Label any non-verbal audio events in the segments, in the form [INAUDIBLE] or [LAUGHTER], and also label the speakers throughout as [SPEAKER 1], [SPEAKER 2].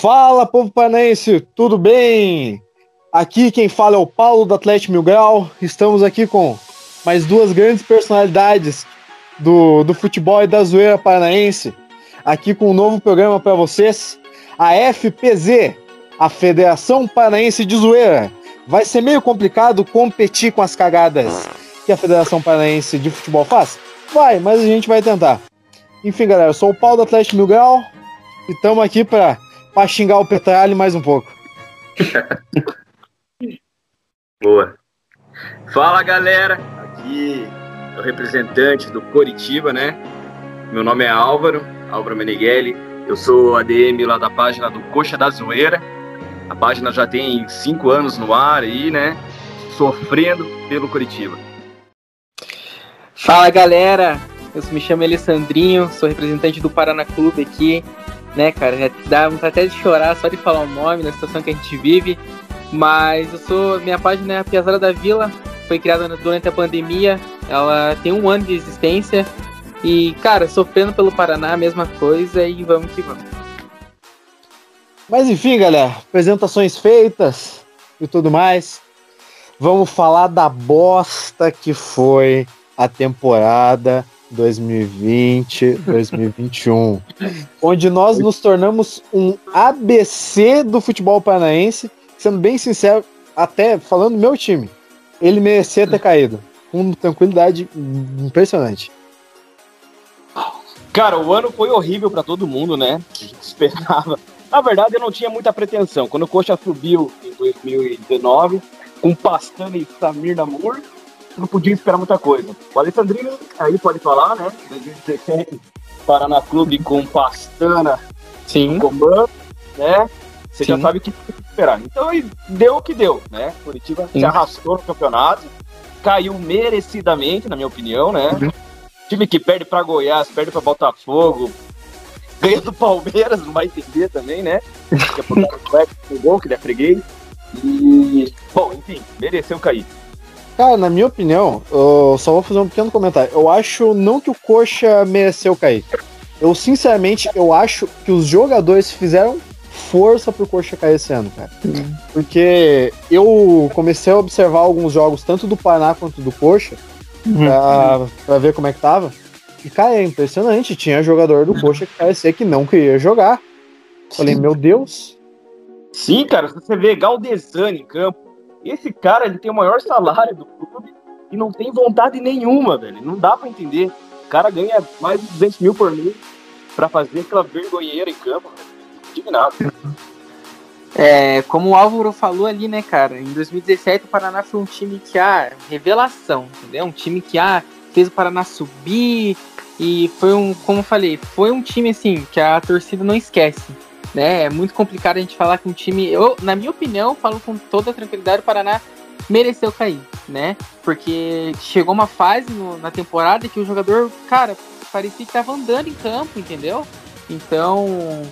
[SPEAKER 1] Fala, povo paranaense, tudo bem? Aqui quem fala é o Paulo do Atlético Mil Grau. Estamos aqui com mais duas grandes personalidades do, do futebol e da zoeira paranaense. Aqui com um novo programa para vocês, a FPZ, a Federação Paranaense de Zoeira. Vai ser meio complicado competir com as cagadas que a Federação Paranaense de Futebol faz? Vai, mas a gente vai tentar. Enfim, galera, eu sou o Paulo do Atlético Mil Grau e estamos aqui para xingar o Petralho mais um pouco. [LAUGHS]
[SPEAKER 2] Boa. Fala, galera. Aqui é o representante do Coritiba, né? Meu nome é Álvaro, Álvaro Meneghelli. Eu sou ADM lá da página do Coxa da Zoeira. A página já tem cinco anos no ar aí, né? Sofrendo pelo Coritiba.
[SPEAKER 3] Fala, galera. Eu me chamo Alessandrinho, sou representante do Paraná Clube aqui, né, cara? Dá vontade até de chorar só de falar o nome da situação que a gente vive. Mas eu sou. Minha página é a Piazada da Vila, foi criada durante a pandemia. Ela tem um ano de existência. E, cara, sofrendo pelo Paraná, a mesma coisa, e vamos que vamos.
[SPEAKER 1] Mas enfim, galera, apresentações feitas e tudo mais. Vamos falar da bosta que foi a temporada 2020-2021, onde nós nos tornamos um ABC do futebol paranaense, sendo bem sincero, até falando do meu time, ele merecia ter caído, com tranquilidade impressionante.
[SPEAKER 2] Cara, o ano foi horrível para todo mundo, né? Esperava. Na verdade, eu não tinha muita pretensão. Quando o Coxa subiu em 2019, com Pastana e Samir Namur, não podia esperar muita coisa. O Alessandrino aí pode falar, né? 2017, Paraná Clube com Pastana
[SPEAKER 3] Sim.
[SPEAKER 2] comando, né? Você
[SPEAKER 3] Sim.
[SPEAKER 2] já sabe o que tem que esperar. Então e deu o que deu, né? Curitiba
[SPEAKER 3] Sim.
[SPEAKER 2] se arrastou no campeonato, caiu merecidamente, na minha opinião, né?
[SPEAKER 3] Uhum.
[SPEAKER 2] Time que perde pra Goiás, perde pra Botafogo, ganha do Palmeiras, não vai entender também, né? Que é botar o Fleck no gol, que ele é freguês. E, bom, enfim, mereceu cair.
[SPEAKER 1] Cara, na minha opinião, eu só vou fazer um pequeno comentário. Eu acho não que o Coxa mereceu cair. Eu, sinceramente, eu acho que os jogadores fizeram força pro Coxa cair esse ano, cara. Porque eu comecei a observar alguns jogos, tanto do Paraná quanto do Coxa, pra, pra ver como é que tava. E, cara, é impressionante. Tinha jogador do Coxa que parecia que não queria jogar. Falei, meu Deus.
[SPEAKER 2] Sim, cara, se você vê Galdesani em campo, esse cara ele tem o maior salário do clube e não tem vontade nenhuma, velho. Não dá pra entender. O cara ganha mais de 200 mil por mês pra fazer aquela vergonheira em campo. Indignado.
[SPEAKER 3] É, como o Álvaro falou ali, né, cara? Em 2017 o Paraná foi um time que, ah, revelação, entendeu? Um time que, ah, fez o Paraná subir e foi um, como eu falei, foi um time, assim, que a torcida não esquece, né? É muito complicado a gente falar que um time, eu, na minha opinião, falo com toda tranquilidade, o Paraná mereceu cair, né? Porque chegou uma fase no- na temporada que o jogador, cara, parecia que tava andando em campo, entendeu? Então,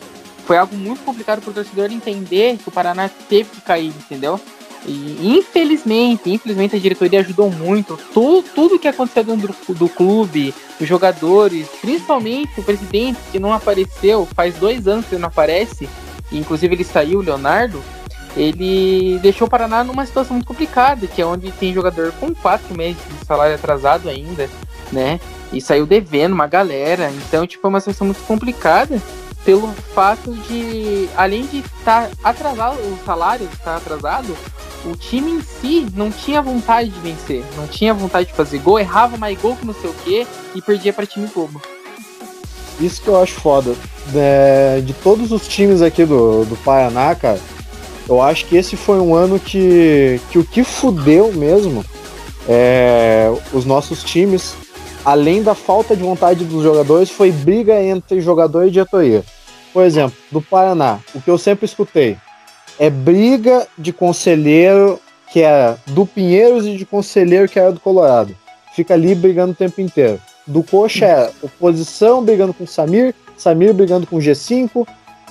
[SPEAKER 3] foi algo muito complicado para o torcedor entender que o Paraná teve que cair, entendeu? E infelizmente, infelizmente a diretoria ajudou muito. Tudo, tudo que aconteceu dentro do, do clube, os jogadores, principalmente o presidente que não apareceu, faz dois anos que ele não aparece, e inclusive ele saiu, o Leonardo, ele deixou o Paraná numa situação muito complicada, que é onde tem jogador com quatro meses de salário atrasado ainda, né? E saiu devendo uma galera. Então, tipo, é uma situação muito complicada pelo fato de, além de estar atrasado, o salário estar atrasado, o time em si não tinha vontade de vencer, não tinha vontade de fazer gol, errava mais gol que não sei o que e perdia para time bobo.
[SPEAKER 1] Isso que eu acho foda. É, de todos os times aqui do, do Paraná, cara, eu acho que esse foi um ano que, que o que fudeu mesmo é, os nossos times, além da falta de vontade dos jogadores, foi briga entre jogador e diretoria. Por exemplo, do Paraná, o que eu sempre escutei é briga de conselheiro que era do Pinheiros e de conselheiro que era do Colorado. Fica ali brigando o tempo inteiro. Do Coxa era oposição brigando com o Samir, Samir brigando com o G5,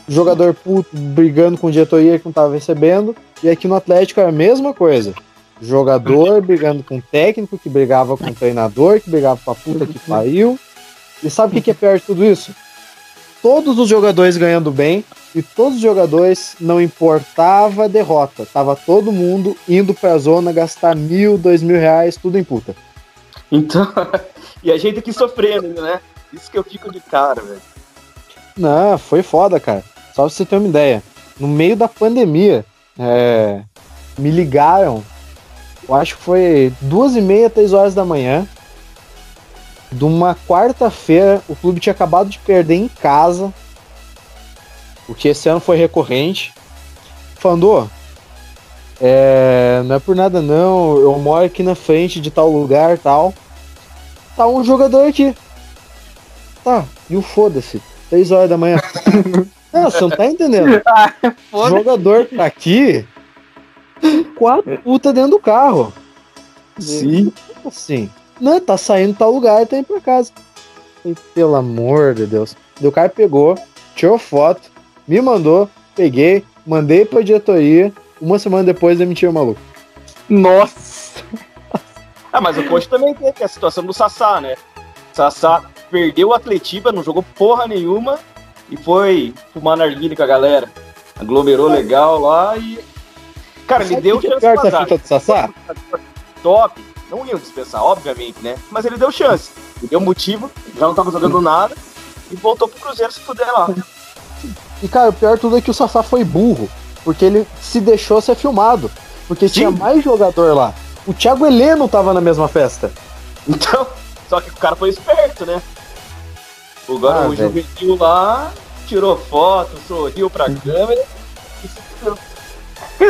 [SPEAKER 1] jogador puto brigando com diretoria que não tava recebendo. E aqui no Atlético era a mesma coisa. Jogador brigando com técnico, que brigava com treinador, que brigava com a puta que pariu. E sabe o que, que é pior de tudo isso? todos os jogadores ganhando bem e todos os jogadores não importava a derrota. Tava todo mundo indo pra zona gastar mil, dois mil reais, tudo em puta.
[SPEAKER 2] Então, [LAUGHS] e a gente aqui sofrendo, né? Isso que eu fico de cara, velho.
[SPEAKER 1] Não, foi foda, cara. Só pra você ter uma ideia. No meio da pandemia, é, me ligaram, eu acho que foi duas e meia, três horas da manhã, de uma quarta-feira, o clube tinha acabado de perder em casa, o que esse ano foi recorrente, falando, é, não é por nada não, eu moro aqui na frente de tal lugar tal, tá um jogador aqui. Tá, e o foda-se, três horas da manhã. [LAUGHS] não, você não tá entendendo. o jogador tá aqui, quatro puta dentro do carro.
[SPEAKER 2] Sim.
[SPEAKER 1] Assim, não, tá saindo tal lugar e tá indo pra casa. E, pelo amor de Deus. E o cara pegou, tirou foto, me mandou, peguei, mandei pra diretoria. Uma semana depois demitiu o maluco.
[SPEAKER 3] Nossa!
[SPEAKER 2] Ah, mas o coach também teve a situação do Sassá, né? Sassá perdeu o Atletiba, não jogou porra nenhuma e foi fumar narguilha com a galera. Aglomerou legal lá e. Cara, ele
[SPEAKER 1] Sabe
[SPEAKER 2] deu
[SPEAKER 1] que
[SPEAKER 2] chance
[SPEAKER 1] pior da fita do Sassá?
[SPEAKER 2] Top. Não iam dispensar, obviamente, né? Mas ele deu chance. Ele deu motivo, já não tava jogando nada e voltou pro Cruzeiro se fuder lá.
[SPEAKER 1] E cara, o pior tudo é que o Sassá foi burro, porque ele se deixou ser filmado. Porque
[SPEAKER 2] Sim.
[SPEAKER 1] tinha mais jogador lá. O Thiago Heleno tava na mesma festa.
[SPEAKER 2] Então, só que o cara foi esperto, né?
[SPEAKER 1] Ah,
[SPEAKER 2] o
[SPEAKER 1] velho.
[SPEAKER 2] juvenil lá tirou foto, sorriu pra câmera e se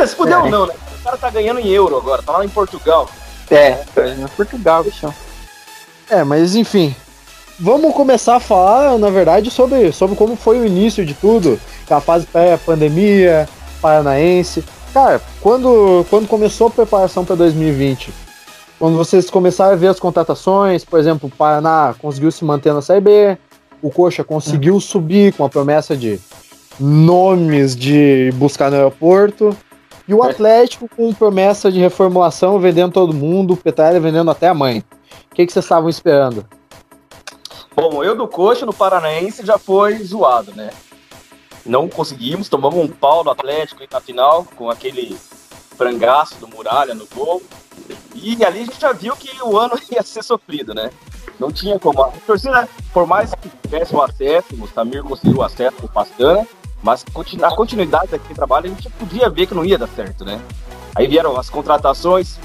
[SPEAKER 2] se fudeu
[SPEAKER 3] É.
[SPEAKER 2] não, né? O cara tá ganhando em euro agora, tá lá em Portugal.
[SPEAKER 3] É, foi no Portugal, bichão.
[SPEAKER 1] É, mas enfim. Vamos começar a falar, na verdade, sobre, sobre como foi o início de tudo. A fase pré-pandemia, paranaense. Cara, quando, quando começou a preparação para 2020, quando vocês começaram a ver as contratações, por exemplo, o Paraná conseguiu se manter na Série B, o Coxa conseguiu subir com a promessa de nomes de buscar no aeroporto, e o
[SPEAKER 2] É.
[SPEAKER 1] Atlético com promessa de reformulação, vendendo todo mundo, o Petralha vendendo até a mãe. O que, que vocês estavam esperando?
[SPEAKER 2] Bom, eu do Coxa no Paranaense já foi zoado, né? Não conseguimos, tomamos um pau do Atlético na final, com aquele frangaço do Muralha no gol. E ali a gente já viu que o ano [LAUGHS] ia ser sofrido, né? Não tinha como. A torcida, por mais que tivesse o acesso, o Samir conseguiu o acesso com o Pastana, mas a continuidade daquele trabalho a gente podia ver que não ia dar certo, né? Aí vieram as contratações.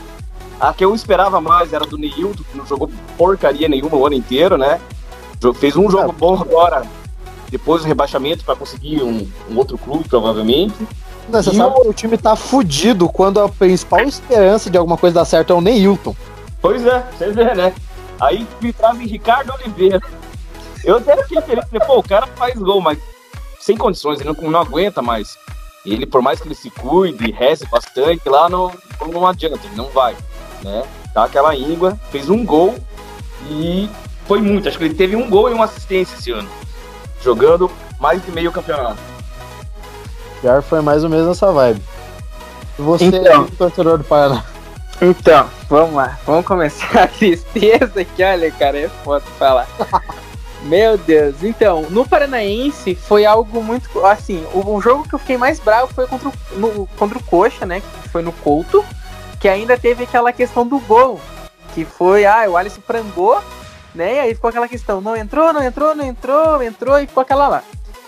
[SPEAKER 2] A que eu esperava mais era do Neilton, que não jogou porcaria nenhuma o ano inteiro, né? Fez um jogo bom agora, depois do rebaixamento, para conseguir um, um outro clube, provavelmente.
[SPEAKER 1] Não, você
[SPEAKER 2] E
[SPEAKER 1] sabe que o time tá fudido quando a principal esperança de alguma coisa dar certo é o Neilton.
[SPEAKER 2] Pois é, você vê, né? Aí filtrava em Ricardo Oliveira. Eu até fiquei feliz, falei, pô, o cara faz gol, mas sem condições, ele não, não aguenta mais. Ele, por mais que ele se cuide, reze bastante, lá não, não adianta, ele não vai, né? Dá aquela íngua, fez um gol e foi muito. Acho que ele teve um gol e uma assistência esse ano, jogando mais de meio campeonato.
[SPEAKER 1] Pior foi mais ou menos essa vibe. E você,
[SPEAKER 3] Então.
[SPEAKER 1] torcedor do Paraná?
[SPEAKER 3] Então, vamos lá. Vamos começar a tristeza aqui. Olha, cara, é foda falar. Meu Deus. Então, no Paranaense foi algo muito. Assim, o, o jogo que eu fiquei mais bravo foi contra o, no- contra o Coxa, né? Que foi no Couto. Que ainda teve aquela questão do gol. Que foi, ah, o Alisson frangou, né? E aí ficou aquela questão: não entrou, não entrou, não entrou, entrou e ficou aquela lá.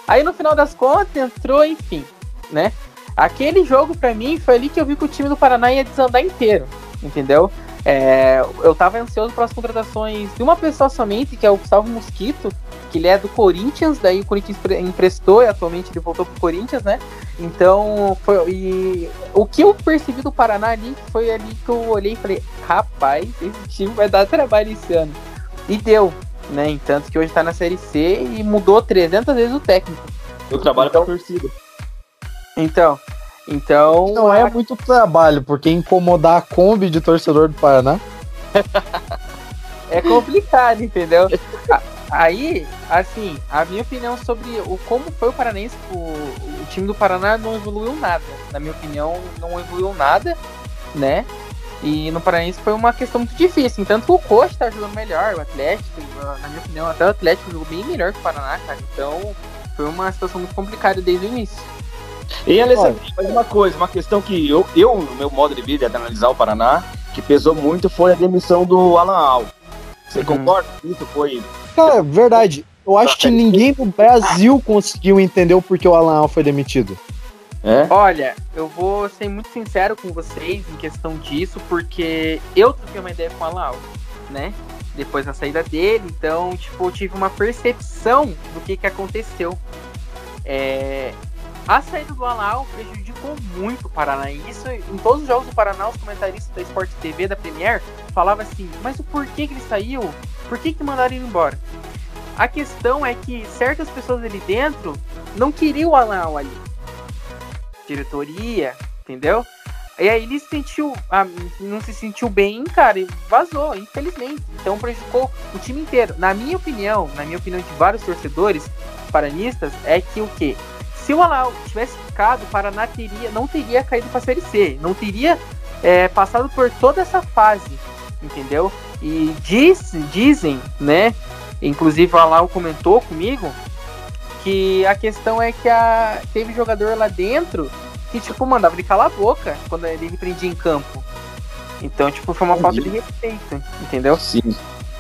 [SPEAKER 3] Aí no final das contas entrou, enfim, né? Aquele jogo pra mim foi ali que eu vi que o time do Paraná ia desandar inteiro, entendeu? É, eu tava ansioso para as contratações de uma pessoa somente, que é o Gustavo Mosquito, que ele é do Corinthians, daí o Corinthians empre- emprestou e atualmente ele voltou pro Corinthians, né? Então, foi, e o que eu percebi do Paraná ali foi ali que eu olhei e falei, rapaz, esse time vai dar trabalho esse ano. E deu, né? Tanto que hoje tá na Série C e mudou 300 vezes o técnico.
[SPEAKER 2] Eu trabalho com a torcida.
[SPEAKER 3] Então, então
[SPEAKER 1] Não é muito trabalho, porque incomodar a Kombi de torcedor do Paraná. [LAUGHS]
[SPEAKER 3] é complicado, entendeu? Aí, assim, a minha opinião sobre o como foi o Paranense, o, o time do Paraná não evoluiu nada. Na minha opinião, não evoluiu nada, né? E no Paranense foi uma questão muito difícil. Tanto que o Coxa tá jogando melhor, o Atlético, na minha opinião, até o Atlético jogou bem melhor que o Paraná, cara. Então, foi uma situação muito complicada desde o início.
[SPEAKER 2] E Alessandro, mais uma coisa, uma questão que eu, eu, no meu modo de vida, de analisar o Paraná, que pesou muito foi a demissão do Alan Al. Você uhum. concorda com isso? Foi.
[SPEAKER 1] Cara, verdade. Eu acho que ninguém no Brasil conseguiu entender o porquê o Alan Al foi demitido.
[SPEAKER 3] É? Olha, eu vou ser muito sincero com vocês em questão disso, porque eu troquei uma ideia com o Alan Al, né? Depois da saída dele, então, tipo, eu tive uma percepção do que que aconteceu. É, a saída do Alau prejudicou muito o Paraná. E isso, em todos os jogos do Paraná, os comentaristas da Sport TV, da Premier, falavam assim: mas o porquê que ele saiu? Por que, que mandaram ele embora? A questão é que certas pessoas ali dentro não queriam o Alau ali. Diretoria, entendeu? E aí ele se sentiu, ah, não se sentiu bem, cara, e vazou, infelizmente. Então prejudicou o time inteiro. Na minha opinião, na minha opinião de vários torcedores paranistas, é que o que? Se o Alau tivesse ficado, o Paraná teria, não teria caído para a Série C, não teria é, passado por toda essa fase, entendeu? E diz, dizem, né? Inclusive o Alau comentou comigo que a questão é que a, teve jogador lá dentro que, tipo, mandava ele calar a boca quando ele prendia em campo. Então, tipo, foi uma falta de respeito, entendeu?
[SPEAKER 2] Sim.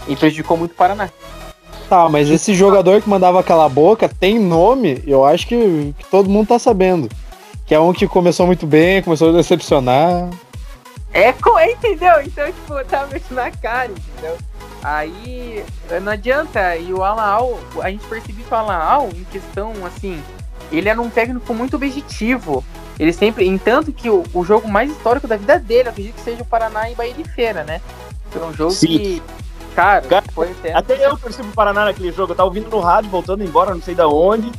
[SPEAKER 3] E prejudicou muito o Paraná.
[SPEAKER 1] Tá, mas esse jogador que mandava aquela boca tem nome, eu acho que, que, todo mundo tá sabendo. Que é um que começou muito bem, começou a decepcionar.
[SPEAKER 3] É, é entendeu? Então, tipo, tá meio na cara, entendeu? Aí não adianta, e o Alaal, a gente percebeu que o Alaal, em questão, assim, ele era um técnico muito objetivo. Ele sempre, entanto que o, o jogo mais histórico da vida dele, acredito que seja o Paraná e Bahia de Feira, né? Foi um jogo Sim. que Cara, Cara foi
[SPEAKER 2] Até eu torci pro Paraná naquele jogo. Eu tava ouvindo no rádio, voltando embora, não sei da onde.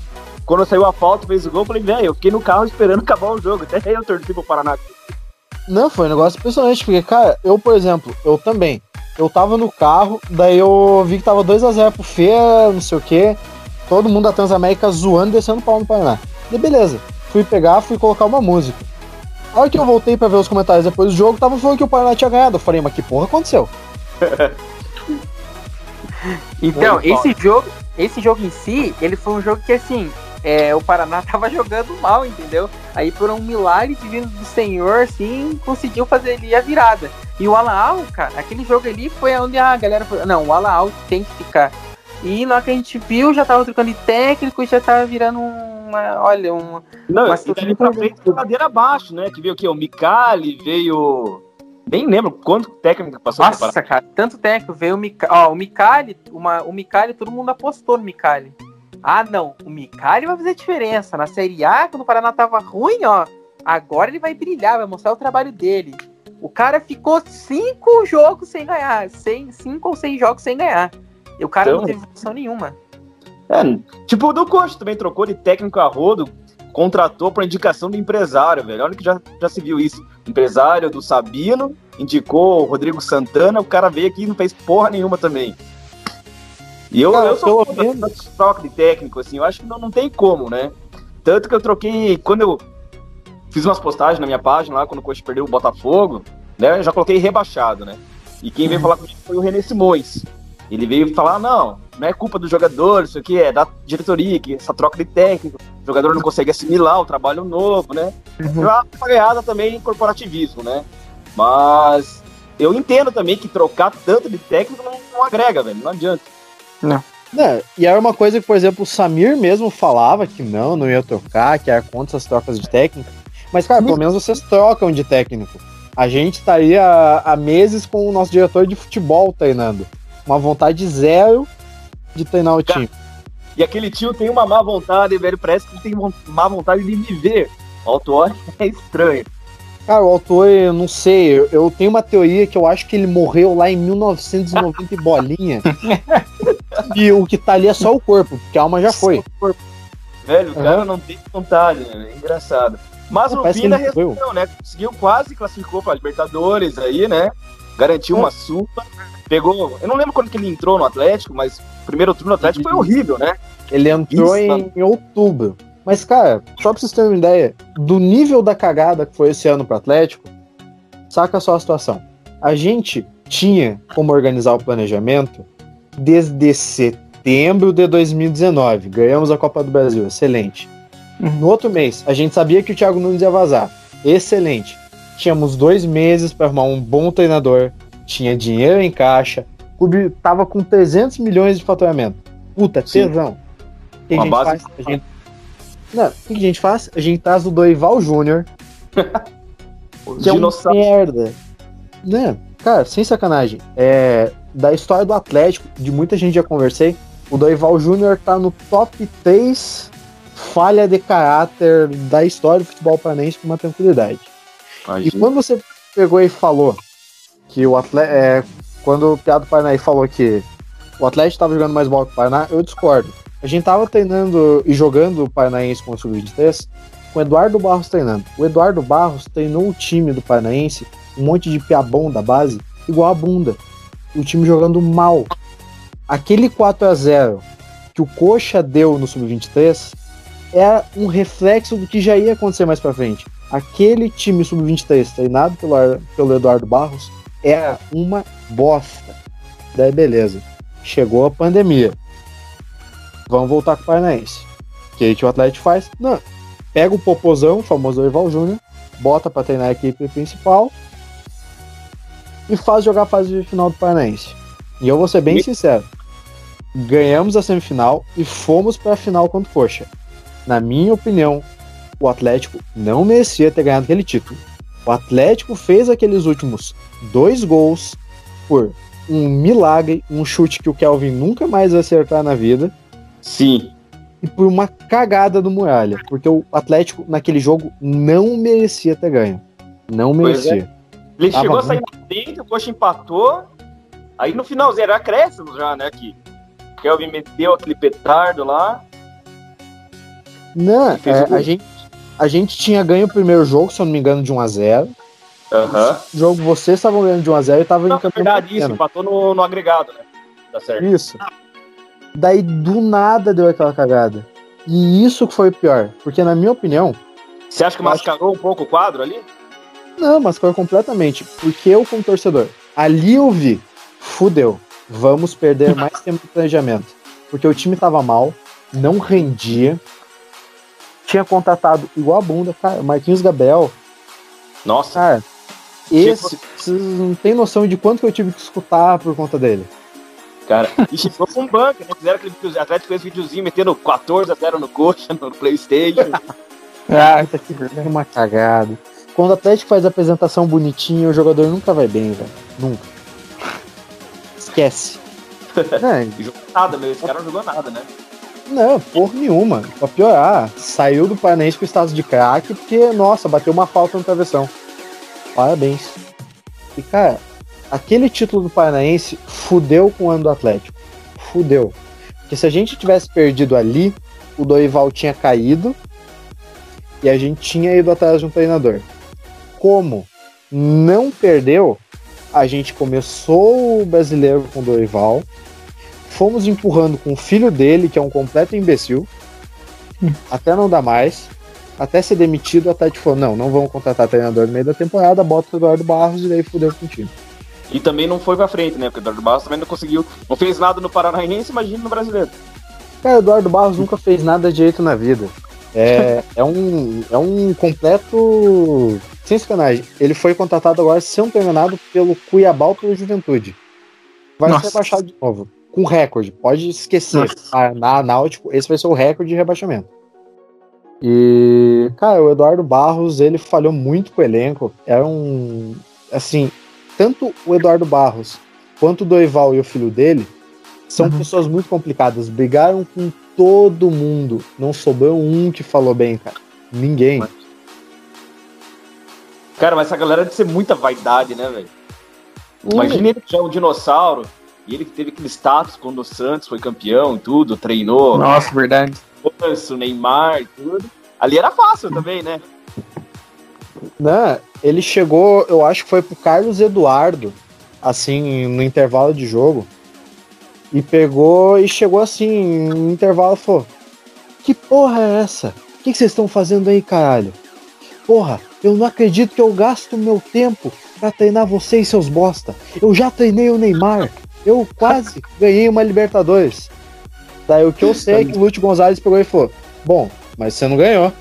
[SPEAKER 2] Quando saiu a falta, fez o gol, eu falei, velho, eu fiquei no carro esperando [LAUGHS] acabar o jogo. Até eu torci pro Paraná.
[SPEAKER 1] Não, foi um negócio impressionante, porque, cara, eu, por exemplo, eu também. Eu tava no carro, daí eu vi que tava 2x0 pro Fê, não sei o quê. Todo mundo da Transamérica zoando e descendo pau no Paraná. E beleza. Fui pegar, fui colocar uma música. A hora que eu voltei pra ver os comentários depois do jogo, tava falando que o Paraná tinha ganhado. Eu falei, mas que porra aconteceu? [LAUGHS]
[SPEAKER 3] Então, esse jogo, esse jogo em si, ele foi um jogo que assim, é, o Paraná [LAUGHS] tava jogando mal, entendeu? Aí por um milagre divino do Senhor, assim, conseguiu fazer ali a virada. E o Alaal, cara, aquele jogo ali foi onde a galera falou, não, o Alaal tem que ficar. E na hora que a gente viu, já tava trocando de técnico e já tava virando uma, olha, uma...
[SPEAKER 2] Não, uma e dali pra frente, cadeira abaixo, né? Que veio o quê? O Micali, veio nem lembro quanto técnico passou
[SPEAKER 3] Nossa, cara, tanto técnico. Veio o Micali. Ó, o Micali, uma, o Micali, todo mundo apostou no Micali. Ah, não. O Micali vai fazer diferença. Na Série A, quando o Paraná tava ruim, ó. Agora ele vai brilhar, vai mostrar o trabalho dele. O cara ficou cinco jogos sem ganhar. Sem, cinco ou seis jogos sem ganhar. E o cara então, não teve função nenhuma.
[SPEAKER 2] É, tipo o do Coxa também trocou de técnico a rodo, contratou por indicação do empresário, velho. Olha que já, já se viu isso. Empresário do Sabino, indicou o Rodrigo Santana, o cara veio aqui e não fez porra nenhuma também. E eu, eu sou pelo menos troca de técnico, assim, eu acho que não, não tem como, né? Tanto que eu troquei, quando eu fiz umas postagens na minha página lá, quando o Coxa perdeu o Botafogo, né? Eu já coloquei rebaixado, né? E quem veio uhum. falar comigo foi o René Simões. Ele veio falar, não, não é culpa dos jogadores, isso aqui é da diretoria, que essa troca de técnico, o jogador não consegue assimilar o trabalho novo, né? Uhum. É uma falhada também em corporativismo, né? Mas eu entendo também que trocar tanto de técnico não, não agrega, velho, não adianta.
[SPEAKER 1] Não. É, e era uma coisa que, por exemplo, o Samir mesmo falava que não, não ia trocar, que era contra essas trocas de técnico. Mas, cara, pelo menos vocês trocam de técnico. A gente tá aí há, há meses com o nosso diretor de futebol treinando uma vontade zero de treinar o time.
[SPEAKER 2] E aquele tio tem uma má vontade, velho. Parece que tem má vontade de viver. O autor [LAUGHS] é estranho.
[SPEAKER 1] Cara, o autor, eu não sei. Eu, eu, tenho uma teoria que eu acho que ele morreu lá em 1990 e [LAUGHS] bolinha. e o que tá ali é só o corpo, porque a alma já foi.
[SPEAKER 2] Velho, o uhum. cara não tem vontade, né? É engraçado. Mas no fim da reação, né? Conseguiu quase classificou pra Libertadores aí, né? Garantiu uma supa pegou. Eu não lembro quando que ele entrou no Atlético, mas o primeiro turno do Atlético foi horrível, né?
[SPEAKER 1] Ele entrou em, em, outubro. Mas, cara, só pra vocês terem uma ideia, do nível da cagada que foi esse ano pro Atlético, saca só a situação. A gente tinha como organizar o planejamento desde setembro de 2019. Ganhamos a Copa do Brasil, excelente.
[SPEAKER 3] Uhum.
[SPEAKER 1] No outro mês, a gente sabia que o Thiago Nunes ia vazar. Excelente. Tínhamos dois meses para arrumar um bom treinador, tinha dinheiro em caixa, o clube tava com 300 milhões de faturamento. Puta,
[SPEAKER 2] Sim.
[SPEAKER 1] tesão. O que a
[SPEAKER 2] Uma
[SPEAKER 1] gente
[SPEAKER 2] base-
[SPEAKER 1] faz? A gente... Não, o que a gente faz? A gente traz o Dorival Júnior, [LAUGHS] que é um
[SPEAKER 2] Dinossauro.
[SPEAKER 1] merda. Né? Cara, sem sacanagem. É, da história do Atlético, de muita gente já conversei, o Dorival Júnior tá no top 3 falha de caráter da história do futebol paranaense com uma tranquilidade. E
[SPEAKER 2] Imagina.
[SPEAKER 1] quando você pegou e falou que o Atlético. É, quando o Piado Paraná falou que o Atlético estava jogando mais bola que o Paraná, eu discordo. A gente tava treinando e jogando o Paranaense com o Sub-23 com o Eduardo Barros treinando. O Eduardo Barros treinou o time do Paranaense, um monte de piabão da base, igual a bunda. O time jogando mal. Aquele 4 a 0 que o Coxa deu no Sub-23 era um reflexo do que já ia acontecer mais pra frente. Aquele time sub-23 treinado pelo, pelo Eduardo Barros era uma bosta. Daí beleza. Chegou a pandemia. Vamos voltar com o Paranaense. O que, que o Atlético faz? Não. Pega o Popozão, o famoso Dorival Júnior, bota pra treinar a equipe principal e faz jogar a fase de final do Paranaense. E eu vou ser bem sincero. Ganhamos a semifinal e fomos pra final contra o Coxa. Na minha opinião, o Atlético não merecia ter ganhado aquele título. O Atlético fez aqueles últimos dois gols por um milagre, um chute que o Kelvin nunca mais vai acertar na vida,
[SPEAKER 2] Sim.
[SPEAKER 1] e por uma cagada do Muralha. Porque o Atlético, naquele jogo, não merecia ter ganho. Não
[SPEAKER 2] é.
[SPEAKER 1] merecia.
[SPEAKER 2] Ele
[SPEAKER 1] Tava
[SPEAKER 2] chegou a sair
[SPEAKER 1] muito-
[SPEAKER 2] frente, o Coxa empatou. Aí no finalzinho era acréscimo já, né? Que o Kelvin meteu aquele petardo lá.
[SPEAKER 1] Não, é, a, gente, a gente tinha ganho o primeiro jogo, se eu não me engano, de 1x0.
[SPEAKER 2] Aham.
[SPEAKER 1] O jogo vocês estavam ganhando de 1x0 e estavam
[SPEAKER 2] Não,
[SPEAKER 1] em campeão
[SPEAKER 2] verdade, isso, empatou no, no agregado, né? Tá certo.
[SPEAKER 1] Isso. Daí do nada deu aquela cagada. E isso que foi o pior. Porque, na minha opinião,
[SPEAKER 2] Você acha que
[SPEAKER 1] Eu acho-
[SPEAKER 2] mascarou um pouco o quadro ali?
[SPEAKER 1] não, mas foi completamente. Porque eu, como torcedor, ali eu vi, fudeu. Vamos perder [LAUGHS] mais tempo de planejamento. Porque o time tava mal, não rendia. Tinha contratado igual a bunda, cara. Marquinhos Gabriel,
[SPEAKER 2] Nossa,
[SPEAKER 1] cara. Esse, vocês não têm noção de quanto que eu tive que escutar por conta dele.
[SPEAKER 2] cara. E chegou com um banco, né? Fizeram aquele vídeo, o Atlético fez videozinho metendo 14 a 0 no Coxa, no Playstation. [LAUGHS]
[SPEAKER 3] Ah,
[SPEAKER 1] Puta que é uma cagada. Quando o Atlético faz a apresentação bonitinha, o jogador nunca vai bem, velho. Nunca. Esquece. [LAUGHS] Não,
[SPEAKER 2] jogou nada, meu. Esse cara não jogou nada, né?
[SPEAKER 1] Não, porra nenhuma. Pra piorar, saiu do Paranaense com status de craque porque, nossa, bateu uma falta no travessão. Parabéns. E, cara, aquele título do Paranaense fudeu com o ano do Atlético. Fudeu. Porque se a gente tivesse perdido ali, o Dorival tinha caído e a gente tinha ido atrás de um treinador. Como não perdeu, a gente começou o brasileiro com o Dorival, fomos empurrando com o filho dele, que é um completo imbecil, até não dar mais, até ser demitido, o Atlético falou, não, não vamos contratar treinador no meio da temporada, bota o Eduardo Barros e daí fudeu com o time.
[SPEAKER 2] E também não foi pra frente, né? Porque o Eduardo Barros também não conseguiu. Não fez nada no Paranaense, imagina no brasileiro.
[SPEAKER 1] Cara, o Eduardo Barros nunca fez nada direito na vida. É, [LAUGHS] é, um, é um completo. Sem sacanagem. Ele foi contratado agora, se eu não estou enganado, pelo Cuiabá ou pelo Juventude. Vai
[SPEAKER 3] Nossa.
[SPEAKER 1] ser rebaixado de novo. Com recorde. Pode esquecer.
[SPEAKER 3] Nossa.
[SPEAKER 1] Ah, Na Náutico, esse vai ser o recorde de rebaixamento. E, cara, o Eduardo Barros, ele falhou muito com o elenco. Era um. Assim, tanto o Eduardo Barros quanto o Doival e o filho dele são
[SPEAKER 3] Uhum.
[SPEAKER 1] pessoas muito complicadas. Brigaram com todo mundo. Não sobrou um que falou bem, cara. Ninguém.
[SPEAKER 2] Cara, mas essa galera deve ser muita vaidade, né, velho? Imagina ele que já é um dinossauro. E ele que teve aquele status quando o Santos foi campeão e tudo, treinou.
[SPEAKER 3] nossa, verdade.
[SPEAKER 2] Ganso, Neymar e tudo. Ali era fácil também, né?
[SPEAKER 1] Né? Ele chegou, eu acho que foi pro Carlos Eduardo, assim, no intervalo de jogo. E pegou e chegou assim, no intervalo e falou: Que porra é essa? O que que vocês estão fazendo aí, caralho? Porra, eu não acredito que eu gasto meu tempo pra treinar vocês, seus bosta. Eu já treinei o Neymar. Eu quase ganhei uma Libertadores. Daí o que eu sei é que o Lúcio Gonzalez pegou e falou: Bom, mas você não ganhou.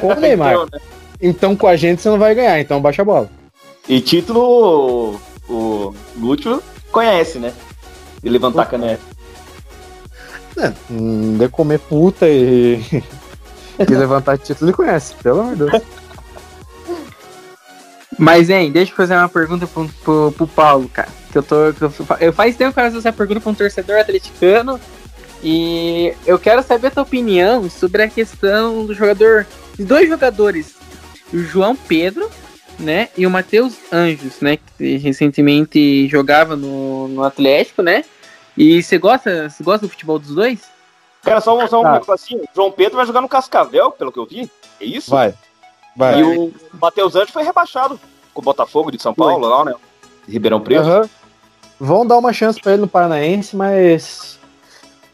[SPEAKER 1] Com [LAUGHS] o Neymar. então, né? então com a gente você não vai ganhar, então baixa a bola.
[SPEAKER 2] E título o Lúcio conhece, né? De levantar a caneta.
[SPEAKER 1] É, de comer puta e, [LAUGHS] e levantar título ele conhece, pelo amor de Deus.
[SPEAKER 3] Mas, hein, deixa eu fazer uma pergunta pro, pro, pro Paulo, cara. Que eu tô. Que eu, eu faz tempo que eu faço essa pergunta pra um torcedor atleticano. E eu quero saber a tua opinião sobre a questão do jogador. De dois jogadores. O João Pedro, né? E o Matheus Anjos, né? Que recentemente jogava no, no Atlético, né? E você gosta, você gosta do futebol dos dois?
[SPEAKER 2] Cara, só, só um tá. assim, João Pedro vai jogar no Cascavel, pelo que eu vi. É isso?
[SPEAKER 1] Vai. vai.
[SPEAKER 2] E o Matheus Anjos foi rebaixado com o Botafogo de São Paulo, lá, né? Ribeirão Preto. Uhum.
[SPEAKER 1] Vão dar uma chance para ele no Paranaense, mas.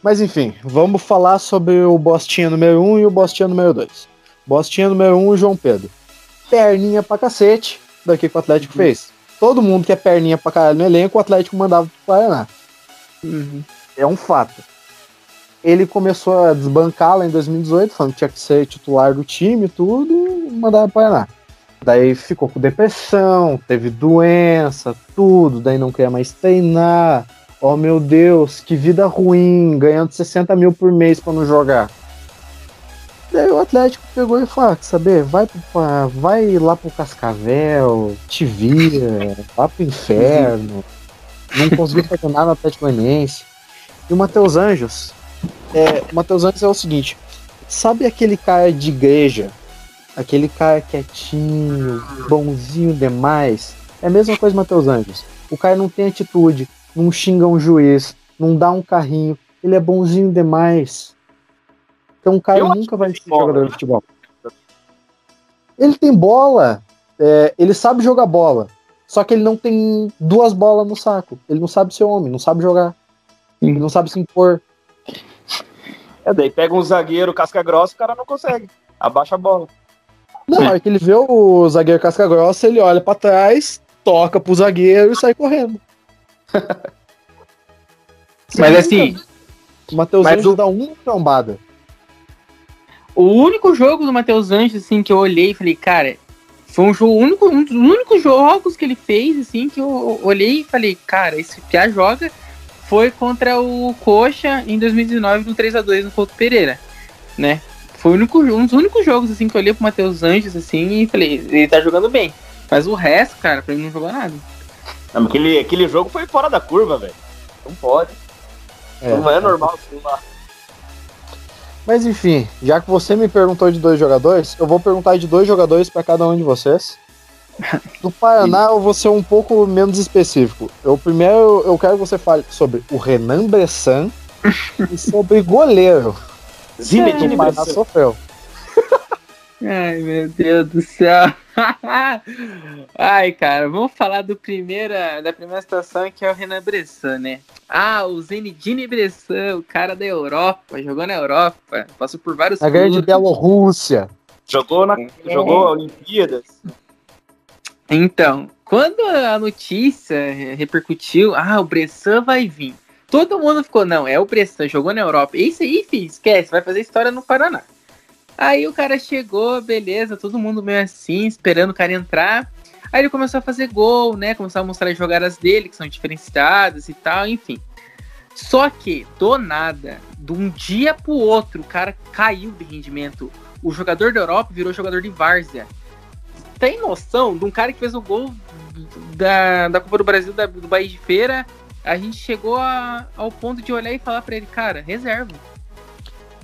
[SPEAKER 1] Mas enfim, vamos falar sobre o Bostinha número 1 e o Bostinha número 2. Bostinha número 1, o João Pedro. Perninha pra cacete, daqui que o Atlético uhum. fez. Todo mundo que é perninha pra caralho no elenco, o Atlético mandava pro Paraná. Uhum. É um fato. Ele começou a desbancar lá em 2018, falando que tinha que ser titular do time e tudo, e mandava pro Paraná. Daí ficou com depressão, teve doença, tudo, daí não queria mais treinar. Oh meu Deus, que vida ruim, ganhando 60 mil por mês para não jogar. Daí o Atlético pegou e falou: ah, saber, vai, pro, vai lá pro Cascavel, te vira, vá pro inferno. Não conseguiu fazer nada no Atlético Goianiense. E o Matheus Anjos, é, o Matheus Anjos é o seguinte: sabe aquele cara de igreja Aquele cara quietinho, bonzinho demais. É a mesma coisa Matheus Anjos. O cara não tem atitude, não xinga um juiz, não dá um carrinho. Ele é bonzinho demais. Então o cara Eu nunca vai ser jogador de né? futebol. Ele tem bola, é, ele sabe jogar bola. Só que ele não tem duas bolas no saco. Ele não sabe ser homem, não sabe jogar. Ele não sabe se impor.
[SPEAKER 2] É, daí pega um zagueiro casca grossa, o cara não consegue. Abaixa a bola.
[SPEAKER 1] Não, é que ele vê o zagueiro casca grossa, ele olha para trás, toca pro zagueiro e sai correndo. [LAUGHS]
[SPEAKER 3] mas assim.
[SPEAKER 1] O Matheus Anjos o... dá uma trombada.
[SPEAKER 3] O único jogo do Matheus Anjos, assim, que eu olhei e falei, cara, foi um jogo único, um dos únicos jogos que ele fez, assim, que eu olhei e falei, cara, esse Pia joga foi contra o Coxa em 2019 no 3x2 no Couto Pereira, né? Foi único, um dos únicos jogos assim que eu olhei pro Matheus Anjos assim e falei, ele tá jogando bem. Mas o resto, cara, pra mim não jogou nada.
[SPEAKER 2] Não, aquele, aquele jogo foi fora da curva, velho. Não pode. É, não é normal assim lá.
[SPEAKER 1] Mas enfim, já que você me perguntou de dois jogadores, eu vou perguntar de dois jogadores para cada um de vocês. [LAUGHS] Do Paraná eu vou ser um pouco menos específico. Eu primeiro eu quero que você fale sobre o Renan Bressan e sobre goleiro.
[SPEAKER 3] Zinedine é, Bressan sofreu. [LAUGHS] Ai, meu Deus do céu. [LAUGHS] Ai, cara, vamos falar do primeira, da primeira situação que é o Renan Bressan, né? Ah, o Zenedine Bressan, o cara da Europa, jogou na Europa, passou por vários
[SPEAKER 1] A grande Bielorrússia.
[SPEAKER 2] Jogou na é. jogou Olimpíadas.
[SPEAKER 3] Então, quando a notícia repercutiu, ah, o Bressan vai vir. Todo mundo ficou, não, é o Bressan, jogou na Europa. Isso aí, filho, esquece, vai fazer história no Paraná. Aí o cara chegou, beleza, todo mundo meio assim, esperando o cara entrar. Aí ele começou a fazer gol, né? Começou a mostrar as jogadas dele, que são diferenciadas e tal, enfim. Só que, do nada, de um dia pro outro, o cara caiu de rendimento. O jogador da Europa virou jogador de Várzea. Tem noção de um cara que fez o gol da, da Copa do Brasil da, do Bahia de Feira a gente chegou a, ao ponto de olhar e falar para ele, cara, reserva.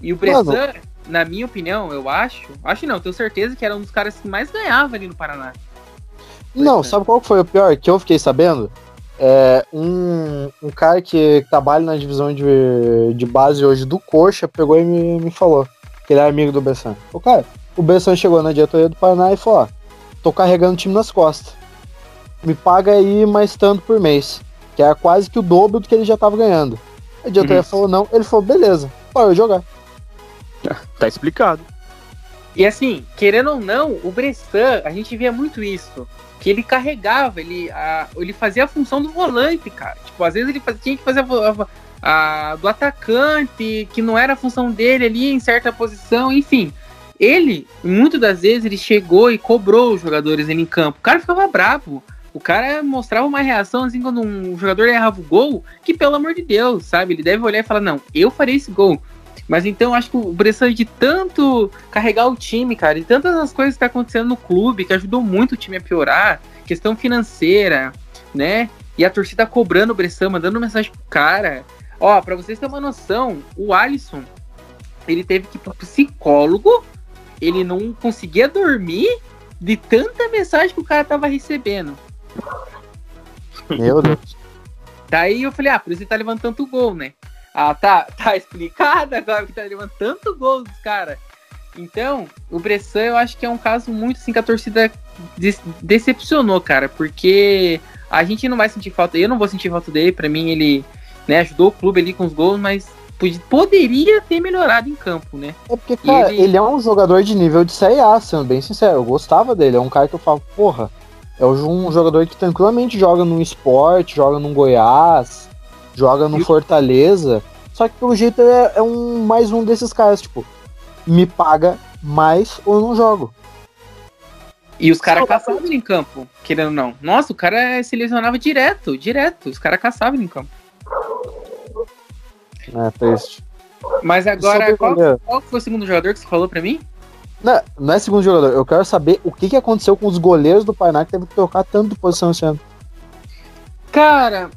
[SPEAKER 3] E o Bressan, na minha opinião, eu acho, acho não, tenho certeza que era um dos caras que mais ganhava ali no Paraná.
[SPEAKER 1] Não, sabe qual foi o pior que eu fiquei sabendo? É, um, um cara que trabalha na divisão de, de base hoje do Coxa pegou e me, me falou que ele é amigo do Bressan. O cara, o Bressan chegou na diretoria do Paraná e falou: ó, tô carregando o time nas costas. Me paga aí mais tanto por mês que era quase que o dobro do que ele já estava ganhando. A diretoria uhum. falou não, ele falou, beleza, parou jogar.
[SPEAKER 2] Tá explicado.
[SPEAKER 3] E assim, querendo ou não, o Bressan, a gente via muito isso. Que ele carregava, ele, a, ele fazia a função do volante, cara. Tipo, às vezes ele fazia, tinha que fazer a, a, do atacante, que não era a função dele ali em certa posição, enfim. Ele, muitas das vezes, ele chegou e cobrou os jogadores ali em campo. O cara ficava bravo. O cara mostrava uma reação assim quando um jogador errava o gol, que pelo amor de Deus, sabe? Ele deve olhar e falar: Não, eu farei esse gol. Mas então acho que o Bressan de tanto carregar o time, cara, e tantas as coisas que tá acontecendo no clube, que ajudou muito o time a piorar, questão financeira, né? E a torcida cobrando o Bressan, mandando mensagem pro cara. Ó, pra vocês terem uma noção, o Alisson, ele teve que ir pro psicólogo, ele não conseguia dormir de tanta mensagem que o cara tava recebendo.
[SPEAKER 1] Meu Deus.
[SPEAKER 3] Daí eu falei, ah, por isso ele tá levando tanto gol, né? Ah, tá, tá explicado agora que tá levando tanto gol dos caras. Então, o Bressan eu acho que é um caso muito assim que a torcida de decepcionou, cara, porque a gente não vai sentir falta, eu não vou sentir falta dele, para mim ele né, ajudou o clube ali com os gols, mas poderia ter melhorado em campo, né?
[SPEAKER 1] É porque, cara, ele... ele... é um jogador de nível de Série A, sendo bem sincero. Eu gostava dele. É um cara que eu falo, porra, é um jogador que tranquilamente joga num esporte, joga num Goiás, joga no Fortaleza. Só que pelo jeito é, é um mais um desses caras, tipo, me paga mais ou eu não jogo.
[SPEAKER 3] E os caras caçavam em campo, querendo ou não. Nossa, o cara se lesionava direto, direto. Os caras caçavam em campo.
[SPEAKER 1] É, triste.
[SPEAKER 3] Mas agora, qual, qual, foi o segundo jogador que você falou pra mim?
[SPEAKER 1] Não, não é segundo jogador. Eu quero saber o que, que aconteceu com os goleiros do Paraná que teve que trocar tanto de posição esse ano.
[SPEAKER 3] Cara,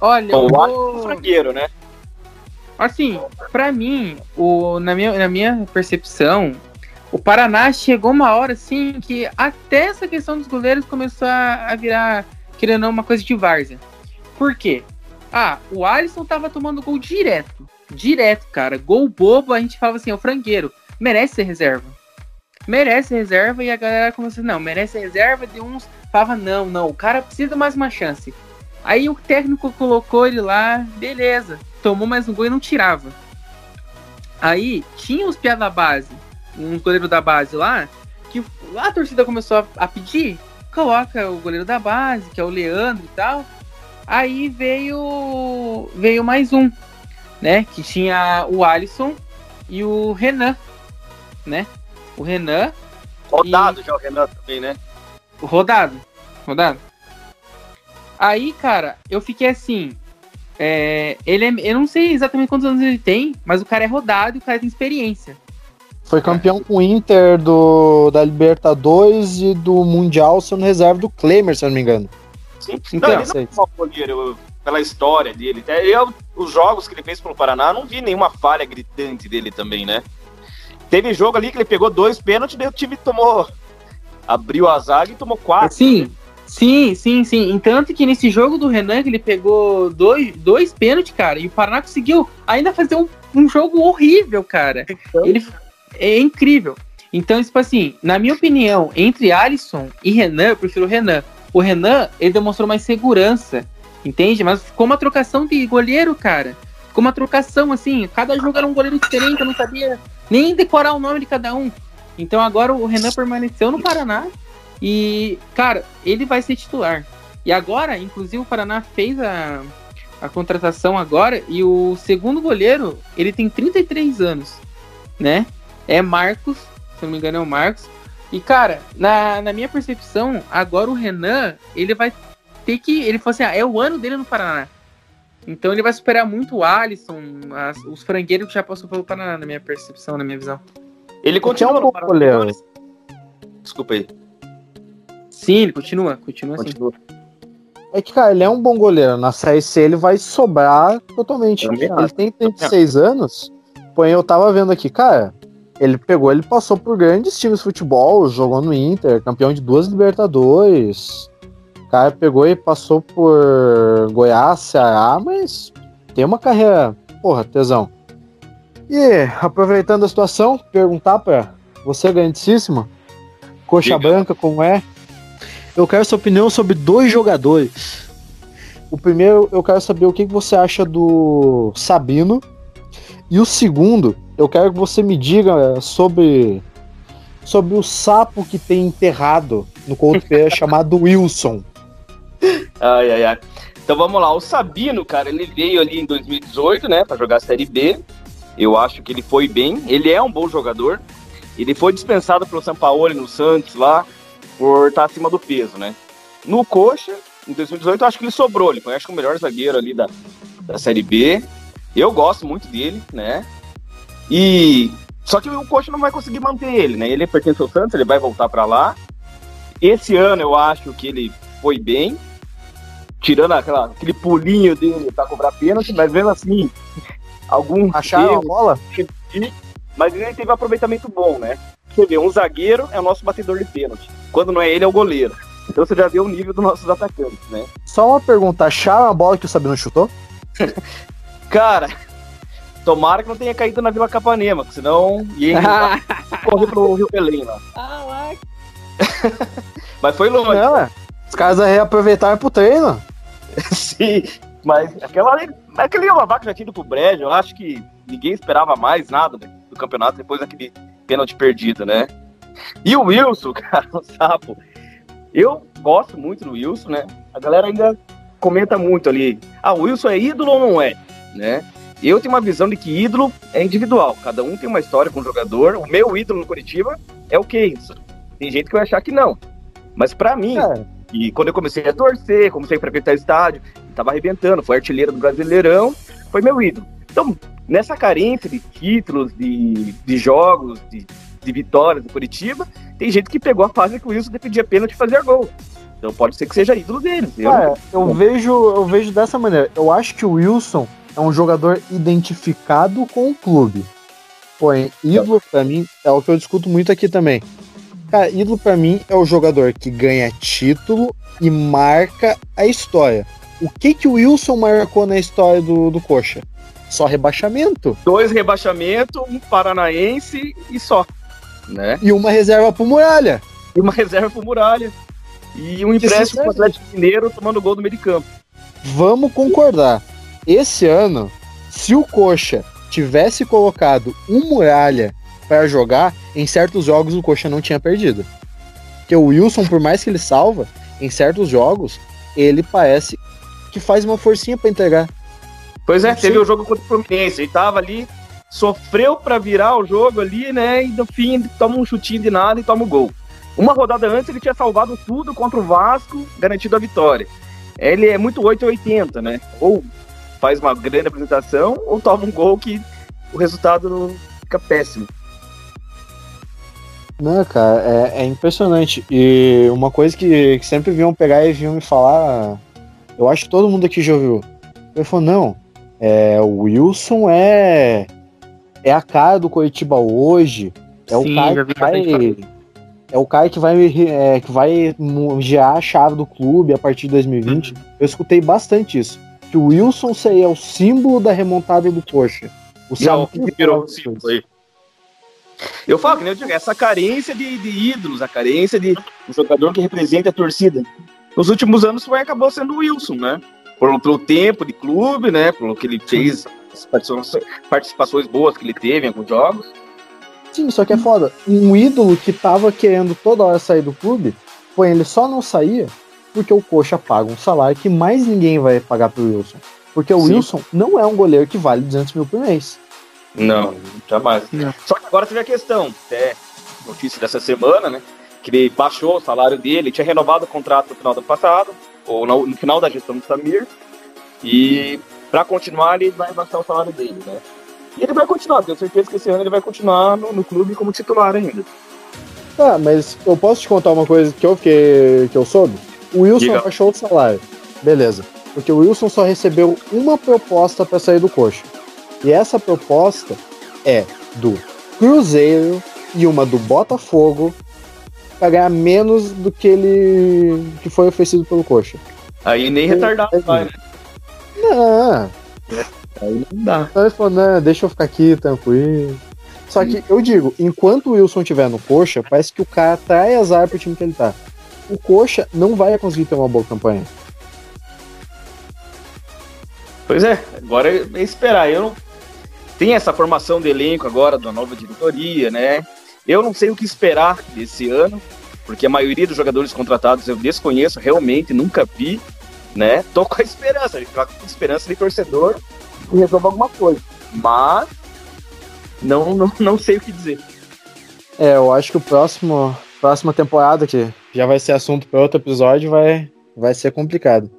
[SPEAKER 3] olha.
[SPEAKER 2] O vou... franqueiro, né?
[SPEAKER 3] Assim, para mim, o, na, minha, na minha percepção, o Paraná chegou uma hora assim que até essa questão dos goleiros começou a, a virar, querendo ou não, uma coisa de várzea. Por quê? Ah, o Alisson tava tomando gol direto. Direto, cara. Gol bobo, a gente falava assim, é o frangueiro. Merece ser reserva. Merece reserva e a galera começou não, merece reserva de uns. Falava, não, não, o cara precisa mais uma chance. Aí o técnico colocou ele lá, beleza tomou mais um gol e não tirava. Aí tinha os piadas da base, um goleiro da base lá, que a torcida começou a, a, pedir, coloca o goleiro da base, que é o Leandro e tal. Aí veio veio mais um, né, que tinha o Alisson e o Renan, né? O Renan
[SPEAKER 2] rodado e... já o Renan também, né?
[SPEAKER 3] Rodado. Rodado. Aí, cara, eu fiquei assim, é, ele é, eu não sei exatamente quantos anos ele tem, mas o cara é rodado e o cara tem experiência.
[SPEAKER 1] Foi campeão com o Inter do, da Libertadores e do Mundial sendo reserva do Klemer, se eu não me engano.
[SPEAKER 2] Sim, então, não, ele não é um goleiro pela história dele. Eu, os jogos que ele fez pelo Paraná, não vi nenhuma falha gritante dele também, né? Teve jogo ali que ele pegou dois pênaltis, daí o time tomou. Abriu a zaga e tomou quatro.
[SPEAKER 3] Sim, Sim, sim, sim. Tanto que nesse jogo do Renan, que ele pegou dois, dois pênaltis, cara, e o Paraná conseguiu ainda fazer um, um jogo horrível, cara. Então... Ele é incrível. Então, tipo assim, na minha opinião, entre Alisson e Renan, eu prefiro o Renan. O Renan, ele demonstrou mais segurança, entende? Mas ficou uma trocação de goleiro, cara. Ficou uma trocação, assim, cada jogo era um goleiro diferente, eu não sabia nem decorar o nome de cada um. Então agora o Renan permaneceu no Paraná e, cara, ele vai ser titular. E agora, inclusive, o Paraná fez a, a contratação agora e o segundo goleiro, ele tem 33 anos, né? É Marcos, se não me engano é o Marcos. E, cara, na, na minha percepção, agora o Renan, ele vai ter que. Ele falou assim: ah, é o ano dele no Paraná. Então ele vai superar muito o Alisson, as, os frangueiros que já passou pelo Paraná, na minha percepção, na minha visão.
[SPEAKER 2] Ele continua um no Paraná. Desculpa aí.
[SPEAKER 3] Sim, ele continua, continua, assim. continua. assim.
[SPEAKER 1] É que, cara, ele é um bom goleiro. Na Série C ele vai sobrar totalmente. Ele tem 36 anos, porém eu tava vendo aqui, cara, ele pegou, ele passou por grandes times de futebol, jogou no Inter, campeão de duas Libertadores. O cara pegou e passou por Goiás, Ceará, mas tem uma carreira, porra, tesão. E aproveitando a situação, perguntar para você, grandíssima, coxa Diga. branca, como é? Eu quero sua opinião sobre dois jogadores. O primeiro, eu quero saber o que você acha do Sabino. E o segundo, eu quero que você me diga sobre sobre o sapo que tem enterrado no Couto [LAUGHS] chamado Wilson.
[SPEAKER 2] Ai, ai, ai. Então vamos lá, o Sabino, cara, ele veio ali em 2018, né, para jogar a Série B. Eu acho que ele foi bem, ele é um bom jogador. Ele foi dispensado pelo São Paulo no Santos lá por estar acima do peso, né? No Coxa, em 2018, eu acho que ele sobrou, ele que o melhor zagueiro ali da, da Série B. Eu gosto muito dele, né? E só que o Coxa não vai conseguir manter ele, né? Ele pertence ao Santos, ele vai voltar para lá. Esse ano eu acho que ele foi bem, tirando aquela, aquele pulinho dele para cobrar pênalti, mas vendo assim, algum
[SPEAKER 1] acharam a bola,
[SPEAKER 2] mas ele teve um aproveitamento bom, né? Você vê, um zagueiro é o nosso batedor de pênalti. Quando não é ele, é o goleiro. Então você já vê o nível dos nossos atacantes, né?
[SPEAKER 1] Só uma pergunta, acharam a bola que o Sabino chutou? [LAUGHS]
[SPEAKER 2] Cara, tomara que não tenha caído na Vila Capanema, senão ia [LAUGHS] correr pro Rio Belém lá. Ah, lá. [LAUGHS] Mas foi longe. Não,
[SPEAKER 1] é. Os caras reaproveitaram pro treino. [LAUGHS]
[SPEAKER 2] Sim, mas aquela, aquele Lavac já tinha ido pro Brejo, eu acho que ninguém esperava mais nada do campeonato depois daquele pênalti perdido, né? E o Wilson, [LAUGHS] cara, o sapo. Eu gosto muito do Wilson, né? A galera ainda comenta muito ali. Ah, o Wilson é ídolo ou não é? Né? Eu tenho uma visão de que ídolo é individual. Cada um tem uma história com o jogador. O meu ídolo no Curitiba é o Keynes. Tem gente que vai achar que não. Mas para mim, é. E quando eu comecei a torcer, comecei a frequentar estádio, tava arrebentando, foi artilheiro do Brasileirão, foi meu ídolo. Então, nessa carência de títulos, de, de jogos, de, de vitórias do Curitiba, tem gente que pegou a fase que o Wilson defendia pênalti e fazia gol. Então pode ser que seja ídolo deles.
[SPEAKER 1] Eu, é, eu vejo, eu vejo dessa maneira. Eu acho que o Wilson é um jogador identificado com o clube. Porém, ídolo para mim é o que eu discuto muito aqui também. Cara, ídolo para mim é o jogador que ganha título e marca a história. O que que o Wilson marcou na história do, do Coxa? Só rebaixamento.
[SPEAKER 2] Dois rebaixamentos, um paranaense e só. Né?
[SPEAKER 1] E uma reserva pro Muralha.
[SPEAKER 2] E uma [LAUGHS] reserva pro Muralha. E um empréstimo pro Atlético Mineiro tomando gol no meio de campo.
[SPEAKER 1] Vamos concordar. Esse ano, se o Coxa tivesse colocado um Muralha para jogar, em certos jogos o Coxa não tinha perdido. Porque o Wilson, por mais que ele salva, em certos jogos, ele parece que faz uma forcinha para entregar.
[SPEAKER 2] Pois é, teve o jogo contra o Fluminense, ele tava ali, sofreu para virar o jogo ali, né? E no fim toma um chutinho de nada e toma o um gol. Uma rodada antes ele tinha salvado tudo contra o Vasco, garantido a vitória. Ele é muito 880, né? Ou faz uma grande apresentação ou toma um gol que o resultado fica péssimo.
[SPEAKER 1] Não, cara, é, é impressionante. E uma coisa que, que, sempre vinham pegar e vinham me falar, eu acho que todo mundo aqui já ouviu. Ele falou, não, é, o Wilson é é a cara do Curitiba hoje. É Sim, o cara que vai, é o cara que vai, é, que vai gerar a chave do clube a partir de 2020. Uhum. Eu escutei bastante isso que o Wilson seria o símbolo da remontada do Coxa. O
[SPEAKER 2] Não, que virou o símbolo aí. Eu falo que nem eu digo, essa carência de, de, ídolos, a carência de um jogador que representa a torcida. Nos últimos anos foi acabou sendo o Wilson, né? Por, pelo tempo de clube, né? Pelo que ele fez, as participações, participações boas que ele teve em alguns jogos.
[SPEAKER 1] Sim, só que é foda. Um ídolo que tava querendo toda hora sair do clube, pô, ele só não saía porque o Coxa paga um salário que mais ninguém vai pagar pro Wilson. Porque o Sim. Wilson não é um goleiro que vale 200 mil por mês.
[SPEAKER 2] Não, jamais. Não. Só que agora teve a questão, até notícia dessa semana, né? Que ele baixou o salário dele, tinha renovado o contrato no final do passado, ou no, no final da gestão do Samir, e para continuar ele vai baixar o salário dele, né? E ele vai continuar, tenho certeza que esse ano ele vai continuar no, no clube como titular ainda.
[SPEAKER 1] Ah, mas eu posso te contar uma coisa que eu fiquei, que eu soube? O Wilson Diga. baixou o salário. Beleza. Porque o Wilson só recebeu uma proposta para sair do coxa. E essa proposta é do Cruzeiro e uma do Botafogo para ganhar menos do que ele que foi oferecido pelo coxa.
[SPEAKER 2] Aí nem retardado vai, né?
[SPEAKER 1] Não. Aí não dá. Então ele falou, não, deixa eu ficar aqui tranquilo. Só que eu digo, enquanto o Wilson estiver no coxa, parece que o cara trai azar pro time que ele tá o Coxa não vai conseguir ter uma boa campanha.
[SPEAKER 2] Pois é, agora é esperar. Eu não tem essa formação de elenco agora da nova diretoria, né? Eu não sei o que esperar desse ano, porque a maioria dos jogadores contratados eu desconheço realmente, nunca vi. né? Tô com a esperança, ele troca com esperança de torcedor e resolve alguma coisa. Mas não, não, não sei o que dizer.
[SPEAKER 1] É, eu acho que o próximo próxima temporada, que já vai ser assunto para outro episódio, vai, vai ser complicado.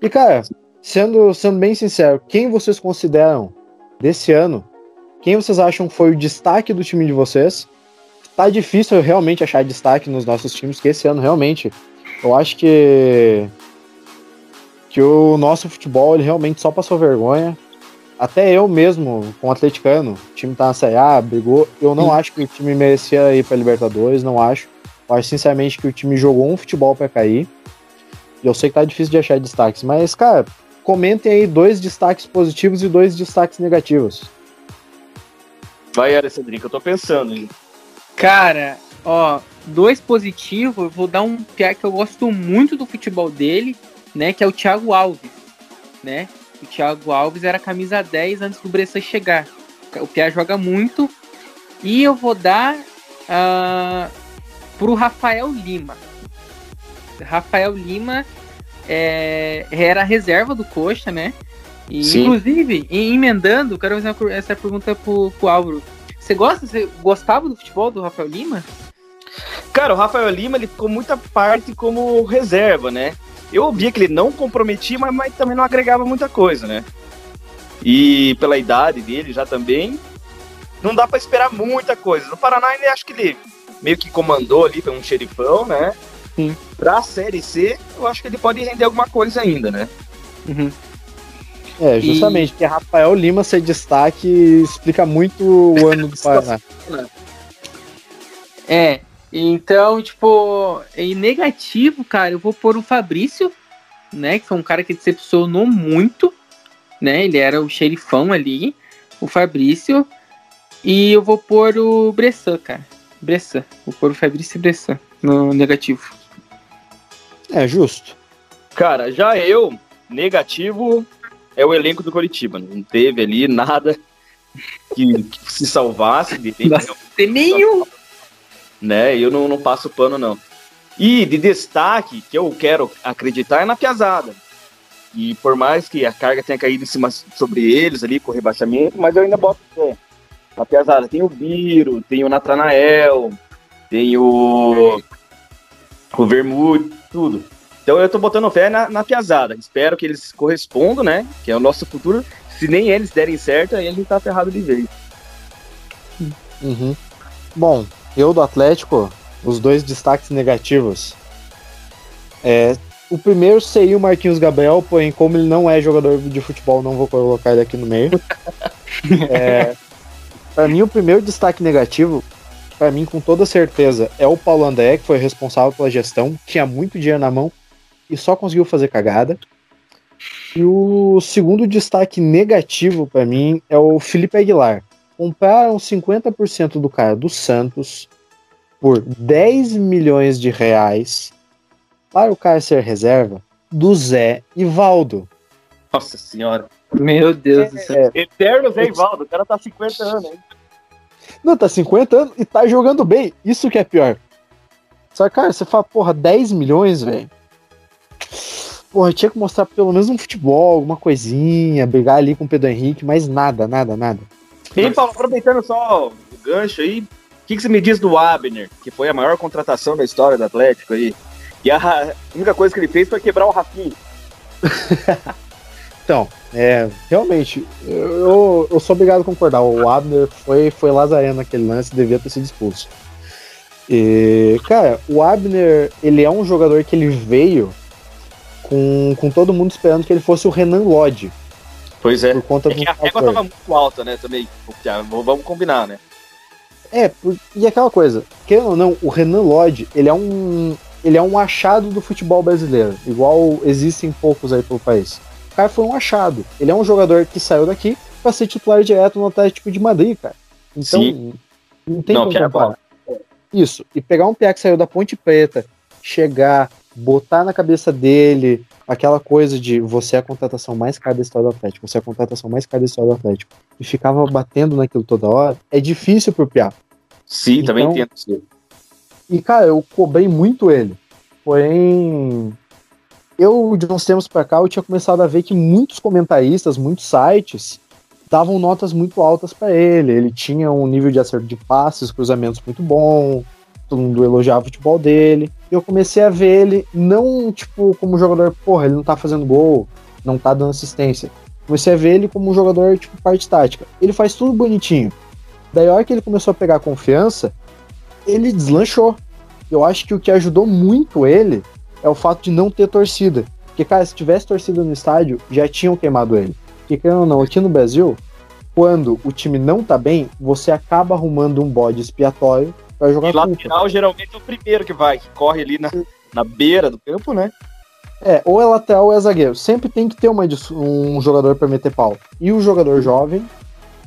[SPEAKER 1] E, cara, sendo, sendo bem sincero, quem vocês consideram desse ano? Quem vocês acham foi o destaque do time de vocês? Tá difícil realmente achar destaque nos nossos times, que esse ano realmente eu acho que que o nosso futebol ele realmente só passou vergonha. Até eu mesmo, com o atleticano, o time tá na Série A, brigou. Eu não Sim. acho que o time merecia ir pra Libertadores, não acho. Eu acho sinceramente que o time jogou um futebol para cair. E eu sei que tá difícil de achar destaques, mas, cara, comentem aí dois destaques positivos e dois destaques negativos.
[SPEAKER 2] Vai, Alessandrinho, que eu tô pensando, hein?
[SPEAKER 3] Cara, ó, dois positivos, eu vou dar um piá que eu gosto muito do futebol dele, né, que é o Thiago Alves, né? O Thiago Alves era camisa 10 antes do Bressan chegar. O Pia joga muito. E eu vou dar uh, pro Rafael Lima. Rafael Lima é, era a reserva do Coxa, né? E, inclusive, emendando, quero fazer essa pergunta pro, pro Álvaro. Você gosta, você gostava do futebol do Rafael Lima?
[SPEAKER 2] Cara, o Rafael Lima ele ficou muita parte como reserva, né? Eu via que ele não comprometia, mas, mas também não agregava muita coisa, né? E pela idade dele já também, não dá para esperar muita coisa. No Paraná, ele acho que ele meio que comandou ali, foi um xerifão, né? Sim. Pra Série C, eu acho que ele pode render alguma coisa ainda, né?
[SPEAKER 1] Uhum. É, justamente, e... porque Rafael Lima ser destaque explica muito o ano do Paraná. [LAUGHS]
[SPEAKER 3] É, então, tipo, em negativo, cara, eu vou pôr o Fabrício, né? Que foi um cara que decepcionou muito, né? Ele era o xerifão ali, o Fabrício. E eu vou pôr o Bressan, cara. Bressan. Vou pôr o Fabrício e Bressan no negativo.
[SPEAKER 1] É justo.
[SPEAKER 2] Cara, já eu, negativo é o elenco do Coritiba. Não teve ali nada que, que se salvasse. De
[SPEAKER 3] nenhum
[SPEAKER 2] né? Eu não, não passo pano, não. E de destaque, que eu quero acreditar, é na Piazada. E por mais que a carga tenha caído em cima sobre eles ali com o rebaixamento, mas eu ainda boto fé. Na Piazada tem o Biro, tem o Natanael, tem o, o Vermute, tudo. Então eu tô botando fé na, na Piazada. Espero que eles correspondam, né? Que é o nosso futuro. Se nem eles derem certo, aí a gente tá ferrado de vez.
[SPEAKER 1] Uhum. Bom, eu do Atlético, os dois destaques negativos. É, o primeiro seria o Marquinhos Gabriel, porém, como ele não é jogador de futebol, não vou colocar ele aqui no meio. [LAUGHS] é, para mim, o primeiro destaque negativo, para mim, com toda certeza, é o Paulo André, que foi responsável pela gestão, tinha muito dinheiro na mão e só conseguiu fazer cagada. E o segundo destaque negativo para mim é o Felipe Aguilar compraram 50% do cara do Santos por 10 milhões de reais para o cara ser reserva do Zé Ivaldo.
[SPEAKER 2] Nossa senhora.
[SPEAKER 3] Meu Deus é, do céu.
[SPEAKER 2] É, Eterno Zé Ivaldo, o cara tá 50 anos, hein?
[SPEAKER 1] Não, tá 50 anos e tá jogando bem. Isso que é pior. Só que, cara, você fala, porra, 10 milhões, velho. Porra, tinha que mostrar pelo menos um futebol, alguma coisinha, brigar ali com o Pedro Henrique, mas nada, nada, nada.
[SPEAKER 2] E Paulo, aproveitando só o gancho aí, o que, que você me diz do Abner, que foi a maior contratação da história do Atlético aí? E a única coisa que ele fez foi quebrar o Rafinha. [LAUGHS]
[SPEAKER 1] então, é, realmente, eu, eu sou obrigado a concordar. O Abner foi, foi lazareno naquele lance, devia ter sido expulso. E, cara, o Abner, ele é um jogador que ele veio com, com todo mundo esperando que ele fosse o Renan Lodge.
[SPEAKER 2] Pois é. Por conta é que a régua tava muito alta, né, também. Vamos combinar, né?
[SPEAKER 1] É, e aquela coisa, querendo ou não, o Renan Lodge, ele é um. Ele é um achado do futebol brasileiro. Igual existem poucos aí pelo país. Foi um achado. Ele é um jogador que saiu daqui pra ser titular direto no Atlético de Madrid, cara. Então, Sim. não tem não, como comparar. Isso. E pegar um piá que saiu da Ponte Preta, chegar, botar na cabeça dele, aquela coisa de você é a contratação mais cara da história do Atlético, você é a contratação mais cara da história do Atlético, e ficava batendo naquilo toda hora, é difícil pro Piá.
[SPEAKER 2] Sim, então, também entendo. Sim.
[SPEAKER 1] E, cara, eu cobrei muito ele. Porém, eu, de uns tempos pra cá, eu tinha começado a ver que muitos comentaristas, muitos sites, davam notas muito altas para ele. Ele tinha um nível de acerto de passes, cruzamentos muito bom, todo mundo elogiava o futebol dele. E eu comecei a ver ele não, tipo, como jogador, porra, ele não tá fazendo gol, não tá dando assistência. Comecei a ver ele como um jogador, tipo, parte tática. Ele faz tudo bonitinho. Daí, a hora que ele começou a pegar confiança, ele deslanchou. Eu acho que o que ajudou muito ele é o fato de não ter torcida. Porque, cara, se tivesse torcida no estádio, já tinham queimado ele. Porque, querendo ou não, aqui no Brasil, quando o time não tá bem, você acaba arrumando um bode expiatório para jogar
[SPEAKER 2] e lateral geralmente é o primeiro que vai, que corre ali na, na beira do campo, né?
[SPEAKER 1] É, ou é lateral ou é zagueiro. Sempre tem que ter uma, um jogador para meter pau. E o jogador jovem,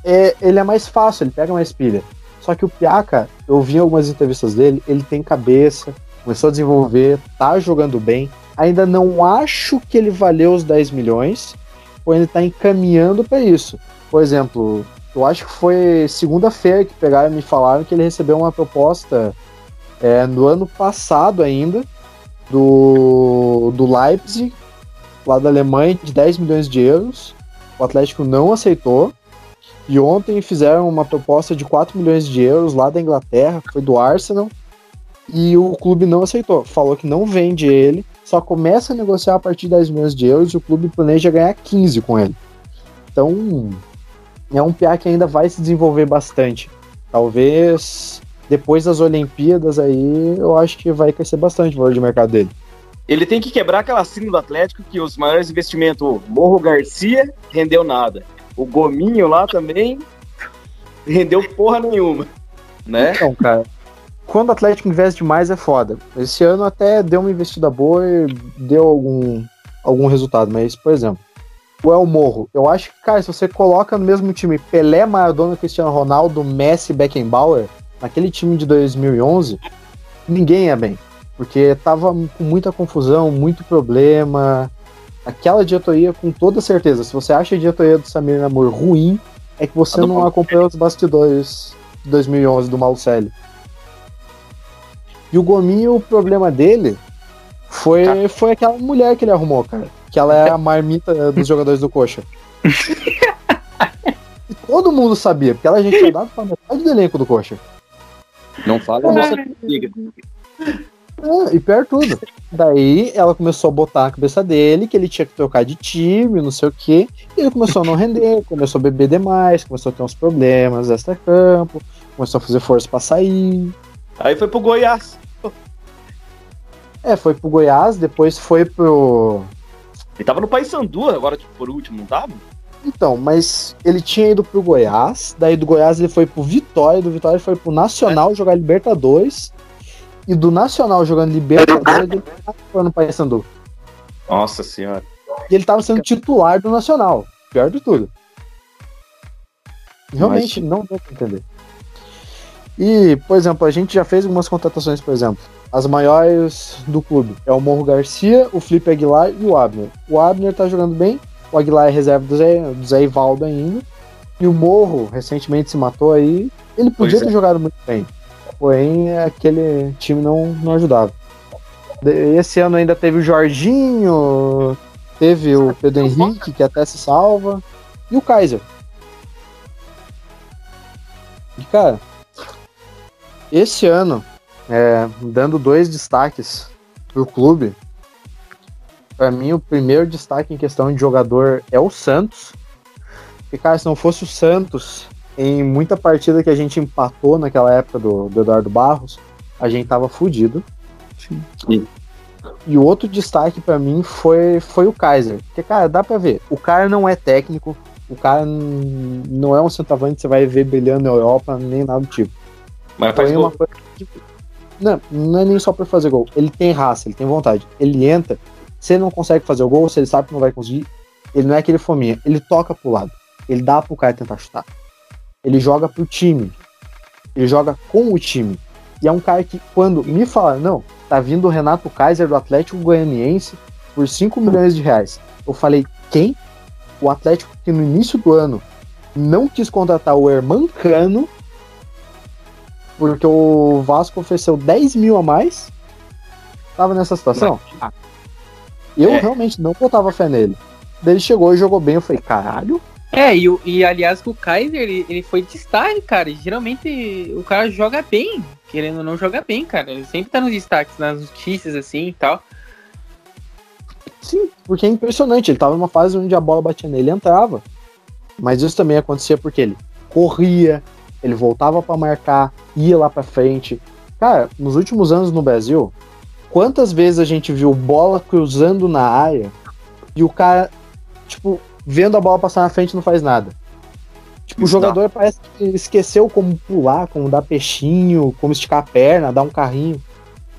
[SPEAKER 1] é, ele é mais fácil, ele pega mais pilha. Só que o Piaca, eu vi algumas entrevistas dele, ele tem cabeça, começou a desenvolver, tá jogando bem. Ainda não acho que ele valeu os 10 milhões, ou ele tá encaminhando para isso. Por exemplo, eu acho que foi segunda-feira que pegaram e me falaram que ele recebeu uma proposta é, no ano passado ainda, do, do Leipzig, lá da Alemanha, de 10 milhões de euros. O Atlético não aceitou. E ontem fizeram uma proposta de 4 milhões de euros lá da Inglaterra, foi do Arsenal. E o clube não aceitou. Falou que não vende ele, só começa a negociar a partir de 10 milhões de euros e o clube planeja ganhar 15 com ele. Então, é um PA que ainda vai se desenvolver bastante. Talvez depois das Olimpíadas aí, eu acho que vai crescer bastante o valor de mercado dele.
[SPEAKER 2] Ele tem que quebrar aquela cena do Atlético que os maiores investimentos, o Morro Garcia, rendeu nada o Gominho lá também [LAUGHS] rendeu porra nenhuma, né?
[SPEAKER 1] Então, cara, quando o Atlético investe demais é foda. Esse ano até deu uma investida boa e deu algum, algum resultado, mas, por exemplo, o El Morro, eu acho que, cara, se você coloca no mesmo time Pelé, Maradona, Cristiano Ronaldo, Messi, Beckenbauer, naquele time de 2011, ninguém é bem. Porque tava com muita confusão, muito problema, aquela diretoria, com toda certeza, se você acha a diretoria do Samir Namor ruim, é que você não acompanhou os bastidores de 2011 do Malucelli. E o Gominho, o problema dele foi, foi aquela mulher que ele arrumou, cara. Que ela é a marmita dos [LAUGHS] jogadores do Coxa. e todo mundo sabia, porque ela já tinha dado pra metade do elenco do Coxa.
[SPEAKER 2] Não fala a nossa liga.
[SPEAKER 1] É, e pior tudo. Daí ela começou a botar na cabeça dele que ele tinha que trocar de time, não sei o quê. E ele começou a não render, [LAUGHS] começou a beber demais, começou a ter uns problemas extra-campo, começou a fazer força pra sair.
[SPEAKER 2] Aí foi pro Goiás.
[SPEAKER 1] É, foi pro Goiás, depois foi pro.
[SPEAKER 2] Ele tava no Paysandu agora, tipo, por último, não tava?
[SPEAKER 1] Então, mas ele tinha ido pro Goiás, daí do Goiás ele foi pro Vitória, do Vitória ele foi pro Nacional é. jogar Libertadores, e do Nacional jogando Libertadores, ele tava no Paysandu.
[SPEAKER 2] Nossa senhora.
[SPEAKER 1] E ele tava sendo titular do Nacional. Pior de tudo. Realmente Mas... não deu pra entender. E, por exemplo, a gente já fez algumas contratações, por exemplo. As maiores do clube é o Morro Garcia, o Felipe Aguilar e o Abner. O Abner tá jogando bem, o Aguilar é reserva do Zé, do Zé Ivaldo ainda. E o Morro recentemente se matou aí. Ele podia pois ter é. jogado muito bem. Porém, aquele time não, não ajudava. Esse ano ainda teve o Jorginho, teve o Pedro Henrique, que até se salva, e o Kaiser. E, cara, esse ano, é, dando dois destaques pro clube, para mim o primeiro destaque em questão de jogador é o Santos. E, cara, se não fosse o Santos, em muita partida que a gente empatou naquela época do, do Eduardo Barros, a gente tava fudido. Sim. E o outro destaque para mim foi, foi o Kaiser. Porque, cara, dá pra ver, o cara não é técnico, o cara não é um centroavante que você vai ver brilhando na Europa, nem nada do tipo.
[SPEAKER 2] Mas faz
[SPEAKER 1] uma coisa não, não é nem só por fazer gol. Ele tem raça, ele tem vontade. Ele entra, se ele não consegue fazer o gol, se ele sabe que não vai conseguir, ele não é aquele fominha, ele toca pro lado. Ele dá pro cara tentar chutar. Ele joga pro time. Ele joga com o time. E é um cara que, quando me fala, não, tá vindo o Renato Kaiser do Atlético Goianiense por 5 milhões de reais. Eu falei, quem? O Atlético que no início do ano não quis contratar o Hermancano porque o Vasco ofereceu 10 mil a mais. Tava nessa situação? Eu é. realmente não botava fé nele. Daí ele chegou e jogou bem, eu falei, caralho.
[SPEAKER 3] É, e, e aliás, o Kaiser, ele, ele foi destaque, cara. E, geralmente o cara joga bem, querendo ou não joga bem, cara. Ele sempre tá nos destaques, nas notícias, assim e tal.
[SPEAKER 1] Sim, porque é impressionante. Ele tava numa fase onde a bola batia nele e entrava. Mas isso também acontecia porque ele corria, ele voltava para marcar, ia lá para frente. Cara, nos últimos anos no Brasil, quantas vezes a gente viu bola cruzando na área e o cara, tipo, vendo a bola passar na frente não faz nada? Tipo, o jogador parece que esqueceu como pular, como dar peixinho, como esticar a perna, dar um carrinho.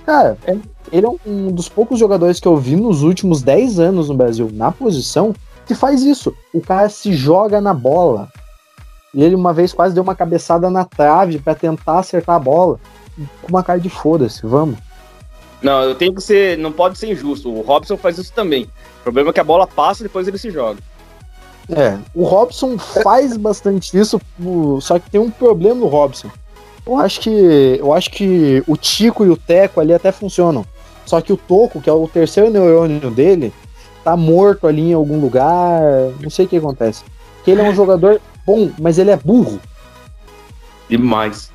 [SPEAKER 1] Cara, é, ele é um dos poucos jogadores que eu vi nos últimos 10 anos no Brasil na posição que faz isso. O cara se joga na bola. E ele uma vez quase deu uma cabeçada na trave para tentar acertar a bola. Com uma cara de foda-se, vamos.
[SPEAKER 2] Não, eu tenho que ser. Não pode ser injusto. O Robson faz isso também. O problema é que a bola passa e depois ele se joga.
[SPEAKER 1] É, o Robson faz bastante isso, só que tem um problema no Robson. Eu acho que. Eu acho que o Tico e o Teco ali até funcionam. Só que o Toco, que é o terceiro neurônio dele, tá morto ali em algum lugar. Não sei o que acontece. Que ele é um jogador bom, mas ele é burro.
[SPEAKER 2] Demais.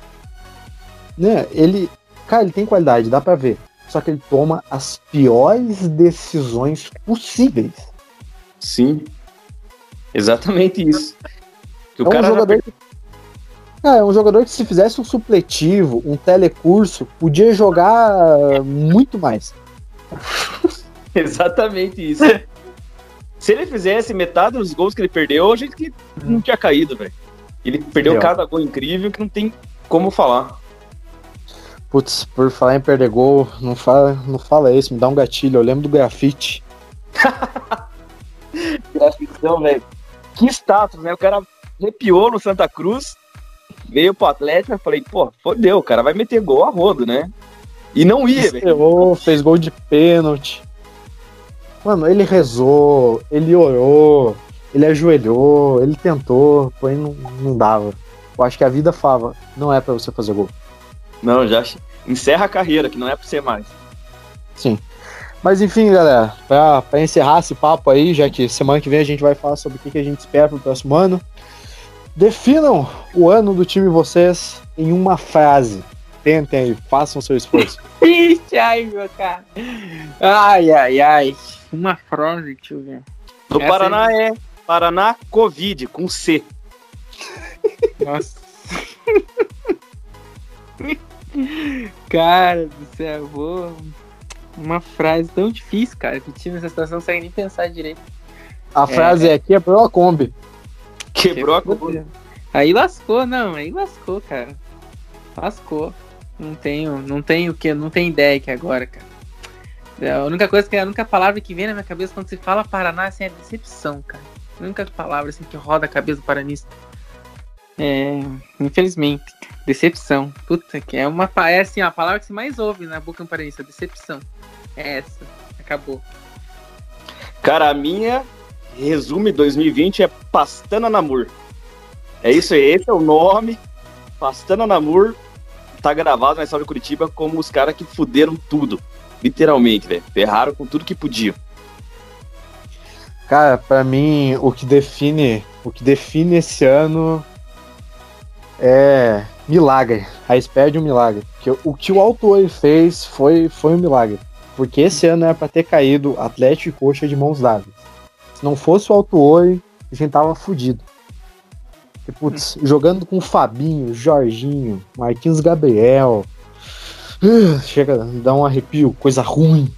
[SPEAKER 1] Né? Ele. Cara, ele tem qualidade, dá pra ver. Só que ele toma as piores decisões possíveis.
[SPEAKER 2] Sim. Exatamente isso.
[SPEAKER 1] Que o é um jogador já... que... é um jogador que se fizesse um supletivo, um telecurso, podia jogar muito mais. [LAUGHS]
[SPEAKER 2] Exatamente isso. [LAUGHS] Se ele fizesse metade dos gols que ele perdeu, a gente que não tinha caído, velho. Ele perdeu cada gol incrível que não tem como falar.
[SPEAKER 1] Putz, por falar em perder gol, não fala, não fala isso, me dá um gatilho. Eu lembro do grafite. [LAUGHS]
[SPEAKER 2] Grafitão, velho. Que status, né? O cara arrepiou no Santa Cruz, veio pro Atlético, eu falei, pô, fodeu, o cara vai meter gol a rodo, né? E não ia,
[SPEAKER 1] velho. Fez gol de pênalti. Mano, ele rezou, ele orou, ele ajoelhou, ele tentou, porém não, não dava. Eu acho que a vida fava, não é para você fazer gol.
[SPEAKER 2] Não, já encerra a carreira, que não é pra ser mais.
[SPEAKER 1] Sim. Mas enfim, galera, pra, pra encerrar esse papo aí, já que semana que vem a gente vai falar sobre o que, que a gente espera pro próximo ano, definam o ano do time vocês em uma frase. Tentem aí, façam seu esforço. [LAUGHS]
[SPEAKER 3] Ixi, ai, meu cara. Ai, ai, ai. Uma frase, deixa eu ver.
[SPEAKER 2] Do Essa Paraná aí... é Paraná Covid, com C.
[SPEAKER 3] Nossa. cara do céu, vou. Uma frase tão difícil, cara, que tinha nessa situação sem nem pensar direito.
[SPEAKER 1] A é, frase é quebrou a Kombi.
[SPEAKER 2] Quebrou a Kombi.
[SPEAKER 3] Aí lascou, não, aí lascou, cara. Lascou. Não tenho, não tenho que, não tenho ideia aqui agora, cara. É, a única coisa que a única palavra que vem na minha cabeça quando se fala Paraná assim, é decepção, cara. A única palavra assim que roda a cabeça do paranista. É, infelizmente, decepção. Puta que é uma é assim, a palavra que se mais ouve na boca do paranista, decepção. É essa. Acabou.
[SPEAKER 2] Cara, a minha resume 2020 é Pastana Namur. É isso aí, esse é o nome. Pastana Namur tá gravado na história de Curitiba como os caras que fuderam tudo. Literalmente, velho. Ferraram com tudo que podiam.
[SPEAKER 1] Cara, para mim o que define, o que define esse ano é milagre. A espera de um milagre. Porque o que o Alto fez foi foi um milagre. Porque esse ano era para ter caído Atlético e Coxa de mãos dadas. Se não fosse o Alto Oi, a gente tava fudido. E, putz, jogando com Fabinho, Jorginho, Marquinhos Gabriel, Uh, chega, dá um arrepio, coisa ruim.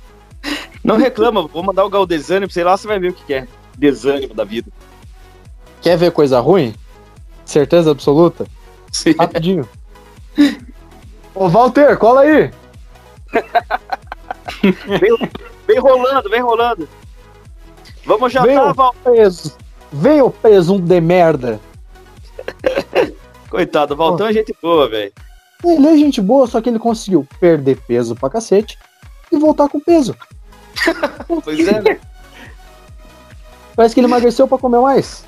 [SPEAKER 2] Não reclama, vou mandar o Galdesânimo, sei lá, você vai ver o que é. Desânimo da vida.
[SPEAKER 1] Quer ver coisa ruim? Certeza absoluta? Sim. Rapidinho. Ô, Walter, cola aí! [LAUGHS]
[SPEAKER 2] vem, vem, rolando, vem rolando. Vamos já
[SPEAKER 1] tá, Walter. Peso. Vem o peso de merda. [LAUGHS]
[SPEAKER 2] Coitado, o Valtão é gente boa, velho.
[SPEAKER 1] Ele é gente boa, só que ele conseguiu perder peso pra cacete e voltar com peso. [LAUGHS]
[SPEAKER 2] pois é, né?
[SPEAKER 1] Parece que ele emagreceu pra comer mais.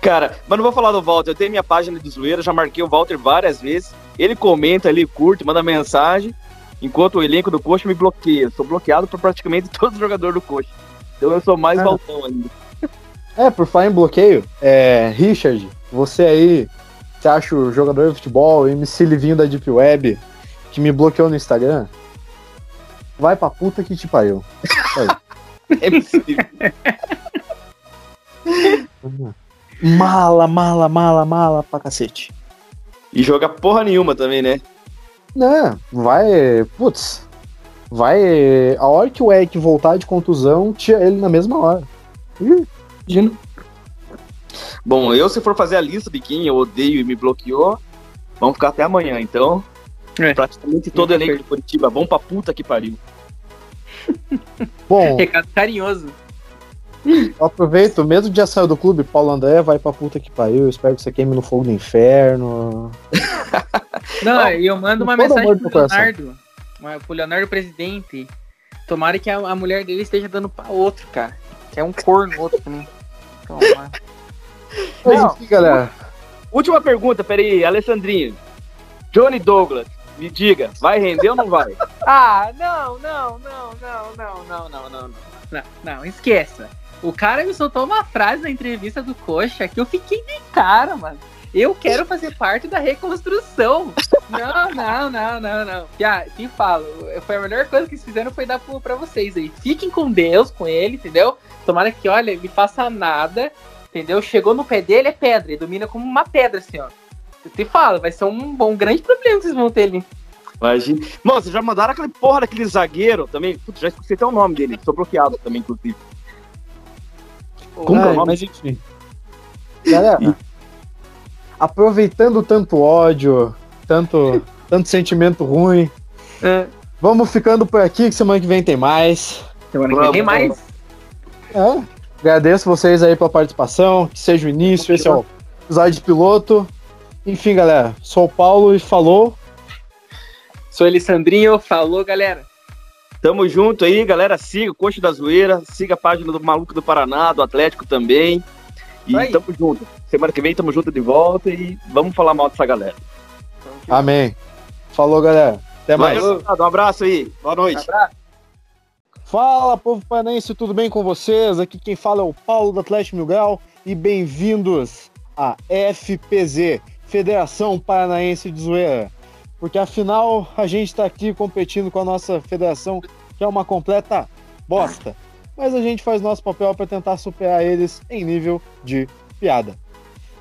[SPEAKER 2] Cara, mas não vou falar do Walter. Eu tenho minha página de zoeira, já marquei o Walter várias vezes. Ele comenta ali, curte, manda mensagem, enquanto o elenco do Coxa me bloqueia. Sou bloqueado por praticamente [LAUGHS] todo jogador do Coxa. Então eu sou mais ah. voltão ainda.
[SPEAKER 1] É, por falar em bloqueio, é, Richard, você aí, você acha o jogador de futebol, MC Livinho da Deep Web, que me bloqueou no Instagram? Vai pra puta que te pariu. [LAUGHS] é possível. [LAUGHS] mala, mala, mala, mala pra cacete.
[SPEAKER 2] E joga porra nenhuma também, né?
[SPEAKER 1] Não, vai. Putz. Vai. A hora que o Eric voltar de contusão, tira ele na mesma hora.
[SPEAKER 2] Imagina. Bom, eu se for fazer a lista de quem eu odeio e me bloqueou, vamos ficar até amanhã. Então, é. praticamente todo elenco de Curitiba, vão pra puta que pariu. [LAUGHS]
[SPEAKER 3] Bom. Recado carinhoso.
[SPEAKER 1] Aproveito, mesmo dia saiu do clube, Paulo André vai pra puta que pariu. Espero que você queime no fogo do inferno. [LAUGHS]
[SPEAKER 3] Não, e eu mando uma mensagem pro Leonardo, pro Leonardo presidente. Tomara que a, a, mulher dele esteja dando pra outro, cara. Que é um corno outro também. Toma.
[SPEAKER 2] Mas enfim, galera. Última pergunta, peraí, Alessandrinho. Johnny Douglas, me diga, vai render ou não vai? [LAUGHS]
[SPEAKER 3] Ah, não, não, não, não, não, não, não, não, não, não, esqueça. O cara me soltou uma frase na entrevista do Coxa que eu fiquei de cara, mano. Eu quero fazer parte da reconstrução. Não, não, não, não, não. Já, te falo, foi a melhor coisa que eles fizeram foi dar pra vocês aí. Fiquem com Deus, com ele, entendeu? Tomara que, olha, ele faça nada, entendeu? Chegou no pé dele, é pedra, ele domina como uma pedra, assim, ó. Eu te falo, vai ser um, um grande problema que vocês vão ter ali.
[SPEAKER 2] Imagina. Mano, vocês já mandaram aquele porra daquele zagueiro também. Putz, já esqueci até o nome dele. Sou bloqueado também, inclusive.
[SPEAKER 1] Como é o nome? Mas enfim. Galera, [LAUGHS] aproveitando tanto ódio, tanto, [LAUGHS] tanto sentimento ruim, é. vamos ficando por aqui, que semana que vem tem mais.
[SPEAKER 3] Semana que vem tem mais.
[SPEAKER 1] É. Agradeço vocês aí pela participação, que seja o início, esse é o episódio de piloto. Enfim, galera, sou o Paulo e falou.
[SPEAKER 3] Sou Alessandrinho, falou, galera.
[SPEAKER 2] Tamo junto aí, galera. Siga o Coxa da Zoeira, siga a página do Maluco do Paraná, do Atlético também. E aí. tamo junto. Semana que vem tamo junto de volta e vamos falar mal dessa galera.
[SPEAKER 1] Amém. Falou, galera. Até mais.
[SPEAKER 2] Um abraço aí. Boa noite. Um abraço.
[SPEAKER 1] Fala, povo panense, tudo bem com vocês? Aqui quem fala é o Paulo do Atlético Mil Grau e bem-vindos à FPZ, Federação Paranaense de Zoeira porque afinal a gente está aqui competindo com a nossa federação, que é uma completa bosta. Mas a gente faz nosso papel para tentar superar eles em nível de piada.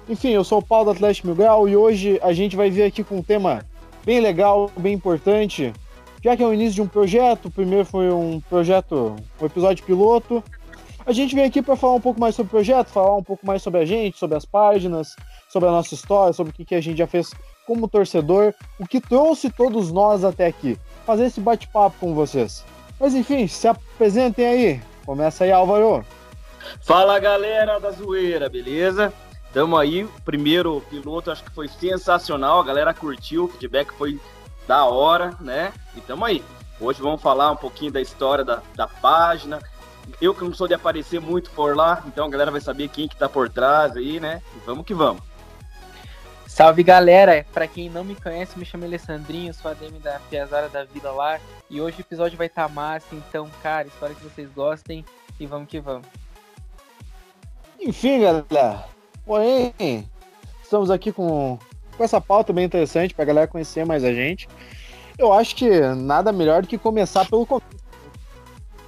[SPEAKER 1] Enfim, eu sou o Paulo do Atlético Mil Grau e hoje a gente vai vir aqui com um tema bem legal, bem importante, já que é o início de um projeto. O primeiro foi um projeto, um episódio piloto. A gente vem aqui para falar um pouco mais sobre o projeto, falar um pouco mais sobre a gente, sobre as páginas, sobre a nossa história, sobre o que, que a gente já fez como torcedor, o que trouxe todos nós até aqui. Fazer esse bate-papo com vocês. Mas enfim, se apresentem aí. Começa aí, Álvaro.
[SPEAKER 2] Fala galera da zoeira, beleza? Tamo aí, primeiro piloto acho que foi sensacional, a galera curtiu, o feedback foi da hora, né? E tamo aí. Hoje vamos falar um pouquinho da história da, da página. Eu que não sou de aparecer muito por lá, então a galera vai saber quem que tá por trás aí, né? E vamos que vamos.
[SPEAKER 3] Salve galera! Pra quem não me conhece, me chamo Alessandrinho, sou ADM da Piazara da Vida lá. E hoje o episódio vai estar tá massa, então, cara, espero que vocês gostem e vamos que vamos.
[SPEAKER 1] Enfim, galera, porém, estamos aqui com, com essa pauta bem interessante pra galera conhecer mais a gente. Eu acho que nada melhor do que começar pelo começo.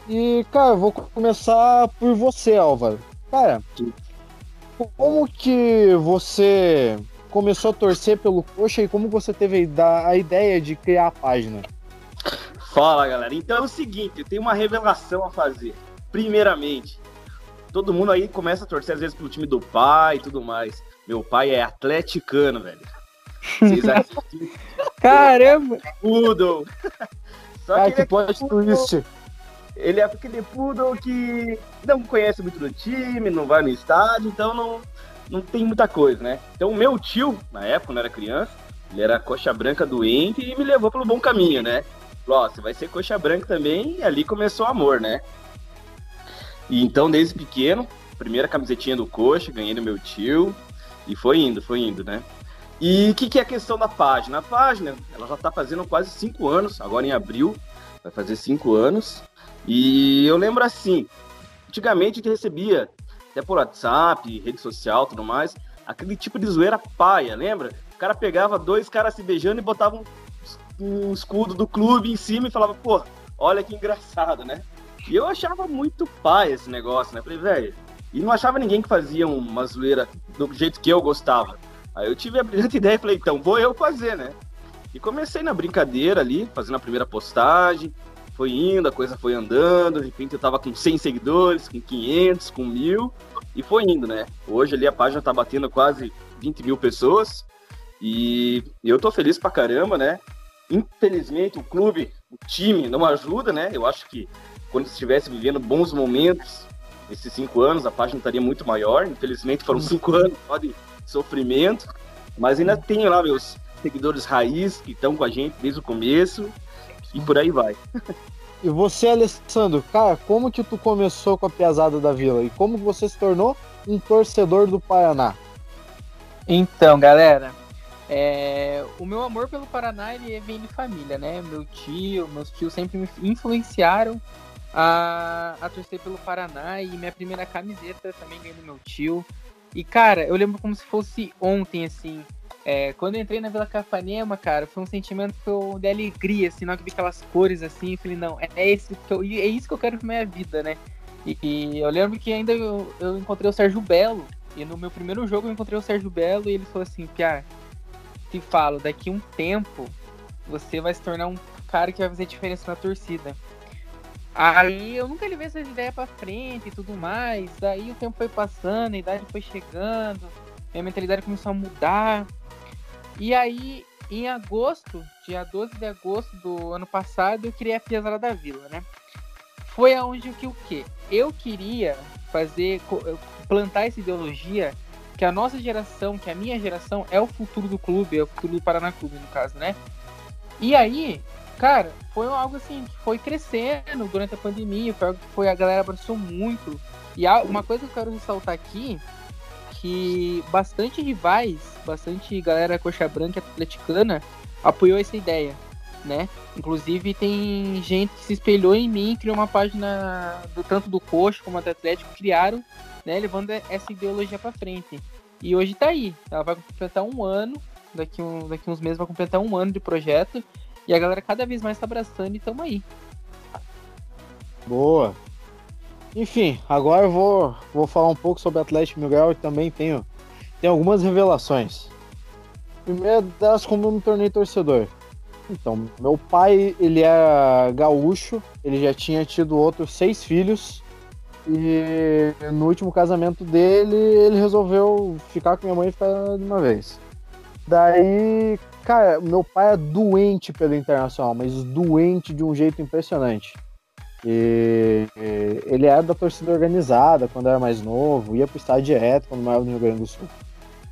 [SPEAKER 1] E, cara, vou começar por você, Álvaro. Cara, como que você começou a torcer pelo Coxa e como você teve a ideia de criar a página?
[SPEAKER 2] Fala, galera. Então é o seguinte, eu tenho uma revelação a fazer. Primeiramente, todo mundo aí começa a torcer às vezes pelo time do pai e tudo mais. Meu pai é atleticano, velho.
[SPEAKER 3] Vocês [LAUGHS] Caramba!
[SPEAKER 2] Poodle!
[SPEAKER 1] Só que, Ai, que é plot twist.
[SPEAKER 2] Ele é aquele poodle que não conhece muito do time, não vai no estádio, então não, não tem muita coisa, né? Então, o meu tio, na época, quando eu era criança, ele era coxa branca doente e me levou pelo bom caminho, né? Falou, ó, você vai ser coxa branca também, e ali começou o amor, né? E então, desde pequeno, primeira camisetinha do coxa, ganhei do meu tio, e foi indo, foi indo, né? E o que, que, é a questão da página? A página, ela já tá fazendo quase cinco anos, agora em abril, vai fazer cinco anos. E eu lembro assim, antigamente a gente recebia, até por WhatsApp, rede social tudo mais, aquele tipo de zoeira paia, lembra? O cara pegava dois caras se beijando e botava um, um escudo do clube em cima e falava, pô, olha que engraçado, né? E eu achava muito pai esse negócio, né? Falei, velho, e não achava ninguém que fazia uma zoeira do jeito que eu gostava. Aí eu tive a brilhante [LAUGHS] ideia e falei, então vou eu fazer, né? E comecei na brincadeira ali, fazendo a primeira postagem, foi indo, a coisa foi andando, de repente eu tava com 100 seguidores, com 500, com 1000, e foi indo, né? Hoje ali a página tá batendo quase 20 mil pessoas, e eu tô feliz pra caramba, né? Infelizmente o clube, o time não ajuda, né? Eu acho que quando estivesse vivendo bons momentos, esses cinco anos, a página estaria muito maior. Infelizmente foram cinco anos de sofrimento, mas ainda tenho lá meus seguidores raiz que estão com a gente desde o começo e por aí vai. [LAUGHS]
[SPEAKER 1] E você, Alessandro, cara, como que tu começou com a Piazada da Vila e como você se tornou um torcedor do Paraná?
[SPEAKER 3] Então, galera, é, o meu amor pelo Paraná ele vem de família, né? Meu tio, meus tios sempre me influenciaram a, a torcer pelo Paraná e minha primeira camiseta também ganhei do meu tio. E cara, eu lembro como se fosse ontem, assim. É, quando eu entrei na Vila Capanema, cara, foi um sentimento que eu, de alegria, assim, na hora que vi aquelas cores assim, eu falei, não, é, esse que eu, é isso que eu quero pra minha vida, né? E, e eu lembro que ainda eu, eu, encontrei o Sérgio Belo, e no meu primeiro jogo eu encontrei o Sérgio Belo e ele falou assim, Piar, te falo, daqui um tempo você vai se tornar um cara que vai fazer diferença na torcida. Aí eu nunca levei essa ideia pra frente e tudo mais. Daí o tempo foi passando, a idade foi chegando, minha mentalidade começou a mudar. E aí, em agosto, dia 12 de agosto do ano passado, eu criei a Piazada da Vila, né? Foi aonde que o quê? Eu queria fazer, plantar essa ideologia que a nossa geração, que a minha geração é o futuro do clube, é o futuro do Paraná Clube, no caso, né? E aí, cara, foi algo assim que foi crescendo durante a pandemia, foi foi, a galera abraçou muito. E uma coisa que eu quero ressaltar aqui que bastante rivais, bastante galera coxa branca atleticana apoiou essa ideia, né? Inclusive tem gente que se espelhou em mim, criou uma página do tanto do coxa como do Atlético criaram, né, levando essa ideologia para frente. E hoje tá aí, ela vai completar um ano, daqui, um, daqui uns meses vai completar um ano de projeto e a galera cada vez mais tá abraçando e tamo aí.
[SPEAKER 1] Boa, enfim, agora eu vou, vou falar um pouco sobre Atlético Miguel e também tenho, tenho algumas revelações. Primeira delas, como eu me tornei torcedor. Então, meu pai, ele é gaúcho, ele já tinha tido outros seis filhos, e no último casamento dele, ele resolveu ficar com minha mãe e ficar de uma vez. Daí, cara, meu pai é doente pelo Internacional, mas doente de um jeito impressionante. E ele era da torcida organizada quando era mais novo, ia pro estádio direto quando morava no Rio Grande do Sul.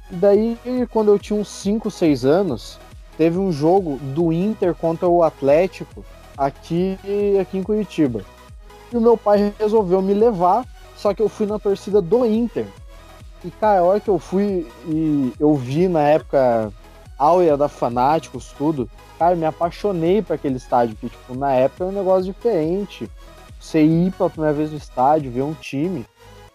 [SPEAKER 1] E daí, quando eu tinha uns 5, 6 anos, teve um jogo do Inter contra o Atlético aqui, aqui em Curitiba. E o meu pai resolveu me levar, só que eu fui na torcida do Inter. E cara, a hora que eu fui e eu vi na época áurea da Fanáticos, tudo, cara, me apaixonei por aquele estádio, que tipo, na época era um negócio diferente você ir pela primeira vez no estádio, ver um time.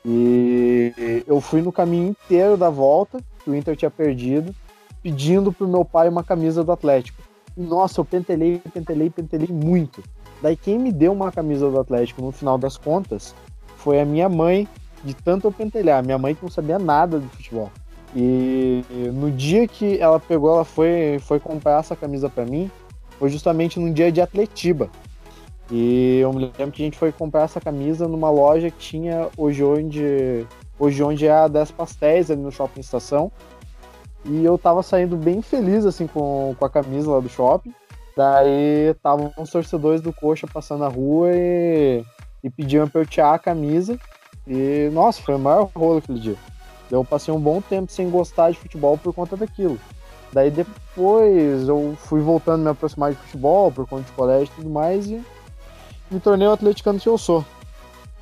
[SPEAKER 1] E eu fui no caminho inteiro da volta, que o Inter tinha perdido, pedindo pro meu pai uma camisa do Atlético. E, nossa, eu pentelei, pentelei, pentelei muito. Daí quem me deu uma camisa do Atlético no final das contas foi a minha mãe, de tanto eu pentelhar. Minha mãe que não sabia nada de futebol. E no dia que ela pegou, ela foi, foi comprar essa camisa para mim, foi justamente num dia de Atletiba. E eu me lembro que a gente foi comprar essa camisa numa loja que tinha hoje onde, hoje onde é a 10 Pastéis, ali no Shopping Estação. E eu tava saindo bem feliz, assim, com, com a camisa lá do shopping. Daí estavam os torcedores do Coxa passando na rua e, e pediam pra eu tirar a camisa. E, nossa, foi o maior rolo aquele dia. Eu passei um bom tempo sem gostar de futebol por conta daquilo. Daí depois eu fui voltando a me aproximar de futebol por conta de colégio e tudo mais. E me tornei o atleticano que eu sou.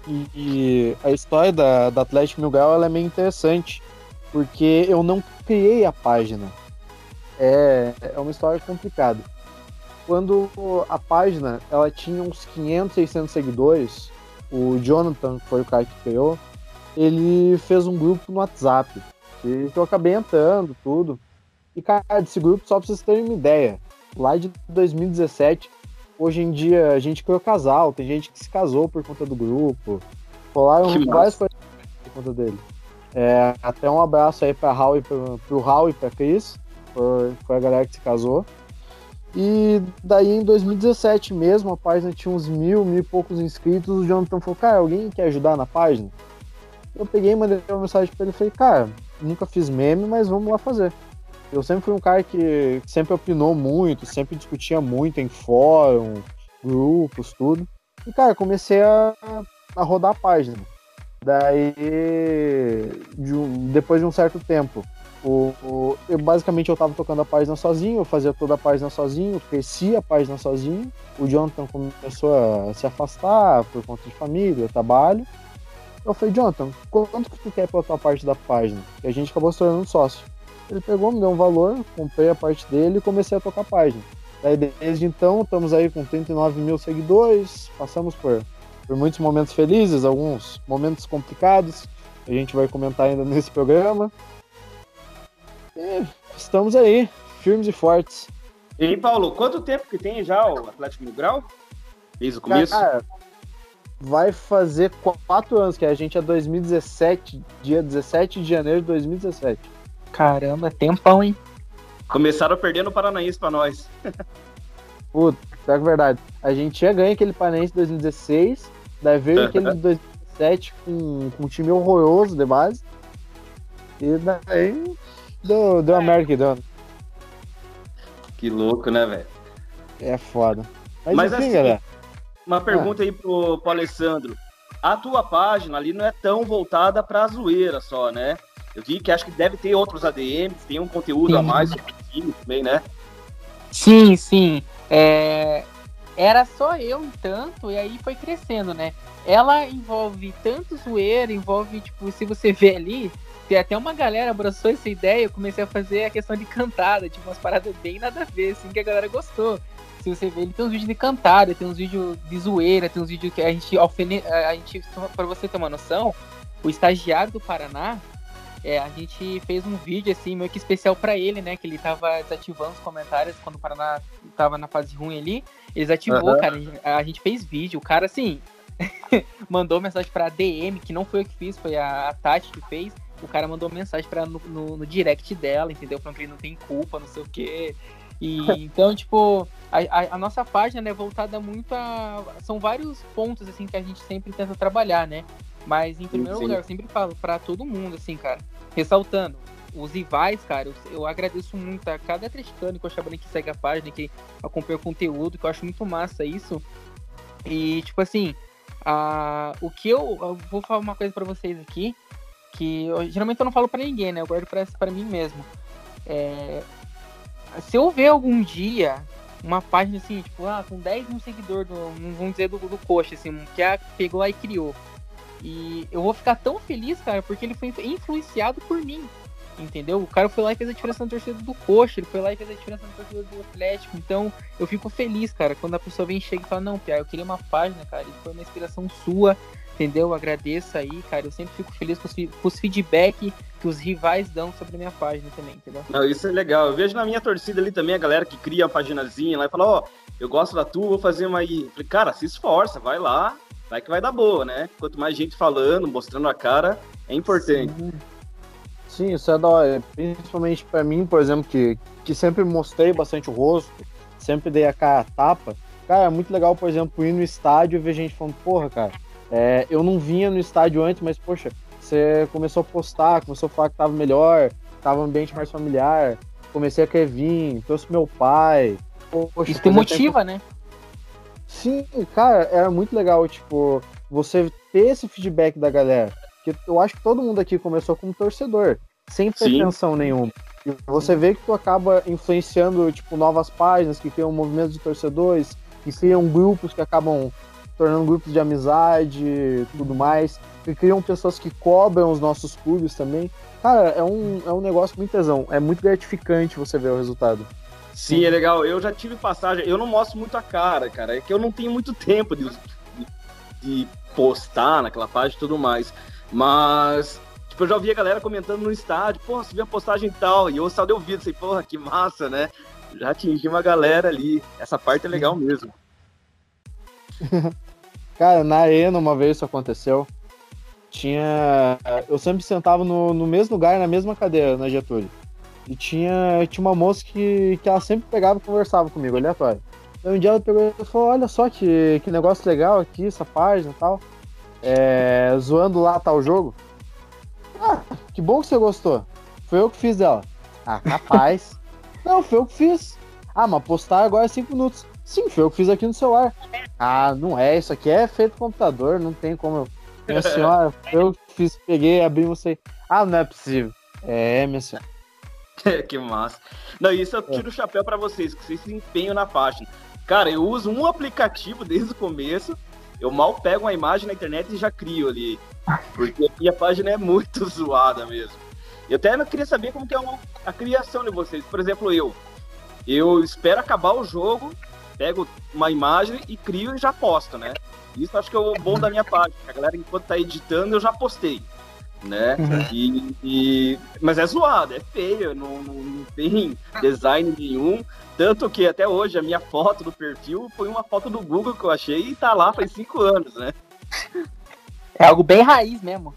[SPEAKER 1] E, e a história da, da Atlético Miguel ela é meio interessante, porque eu não criei a página. É, é uma história complicada. Quando a página ela tinha uns 500, 600 seguidores, o Jonathan, que foi o cara que criou, ele fez um grupo no WhatsApp, que eu acabei entrando, tudo. E, cara, desse grupo, só pra vocês terem uma ideia, lá de 2017, hoje em dia a gente criou casal, tem gente que se casou por conta do grupo, rolaram várias coisas por conta dele. É, até um abraço aí pra Raul e pro, pro Raul e pra Cris, foi, foi a galera que se casou. E daí em 2017 mesmo, a página tinha uns mil, mil e poucos inscritos. O Jonathan falou: Cara, alguém quer ajudar na página? Eu peguei mandei uma mensagem pra ele e falei: Cara, nunca fiz meme, mas vamos lá fazer. Eu sempre fui um cara que sempre opinou muito, sempre discutia muito em fórum, grupos, tudo. E, cara, comecei a, a rodar a página. Daí, de um, depois de um certo tempo, o, o, eu basicamente eu tava tocando a página sozinho, eu fazia toda a página sozinho, crescia a página sozinho. O Jonathan começou a se afastar por conta de família, trabalho. Eu falei, Jonathan, quanto que tu quer pela tua parte da página? E a gente acabou se tornando sócio. Ele pegou, me deu um valor, comprei a parte dele e comecei a tocar a página. Daí, desde então, estamos aí com 39 mil seguidores, passamos por, por muitos momentos felizes, alguns momentos complicados, a gente vai comentar ainda nesse programa. E estamos aí, firmes e fortes.
[SPEAKER 2] E Paulo, quanto tempo que tem já o Atlético Mil Grau? Desde o começo? Cara,
[SPEAKER 1] vai fazer quatro anos, que a gente é 2017, dia 17 de janeiro de 2017.
[SPEAKER 3] Caramba, é tempão, hein?
[SPEAKER 2] Começaram perdendo o Paranaense pra nós.
[SPEAKER 1] Puta, é verdade. A gente tinha ganho aquele Paranaense 2016, daí veio aquele de [LAUGHS] 2017 com, com um time horroroso de base. E daí deu, deu a merda que deu.
[SPEAKER 2] Que louco, né, velho?
[SPEAKER 1] É foda.
[SPEAKER 2] Mas, Mas enfim, assim, galera. Uma pergunta ah. aí pro, pro Alessandro. A tua página ali não é tão voltada pra zoeira só, né? Eu vi que acho que deve ter outros ADMs, tem um conteúdo sim. a mais sobre o time também, né?
[SPEAKER 3] Sim, sim. É... Era só eu tanto, e aí foi crescendo, né? Ela envolve tanto zoeira, envolve, tipo, se você vê ali, tem até uma galera abraçou essa ideia, eu comecei a fazer a questão de cantada, tipo, umas paradas bem nada a ver, assim, que a galera gostou. Se você ver, ele tem uns vídeos de cantada, tem uns vídeos de zoeira, tem uns vídeos que a gente alfene... a gente, pra você ter uma noção, o estagiário do Paraná, é, a gente fez um vídeo assim meio que especial para ele, né? Que ele tava desativando os comentários quando o Paraná tava na fase ruim ali. Ele desativou, uhum. cara. A gente fez vídeo. O cara, assim, [LAUGHS] mandou mensagem pra DM, que não foi eu que fiz, foi a, a Tati que fez. O cara mandou mensagem para no, no, no, direct dela, entendeu? Falando que ele não tem culpa, não sei o quê. E então, tipo, a, a, nossa página é né, voltada muito a. São vários pontos assim que a gente sempre tenta trabalhar, né? Mas em primeiro Sim. lugar, eu sempre falo para todo mundo, assim, cara, ressaltando, os rivais, cara, eu, eu agradeço muito a cada atleticano que eu chamando que segue a página, que acompanha o conteúdo, que eu acho muito massa isso. E, tipo assim, a, o que eu, eu vou falar uma coisa para vocês aqui, que eu, geralmente eu não falo para ninguém, né? Eu guardo para mim mesmo. É, se eu ver algum dia uma página assim, tipo, ah, com 10 mil seguidores, do, vamos dizer, do, do coxa, assim, que a pegou lá e criou. E eu vou ficar tão feliz, cara, porque ele foi influenciado por mim. Entendeu? O cara foi lá e fez a diferença na torcida do Coxa, ele foi lá e fez a diferença na torcida do Atlético. Então, eu fico feliz, cara, quando a pessoa vem e chega e fala: Não, Pia, eu queria uma página, cara, e foi uma inspiração sua, entendeu? Eu agradeço aí, cara. Eu sempre fico feliz com os, com os feedback que os rivais dão sobre a minha página também, entendeu?
[SPEAKER 2] Não, isso é legal. Eu vejo na minha torcida ali também a galera que cria a paginazinha lá e fala: Ó, oh, eu gosto da tua, vou fazer uma aí. falei, cara, se esforça, vai lá, vai que vai dar boa, né? Quanto mais gente falando, mostrando a cara, é importante. Sim,
[SPEAKER 1] Sim isso é da hora. Principalmente para mim, por exemplo, que, que sempre mostrei bastante o rosto, sempre dei a cara a tapa. Cara, é muito legal, por exemplo, ir no estádio e ver gente falando, porra, cara, é, eu não vinha no estádio antes, mas, poxa, você começou a postar, começou a falar que tava melhor, tava um ambiente mais familiar, comecei a querer vir, trouxe meu pai.
[SPEAKER 3] Poxa, Isso te motiva, tempo... né?
[SPEAKER 1] Sim, cara, era muito legal, tipo, você ter esse feedback da galera. Que eu acho que todo mundo aqui começou como torcedor, sem pretensão nenhuma. E você vê que tu acaba influenciando, tipo, novas páginas que criam movimentos de torcedores, que criam grupos que acabam tornando grupos de amizade tudo mais, que criam pessoas que cobram os nossos clubes também. Cara, é um, é um negócio muito tesão. É muito gratificante você ver o resultado.
[SPEAKER 2] Sim, é legal. Eu já tive passagem. Eu não mostro muito a cara, cara. É que eu não tenho muito [LAUGHS] tempo de, de postar naquela página e tudo mais. Mas, tipo, eu já ouvi a galera comentando no estádio, porra, você viu a postagem e tal, e eu só dei ouvido, assim, porra, que massa, né? Já atingi uma galera ali. Essa parte é legal mesmo. [LAUGHS]
[SPEAKER 1] Cara, na arena uma vez isso aconteceu. Tinha. Eu sempre sentava no, no mesmo lugar, na mesma cadeira, na Getúlio. E tinha, tinha uma moça que, que ela sempre pegava e conversava comigo, aleatório. Então um dia ela pegou e falou: Olha só que, que negócio legal aqui, essa página e tal. É, zoando lá tal jogo. Ah, que bom que você gostou. Foi eu que fiz dela. Ah, capaz. [LAUGHS] Não, foi eu que fiz. Ah, mas postar agora é 5 minutos. Sim, foi eu que fiz aqui no celular. Ah, não é, isso aqui é feito computador, não tem como eu. Minha senhora, [LAUGHS] eu fiz, peguei, abri você. Ah, não é possível. É, minha senhora. [LAUGHS]
[SPEAKER 2] que massa. Não, isso eu tiro o chapéu para vocês, que vocês se empenham na página. Cara, eu uso um aplicativo [LAUGHS] desde o começo. Eu mal pego uma imagem na internet e já crio ali. Porque a minha página é muito zoada mesmo. Eu até não queria saber como que é a criação de vocês. Por exemplo, eu. Eu espero acabar o jogo, pego uma imagem e crio e já posto, né? Isso acho que é o bom da minha página. A galera, enquanto tá editando, eu já postei. Né? Uhum. E, e, mas é zoado, é feio, não, não, não, tem design nenhum. Tanto que até hoje a minha foto do perfil foi uma foto do Google que eu achei e tá lá faz cinco anos, né?
[SPEAKER 3] É algo bem raiz mesmo.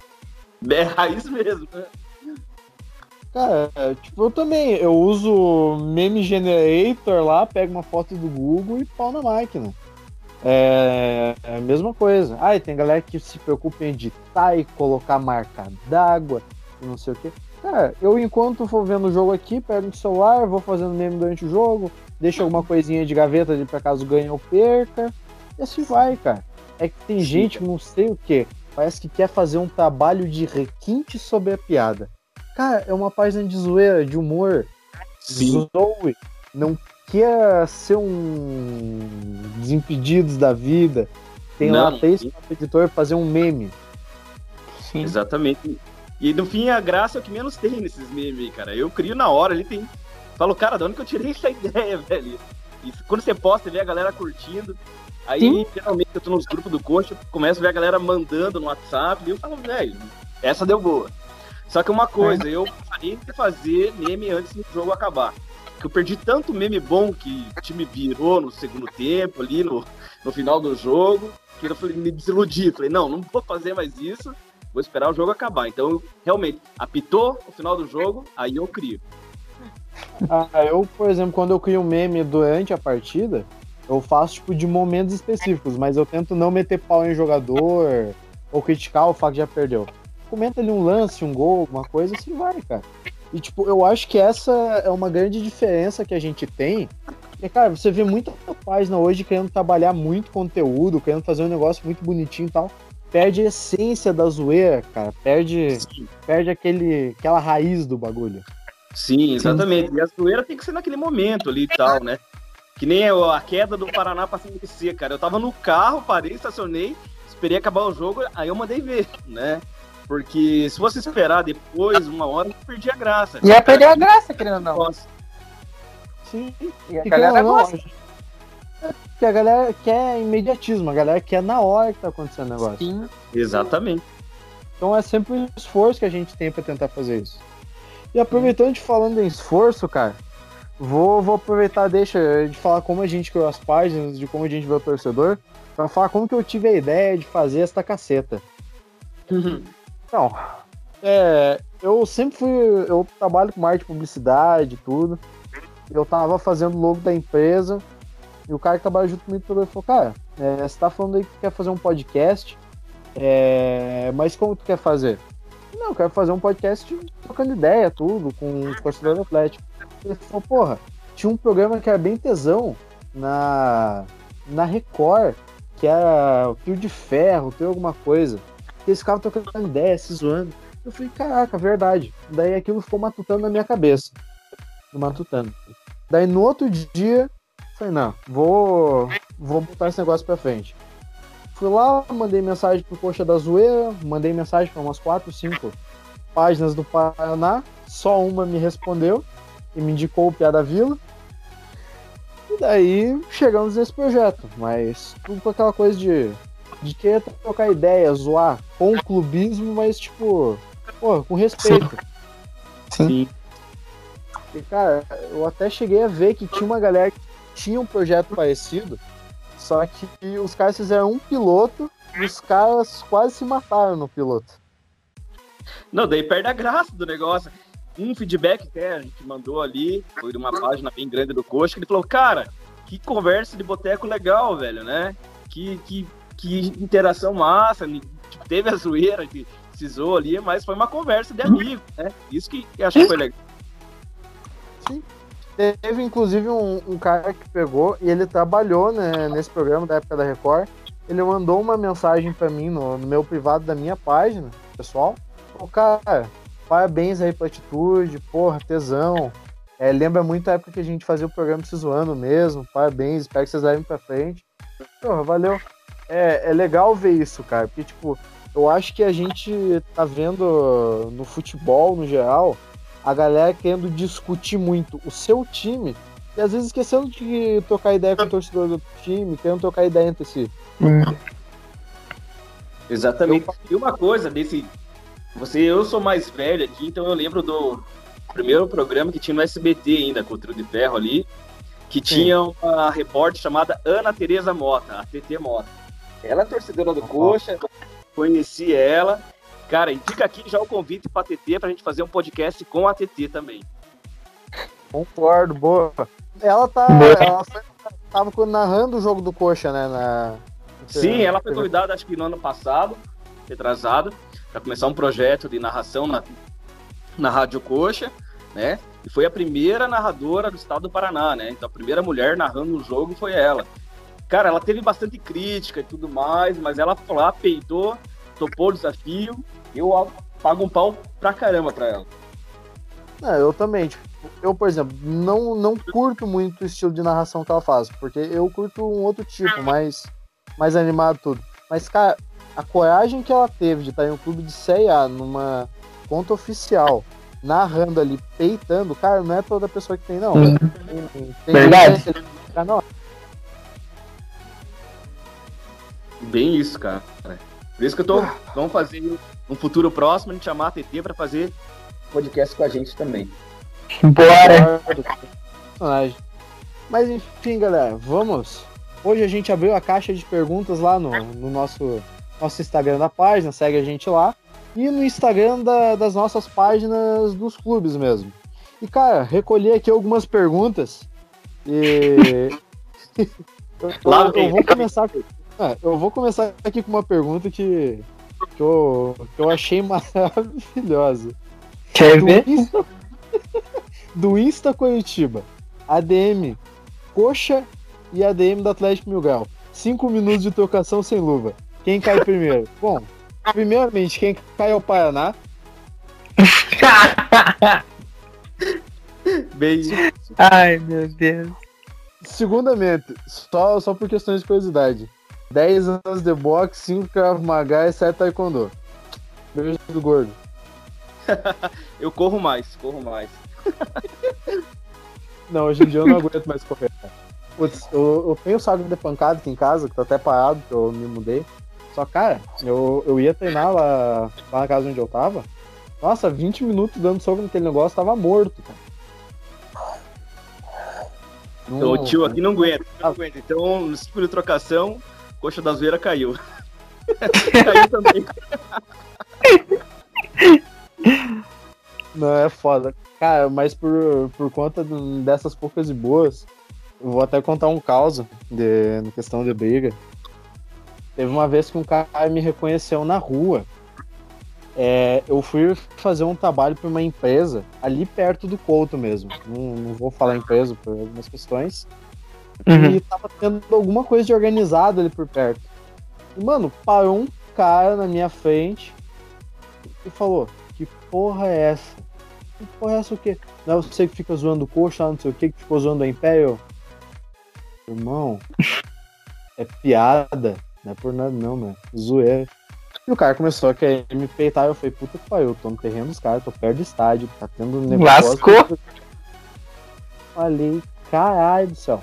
[SPEAKER 2] É raiz mesmo, né?
[SPEAKER 1] Cara, tipo, eu também, eu uso meme generator lá, pego uma foto do Google e pau na máquina. É, é a mesma coisa. Ah, tem galera que se preocupa em editar e colocar marca d'água e não sei o que. Cara, eu enquanto for vendo o jogo aqui, pego o celular, vou fazendo meme durante o jogo, deixo alguma coisinha de gaveta de pra caso ganhe ou perca. E assim vai, cara. É que tem gente que não sei o que, parece que quer fazer um trabalho de requinte sobre a piada. Cara, é uma página de zoeira, de humor. Sim. Zoe não quer ser um Desimpedidos da vida. Tem não, lá três para o editor fazer um meme.
[SPEAKER 2] Sim. Exatamente. E no fim a graça é o que menos tem nesses memes, cara. Eu crio na hora, ele tem. Falo, cara, de onde que eu tirei [LAUGHS] essa ideia, velho? E quando você posta, vê a galera curtindo. Aí, Sim. geralmente, eu tô nos grupos do coach, começo a ver a galera mandando no WhatsApp, e eu falo, velho, essa deu boa. Só que uma coisa, eu parei de fazer meme antes do jogo acabar. Que eu perdi tanto meme bom que o time virou no segundo tempo, ali no, no final do jogo, que eu falei, me desiludi. Falei, não, não vou fazer mais isso, vou esperar o jogo acabar. Então, realmente, apitou o final do jogo, aí eu crio.
[SPEAKER 1] Ah, eu, por exemplo, quando eu crio um meme durante a partida, eu faço tipo de momentos específicos, mas eu tento não meter pau em jogador ou criticar o fato que já perdeu comenta ali um lance, um gol, alguma coisa, assim vai, cara. E, tipo, eu acho que essa é uma grande diferença que a gente tem. Porque, cara, você vê muita página hoje querendo trabalhar muito conteúdo, querendo fazer um negócio muito bonitinho e tal. Perde a essência da zoeira, cara. Perde, perde aquele, aquela raiz do bagulho.
[SPEAKER 2] Sim, exatamente. Sim. E a zoeira tem que ser naquele momento ali e tal, né? Que nem a queda do Paraná pra CMC, cara. Eu tava no carro, parei, estacionei, esperei acabar o jogo, aí eu mandei ver, né? Porque se você esperar depois, uma hora, eu perdi a graça.
[SPEAKER 3] Ia perder a graça, querendo ou não.
[SPEAKER 1] Sim, e a galera não, gosta. Porque a galera quer imediatismo, a galera quer na hora que tá acontecendo o negócio. Sim.
[SPEAKER 2] Exatamente.
[SPEAKER 1] Então é sempre um esforço que a gente tem para tentar fazer isso. E aproveitando de falando em esforço, cara, vou, vou aproveitar, deixa de falar como a gente criou as páginas, de como a gente vê o torcedor, para falar como que eu tive a ideia de fazer esta caceta. Uhum. [LAUGHS] Não. É, eu sempre fui. Eu trabalho com marketing publicidade tudo. Eu tava fazendo o logo da empresa. E o cara que trabalha junto comigo falou: Cara, é, você tá falando aí que quer fazer um podcast. É, mas como tu quer fazer? Não, eu quero fazer um podcast trocando ideia, tudo, com os torcedores atléticos. Ele falou, porra, tinha um programa que era bem tesão na, na Record, que era o Fio de Ferro, tem alguma coisa. Eles ficavam trocando ideia, se zoando. Eu falei, caraca, verdade. Daí aquilo ficou matutando na minha cabeça. Matutando. Daí no outro dia, falei, não, vou, vou botar esse negócio pra frente. Fui lá, mandei mensagem pro Coxa da Zoeira, mandei mensagem para umas 4, 5 páginas do Paraná, só uma me respondeu e me indicou o Piada Vila. E daí chegamos nesse projeto, mas tudo com aquela coisa de de querer trocar ideia, zoar com o clubismo, mas tipo, pô, com respeito.
[SPEAKER 3] Sim.
[SPEAKER 1] E, cara, eu até cheguei a ver que tinha uma galera que tinha um projeto parecido, só que os caras fizeram um piloto e os caras quase se mataram no piloto.
[SPEAKER 2] Não, daí perde a graça do negócio. Um feedback que a gente mandou ali, foi de uma página bem grande do Coxa, que ele falou, cara, que conversa de boteco legal, velho, né? Que, que, que interação massa, tipo, teve a zoeira que zoou ali, mas foi uma conversa de amigo, né? Isso que eu acho que foi legal.
[SPEAKER 1] Sim. Teve inclusive um, um, cara que pegou e ele trabalhou né, nesse programa da época da Record. Ele mandou uma mensagem para mim no, no, meu privado da minha página, pessoal. O cara, parabéns aí pela atitude, porra, tesão. É, lembra muito a época que a gente fazia o programa se zoando mesmo. Parabéns, espero que vocês levem pra frente. Porra, valeu. É, é legal ver isso, cara, porque, tipo, eu acho que a gente tá vendo no futebol, no geral, a galera querendo discutir muito o seu time e às vezes esquecendo de trocar ideia com o torcedor do time, querendo trocar ideia entre si. Hum.
[SPEAKER 2] Exatamente. E uma coisa desse. Você, eu sou mais velho aqui, então eu lembro do primeiro programa que tinha no SBT ainda, com o Trio de Ferro ali, que Sim. tinha uma repórter chamada Ana Tereza Mota, a TT Mota. Ela é torcedora do Coxa, conheci ela, Cara, indica aqui já o convite pra TT pra gente fazer um podcast com a TT também.
[SPEAKER 1] Concordo, boa. Ela tá. Ela foi, tava narrando o jogo do Coxa, né? Na...
[SPEAKER 2] Sim, ela foi convidada, acho que no ano passado, retrasado, para começar um projeto de narração na, na Rádio Coxa, né? E foi a primeira narradora do estado do Paraná, né? Então a primeira mulher narrando o jogo foi ela. Cara, ela teve bastante crítica e tudo mais, mas ela foi lá, peitou, topou o desafio eu pago um pau pra caramba pra ela.
[SPEAKER 1] É, eu também, tipo, eu, por exemplo, não, não curto muito o estilo de narração que ela faz, porque eu curto um outro tipo, mais, mais animado tudo. Mas, cara, a coragem que ela teve de estar em um clube de Série A, numa conta oficial, narrando ali, peitando, cara, não é toda pessoa que tem, não. Tem,
[SPEAKER 3] tem Verdade.
[SPEAKER 2] Não. Bem isso, cara. Por isso que eu tô. Vamos fazer um futuro próximo, a gente chamar a TT para fazer podcast com a gente também.
[SPEAKER 3] Bora!
[SPEAKER 1] Mas enfim, galera, vamos. Hoje a gente abriu a caixa de perguntas lá no, no nosso, nosso Instagram da página, segue a gente lá. E no Instagram da, das nossas páginas dos clubes mesmo. E, cara, recolhi aqui algumas perguntas. E. eu, [LAUGHS] eu, [LAUGHS] eu vou começar. Ah, eu vou começar aqui com uma pergunta que, que, eu, que eu achei [LAUGHS] maravilhosa.
[SPEAKER 3] Quer do ver?
[SPEAKER 1] Insta, [LAUGHS] do Insta Curitiba, ADM Coxa e ADM do Atlético Mil Grau. Cinco minutos de trocação sem luva. Quem cai primeiro? [LAUGHS] Bom, primeiramente, quem cai é o Paraná.
[SPEAKER 3] Beijo. Ai, meu Deus.
[SPEAKER 1] Segundamente, só, só por questões de curiosidade. 10 anos de boxe, 5 Krav Maga e 7 Taekwondo. Beijo do gordo. [LAUGHS]
[SPEAKER 2] eu corro mais, corro mais. [LAUGHS]
[SPEAKER 1] não, hoje em dia eu não aguento mais correr. Putz, eu, eu tenho saco de pancada aqui em casa, que tá até parado, que eu me mudei. Só, cara, eu, eu ia treinar lá, lá na casa onde eu tava. Nossa, 20 minutos dando soco naquele negócio, tava morto, cara.
[SPEAKER 2] Então, o tio aqui não aguenta, não aguenta. Então, no ciclo de trocação, Coxa da Zoeira caiu. [LAUGHS] caiu também.
[SPEAKER 1] Não, é foda. Cara, mas por, por conta dessas poucas e boas, eu vou até contar um caos de, na questão de briga. Teve uma vez que um cara me reconheceu na rua. É, eu fui fazer um trabalho para uma empresa ali perto do Couto mesmo. Não, não vou falar empresa por algumas questões. Uhum. E tava tendo alguma coisa de organizado ali por perto. E, mano, parou um cara na minha frente e falou: Que porra é essa? Que porra é essa o quê? Não é você que fica zoando o coxa, não sei o que, que ficou zoando a Imperial? Irmão, [LAUGHS] é piada. Não é por nada, não, mano. Zoeira. E o cara começou a querer me peitar. Eu falei, puta que pariu, eu tô no terreno dos caras, tô perto do estádio, tá tendo
[SPEAKER 3] um negócio. Lascou!
[SPEAKER 1] Falei, caralho do céu.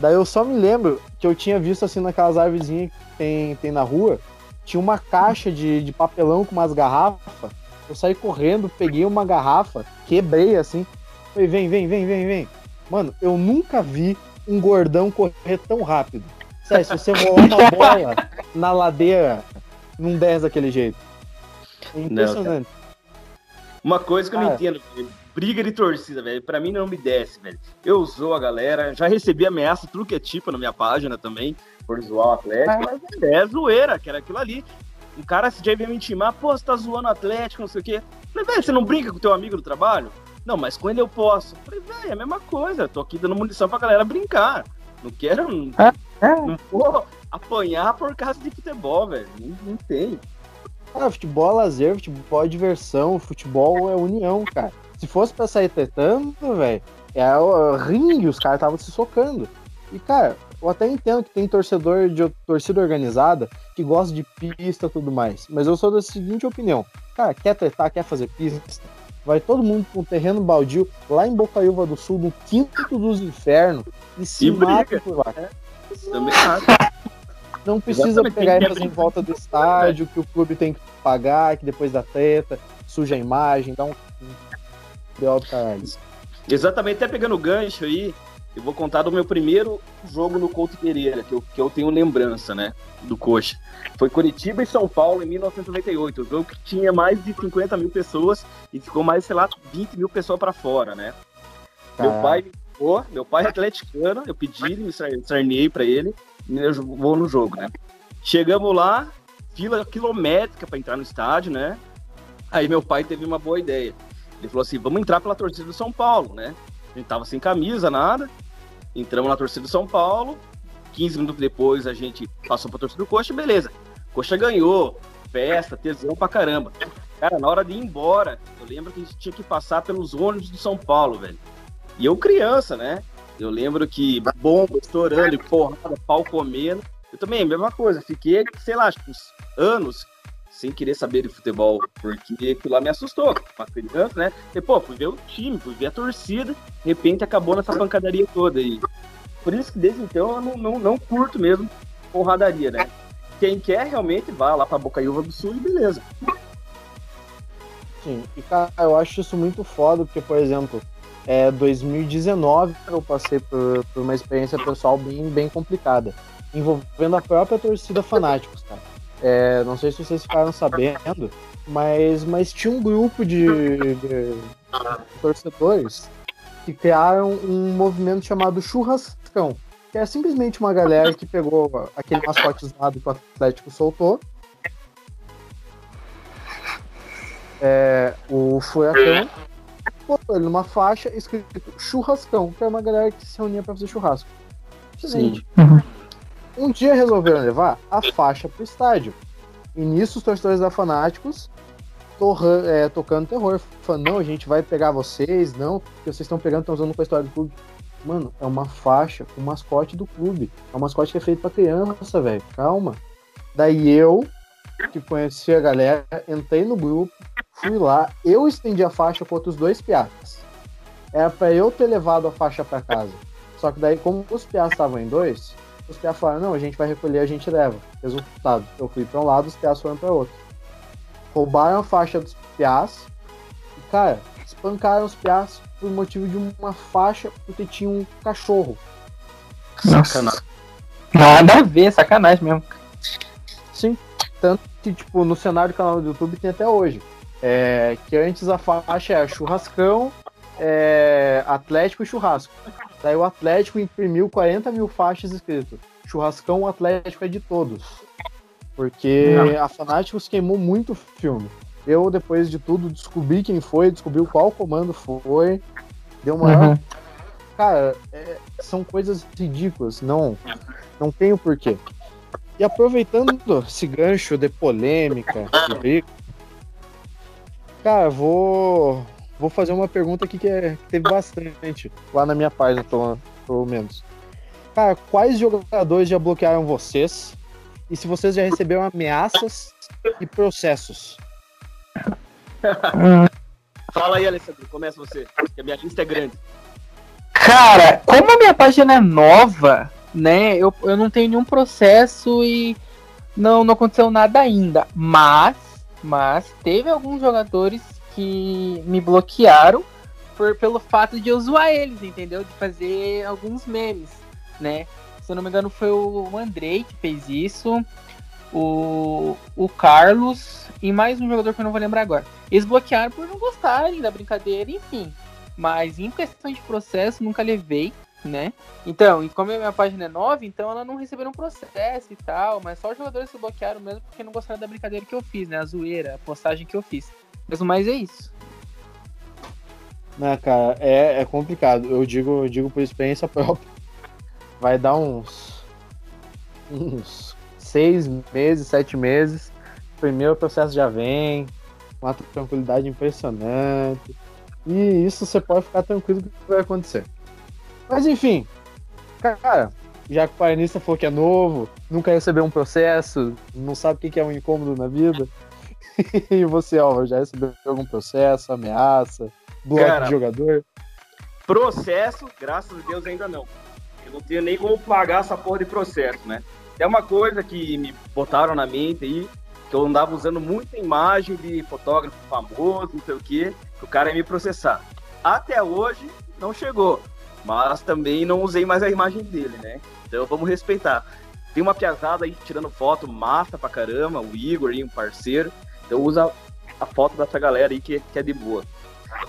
[SPEAKER 1] Daí eu só me lembro que eu tinha visto assim naquelas árvorezinhas que tem, tem na rua, tinha uma caixa de, de papelão com umas garrafas. Eu saí correndo, peguei uma garrafa, quebrei assim. Falei, vem, vem, vem, vem, vem. Mano, eu nunca vi um gordão correr tão rápido. Sério, se você rolar uma [LAUGHS] bola na ladeira, não desce daquele jeito. É impressionante.
[SPEAKER 2] Não, uma coisa que eu não entendo, briga de torcida, velho. Pra mim não me desce, velho. Eu usou a galera, já recebi ameaça, tudo que é tipo na minha página também, por zoar o Atlético, mas é zoeira, que era aquilo ali. Um cara se já veio me intimar, pô, você tá zoando o Atlético, não sei o quê. Falei, velho, você não brinca com teu amigo do trabalho? Não, mas quando eu posso? Falei, velho, é a mesma coisa, tô aqui dando munição pra galera brincar. Não quero. É, é. Não vou apanhar por causa de futebol, velho. Não, não tem.
[SPEAKER 1] Ah, futebol é lazer, futebol é diversão, futebol é união, cara. Se fosse pra sair tretando, velho, é o ringue, os caras estavam se socando. E, cara, eu até entendo que tem torcedor de torcida organizada que gosta de pista e tudo mais. Mas eu sou da seguinte opinião. Cara, quer tretar, quer fazer pista? Vai todo mundo com um terreno baldio lá em Bocaiúva do Sul, no quinto dos infernos, e se mata por lá. É, também acho. Não precisa Exatamente. pegar e fazer em volta do estádio, que o clube tem que pagar, que depois da treta, suja a imagem, dá um.
[SPEAKER 2] Exatamente, até pegando o gancho aí, eu vou contar do meu primeiro jogo no Couto Pereira, que eu, que eu tenho lembrança, né? Do Coxa. Foi Curitiba e São Paulo em 1998. O jogo que tinha mais de 50 mil pessoas e ficou mais, sei lá, 20 mil pessoas para fora, né? Meu pai me meu pai é atleticano, eu pedi, me sarnei para ele eu vou no jogo, né? Chegamos lá, fila quilométrica para entrar no estádio, né? Aí meu pai teve uma boa ideia. Ele falou assim: vamos entrar pela torcida do São Paulo, né? A gente tava sem camisa, nada. Entramos na torcida do São Paulo. 15 minutos depois a gente passou pra torcida do Coxa, beleza. Coxa ganhou, festa, tesão pra caramba. Cara, na hora de ir embora, eu lembro que a gente tinha que passar pelos ônibus do São Paulo, velho. E eu criança, né? Eu lembro que bomba estourando, porrada, pau comendo. Eu também, mesma coisa. Fiquei, sei lá, uns anos sem querer saber de futebol, porque aquilo lá me assustou. Uma criança, né? E, pô, fui ver o time, fui ver a torcida, de repente acabou nessa pancadaria toda aí. Por isso que desde então eu não, não, não curto mesmo porradaria, né? Quem quer realmente vá lá pra Bocaiúva do Sul e beleza.
[SPEAKER 1] Sim, e cara, eu acho isso muito foda, porque, por exemplo, é, 2019 eu passei por, por, uma experiência pessoal bem, bem complicada, envolvendo a própria torcida Fanáticos, cara. É, não sei se vocês ficaram sabendo, mas, mas tinha um grupo de, de torcedores que criaram um movimento chamado Churrascão, que é simplesmente uma galera que pegou aquele mascote usado que o Atlético soltou, é, o Furacão, botou ele numa faixa escrito churrascão, que é uma galera que se reunia para fazer churrasco. Excelente. Uhum. Um dia resolveram levar a faixa pro estádio. E nisso os torcedores da Fanáticos é, tocando terror. Falando, não, a gente vai pegar vocês, não, porque vocês estão pegando, estão usando com a história do clube. Mano, é uma faixa o mascote do clube. É um mascote que é feito pra criança, velho. Calma. Daí eu, que conheci a galera, entrei no grupo, Fui lá, eu estendi a faixa com outros dois piatas. Era pra eu ter levado a faixa para casa. Só que daí, como os piatas estavam em dois, os piatas falaram, não, a gente vai recolher, a gente leva. Resultado, eu fui para um lado, os piatas foram para outro. Roubaram a faixa dos piatas e, cara, espancaram os piatas por motivo de uma faixa porque tinha um cachorro.
[SPEAKER 3] Sacanagem. Nada a ver, sacanagem mesmo.
[SPEAKER 1] Sim, tanto que, tipo, no cenário do canal do YouTube tem até hoje. É, que antes a faixa era churrascão, é, Atlético e churrasco. Daí o Atlético imprimiu 40 mil faixas escrito churrascão, o Atlético é de todos. Porque Não. a Fanáticos queimou muito filme. Eu, depois de tudo, descobri quem foi, descobri qual comando foi. Deu uma. Uhum. Cara, é, são coisas ridículas. Não, não tem o porquê. E aproveitando esse gancho de polêmica, de briga, Cara, vou vou fazer uma pergunta aqui que, é, que teve bastante lá na minha página, pelo, pelo menos. Cara, quais jogadores já bloquearam vocês? E se vocês já receberam ameaças e processos? [LAUGHS]
[SPEAKER 2] Fala aí, Alessandro, começa você, que a minha lista é grande.
[SPEAKER 3] Cara, como a minha página é nova, né? Eu, eu não tenho nenhum processo e não, não aconteceu nada ainda. Mas, mas teve alguns jogadores que me bloquearam por, pelo fato de eu zoar eles, entendeu? De fazer alguns memes, né? Se eu não me engano, foi o Andrei que fez isso, o, o Carlos e mais um jogador que eu não vou lembrar agora. Eles bloquearam por não gostarem da brincadeira, enfim. Mas em questão de processo, nunca levei, né? Então, como a minha página é nova, então ela não recebeu um processo e tal, mas só os jogadores se bloquearam mesmo porque não gostaram da brincadeira que eu fiz, né? A zoeira, a postagem que eu fiz. Mas mais é isso.
[SPEAKER 1] Né, cara, é, é complicado. Eu digo, eu digo por experiência [LAUGHS] própria. Vai dar uns. uns seis meses, sete meses. Primeiro processo já vem. Uma tranquilidade impressionante. E isso você pode ficar tranquilo que vai acontecer. Mas enfim, cara, já que o painista falou que é novo, nunca recebeu um processo, não sabe o que é um incômodo na vida. [LAUGHS] e você, Álvaro, já recebeu algum processo, ameaça, bloco cara, de jogador?
[SPEAKER 2] Processo, graças a Deus, ainda não. Eu não tenho nem como pagar essa porra de processo, né? É uma coisa que me botaram na mente aí, que eu andava usando muita imagem de fotógrafo famoso, não sei o quê, que o cara ia me processar. Até hoje não chegou, mas também não usei mais a imagem dele, né? Então vamos respeitar. Tem uma piazada aí tirando foto massa pra caramba, o Igor aí, um parceiro. Então usa a foto dessa galera aí que, que é de boa.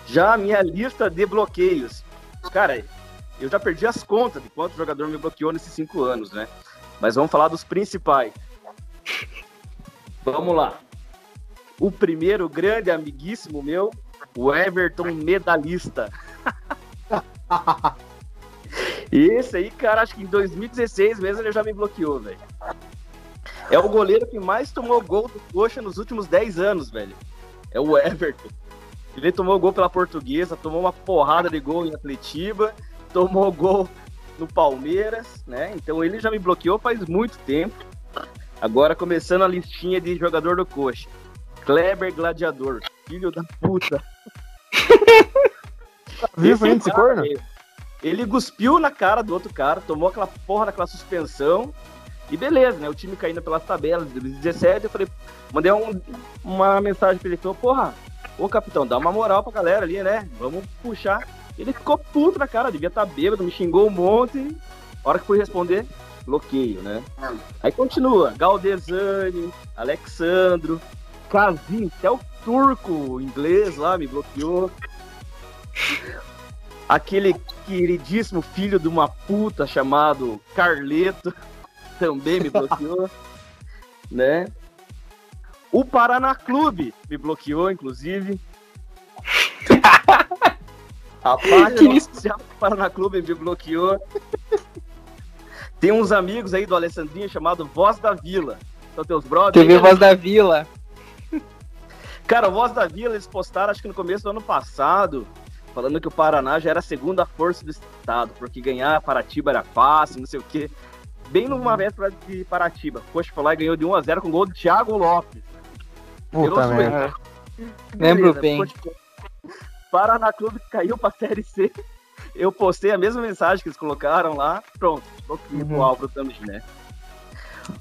[SPEAKER 2] Já a minha lista de bloqueios. Cara, eu já perdi as contas de quanto jogador me bloqueou nesses cinco anos, né? Mas vamos falar dos principais. Vamos lá. O primeiro grande amiguíssimo meu, o Everton medalhista. [LAUGHS] Esse aí, cara, acho que em 2016 mesmo ele já me bloqueou, velho. É o goleiro que mais tomou gol do Coxa nos últimos 10 anos, velho. É o Everton. Ele tomou gol pela Portuguesa, tomou uma porrada de gol em Atletiba, tomou gol no Palmeiras, né? Então ele já me bloqueou faz muito tempo. Agora começando a listinha de jogador do Coxa. Kleber Gladiador, filho da puta. [LAUGHS]
[SPEAKER 1] Vivo ainda esse corno?
[SPEAKER 2] Ele cuspiu na cara do outro cara, tomou aquela porra daquela suspensão. E beleza, né? O time caindo pelas tabelas de 2017. Eu falei, mandei um, uma mensagem pra ele: falou, porra, ô capitão, dá uma moral pra galera ali, né? Vamos puxar. Ele ficou puto na cara, devia estar tá bêbado, me xingou um monte. A hora que fui responder, bloqueio, né? Aí continua, Galdesani, Alexandro, Casim, até o turco inglês lá me bloqueou. Aquele queridíssimo filho de uma puta chamado Carleto também me bloqueou, né? O Paraná Clube me bloqueou, inclusive. [LAUGHS] A página oficial do Paraná Clube me bloqueou. Tem uns amigos aí do Alessandrinho chamado Voz da Vila. São teus brothers.
[SPEAKER 3] TV Voz da Vila. [LAUGHS]
[SPEAKER 2] Cara, o Voz da Vila eles postaram acho que no começo do ano passado, falando que o Paraná já era a segunda força do estado, porque ganhar Paratiba era fácil, não sei o quê. Bem numa véspera de Paratiba. Poxa, foi lá e ganhou de 1x0 com gol do Thiago Lopes.
[SPEAKER 1] Puta merda.
[SPEAKER 3] Lembro bem.
[SPEAKER 2] Paraná Clube caiu pra Série C. Eu postei a mesma mensagem que eles colocaram lá. Pronto, bloqueei uhum. pro Álvaro também, né?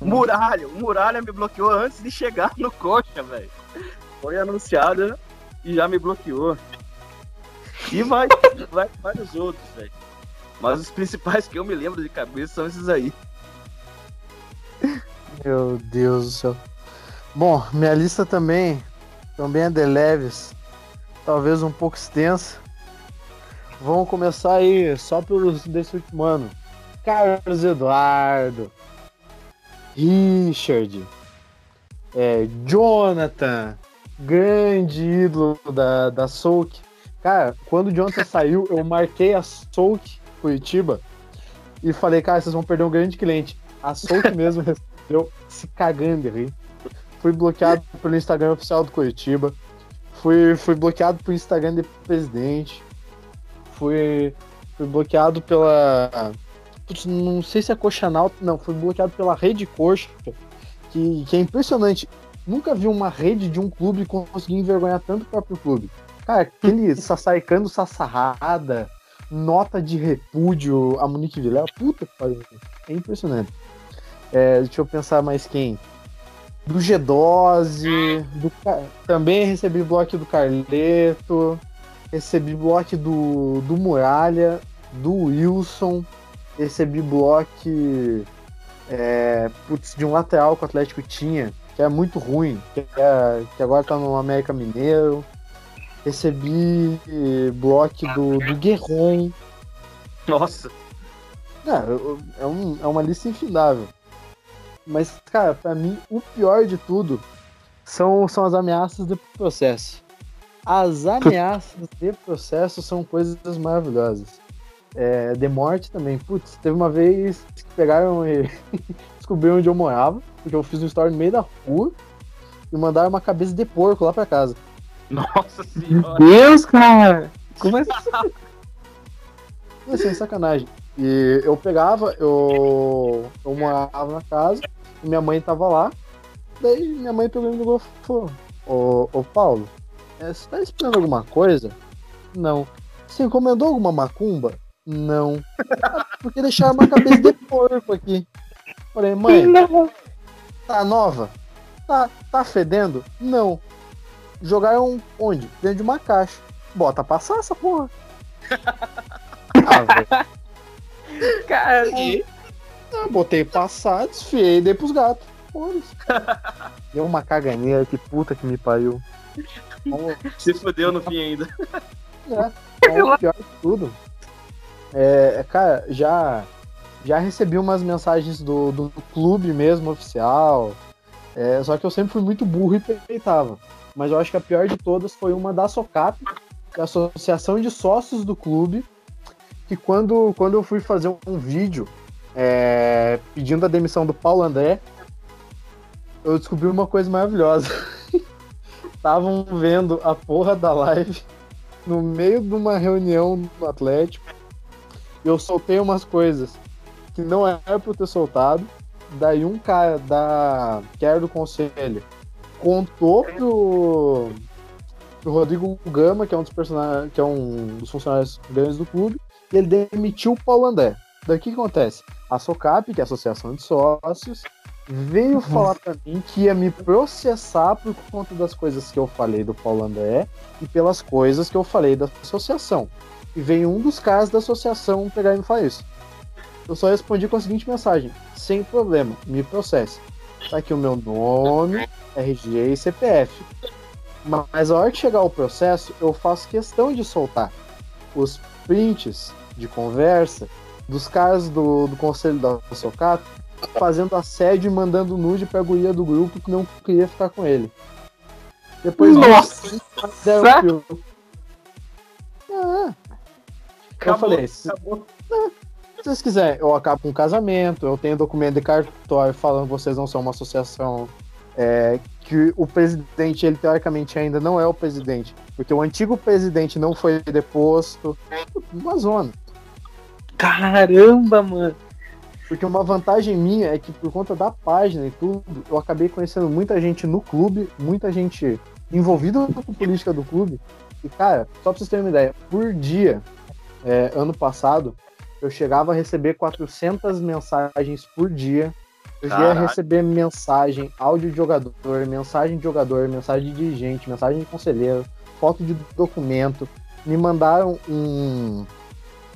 [SPEAKER 2] Muralha, o Muralha me bloqueou antes de chegar no coxa, velho. Foi anunciada e já me bloqueou. E vai, vai vários outros, velho. Mas os principais que eu me lembro de cabeça são esses aí.
[SPEAKER 1] Meu Deus do céu. Bom, minha lista também, também é de leves talvez um pouco extensa. Vamos começar aí só pelos desse último ano. Carlos Eduardo, Richard, é, Jonathan, grande ídolo da, da Souk. Cara, quando o Jonathan saiu, eu marquei a Souk Curitiba e falei, cara, vocês vão perder um grande cliente. A Souk mesmo recebeu se cagando aí. Fui bloqueado pelo Instagram oficial do Curitiba. Fui, fui bloqueado pro Instagram do presidente. Fui, fui bloqueado pela. Putz, não sei se é Coxa Nauta, não. Fui bloqueado pela Rede Coxa, que, que é impressionante. Nunca vi uma rede de um clube conseguir envergonhar tanto o próprio clube. Cara, aquele [LAUGHS] Sassaicando Sassarrada, nota de repúdio a Monique Vilela. Puta que pariu. É impressionante. É, deixa eu pensar mais quem. Do G12, do, também recebi bloco do Carleto, recebi bloco do, do Muralha, do Wilson, recebi bloco é, putz, de um lateral que o Atlético tinha, que é muito ruim, que, é, que agora tá no América Mineiro. Recebi bloco do, do Guerron.
[SPEAKER 2] Nossa!
[SPEAKER 1] É, é, um, é uma lista infindável. Mas, cara, pra mim, o pior de tudo são, são as ameaças de processo. As ameaças de processo são coisas maravilhosas. É, de morte também. Putz, teve uma vez que pegaram e [LAUGHS] descobriram onde eu morava, porque eu fiz um story no meio da rua e mandaram uma cabeça de porco lá pra casa.
[SPEAKER 2] Nossa senhora!
[SPEAKER 3] Meu Deus, cara! Como é isso?
[SPEAKER 1] É sem sacanagem. E eu pegava, eu, eu morava na casa, minha mãe tava lá, daí minha mãe pegou e ligou e falou, ô, ô Paulo, é, você tá esperando alguma coisa? Não. Você encomendou alguma macumba? Não. Porque deixaram uma cabeça de porco aqui. Falei, mãe, [LAUGHS] tá nova? Tá, tá fedendo? Não. Jogaram onde? Dentro de uma caixa. Bota passar essa porra. [LAUGHS]
[SPEAKER 3] ah, Cara,
[SPEAKER 1] e... ah, botei passar, desfiei e dei pros gatos. [LAUGHS] Deu uma caganeira, que puta que me pariu. [LAUGHS]
[SPEAKER 2] Se fudeu no fim ainda.
[SPEAKER 1] É, é o pior de tudo. É, cara, já, já recebi umas mensagens do, do, do clube mesmo, oficial. É, só que eu sempre fui muito burro e peitava. Mas eu acho que a pior de todas foi uma da SOCAP, que é a Associação de Sócios do Clube, que quando, quando eu fui fazer um vídeo é, pedindo a demissão do Paulo André, eu descobri uma coisa maravilhosa. [LAUGHS] Estavam vendo a porra da live no meio de uma reunião do Atlético eu soltei umas coisas que não era eu ter soltado. Daí um cara da, que era do conselho contou pro, pro Rodrigo Gama, que é um dos personagens, que é um dos funcionários grandes do clube, e ele demitiu o Paulo André. Daí o que acontece? A SOCAP, que é a Associação de Sócios, veio uhum. falar para mim que ia me processar por conta das coisas que eu falei do Paulo André e pelas coisas que eu falei da associação. E veio um dos caras da associação pegar e me falar isso. Eu só respondi com a seguinte mensagem: sem problema, me processe. Tá aqui o meu nome, RG e CPF. Mas a hora que chegar o processo, eu faço questão de soltar os prints de conversa dos caras do, do conselho da Socato fazendo assédio e mandando nude pra guria do grupo que não queria ficar com ele. Depois
[SPEAKER 3] Nossa!
[SPEAKER 1] Deram ah, Acabou, eu falei, se, se vocês quiserem, eu acabo com um casamento, eu tenho documento de cartório falando que vocês não são uma associação. É, que o presidente, ele teoricamente ainda não é o presidente, porque o antigo presidente não foi deposto. Uma zona.
[SPEAKER 3] Caramba, mano!
[SPEAKER 1] Porque uma vantagem minha é que por conta da página e tudo, eu acabei conhecendo muita gente no clube, muita gente envolvida com a política do clube. E, cara, só pra vocês terem uma ideia, por dia, é, ano passado, eu chegava a receber 400 mensagens por dia. Eu ia receber mensagem, áudio de jogador, mensagem de jogador, mensagem de dirigente, mensagem de conselheiro, foto de documento. Me mandaram um,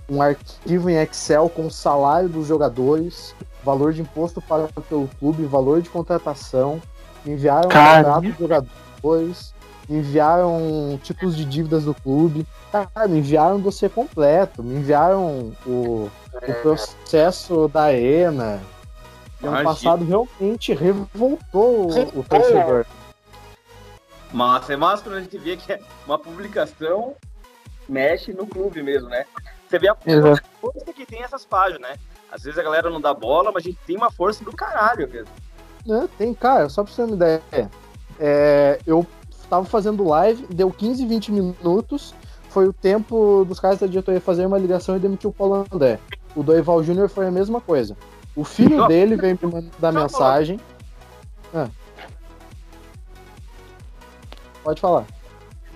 [SPEAKER 1] um arquivo em Excel com o salário dos jogadores, valor de imposto pago pelo clube, valor de contratação. Me enviaram
[SPEAKER 3] Caramba. contrato
[SPEAKER 1] dos jogadores, me enviaram tipos de dívidas do clube. Cara, me enviaram o dossiê completo, me enviaram o, é. o processo da ENA. E ano passado realmente revoltou o, o torcedor.
[SPEAKER 2] Massa, é massa quando a gente vê que é uma publicação mexe no clube mesmo, né? Você vê a força que tem essas páginas, né? Às vezes a galera não dá bola, mas a gente tem uma força do caralho mesmo.
[SPEAKER 1] É, tem, cara, só pra você ter uma ideia. É, eu tava fazendo live, deu 15, 20 minutos, foi o tempo dos caras da diretoria fazer uma ligação e demitir o Paulo André. O Doival Júnior foi a mesma coisa. O filho dele veio me mandar mensagem. Ah. Pode falar.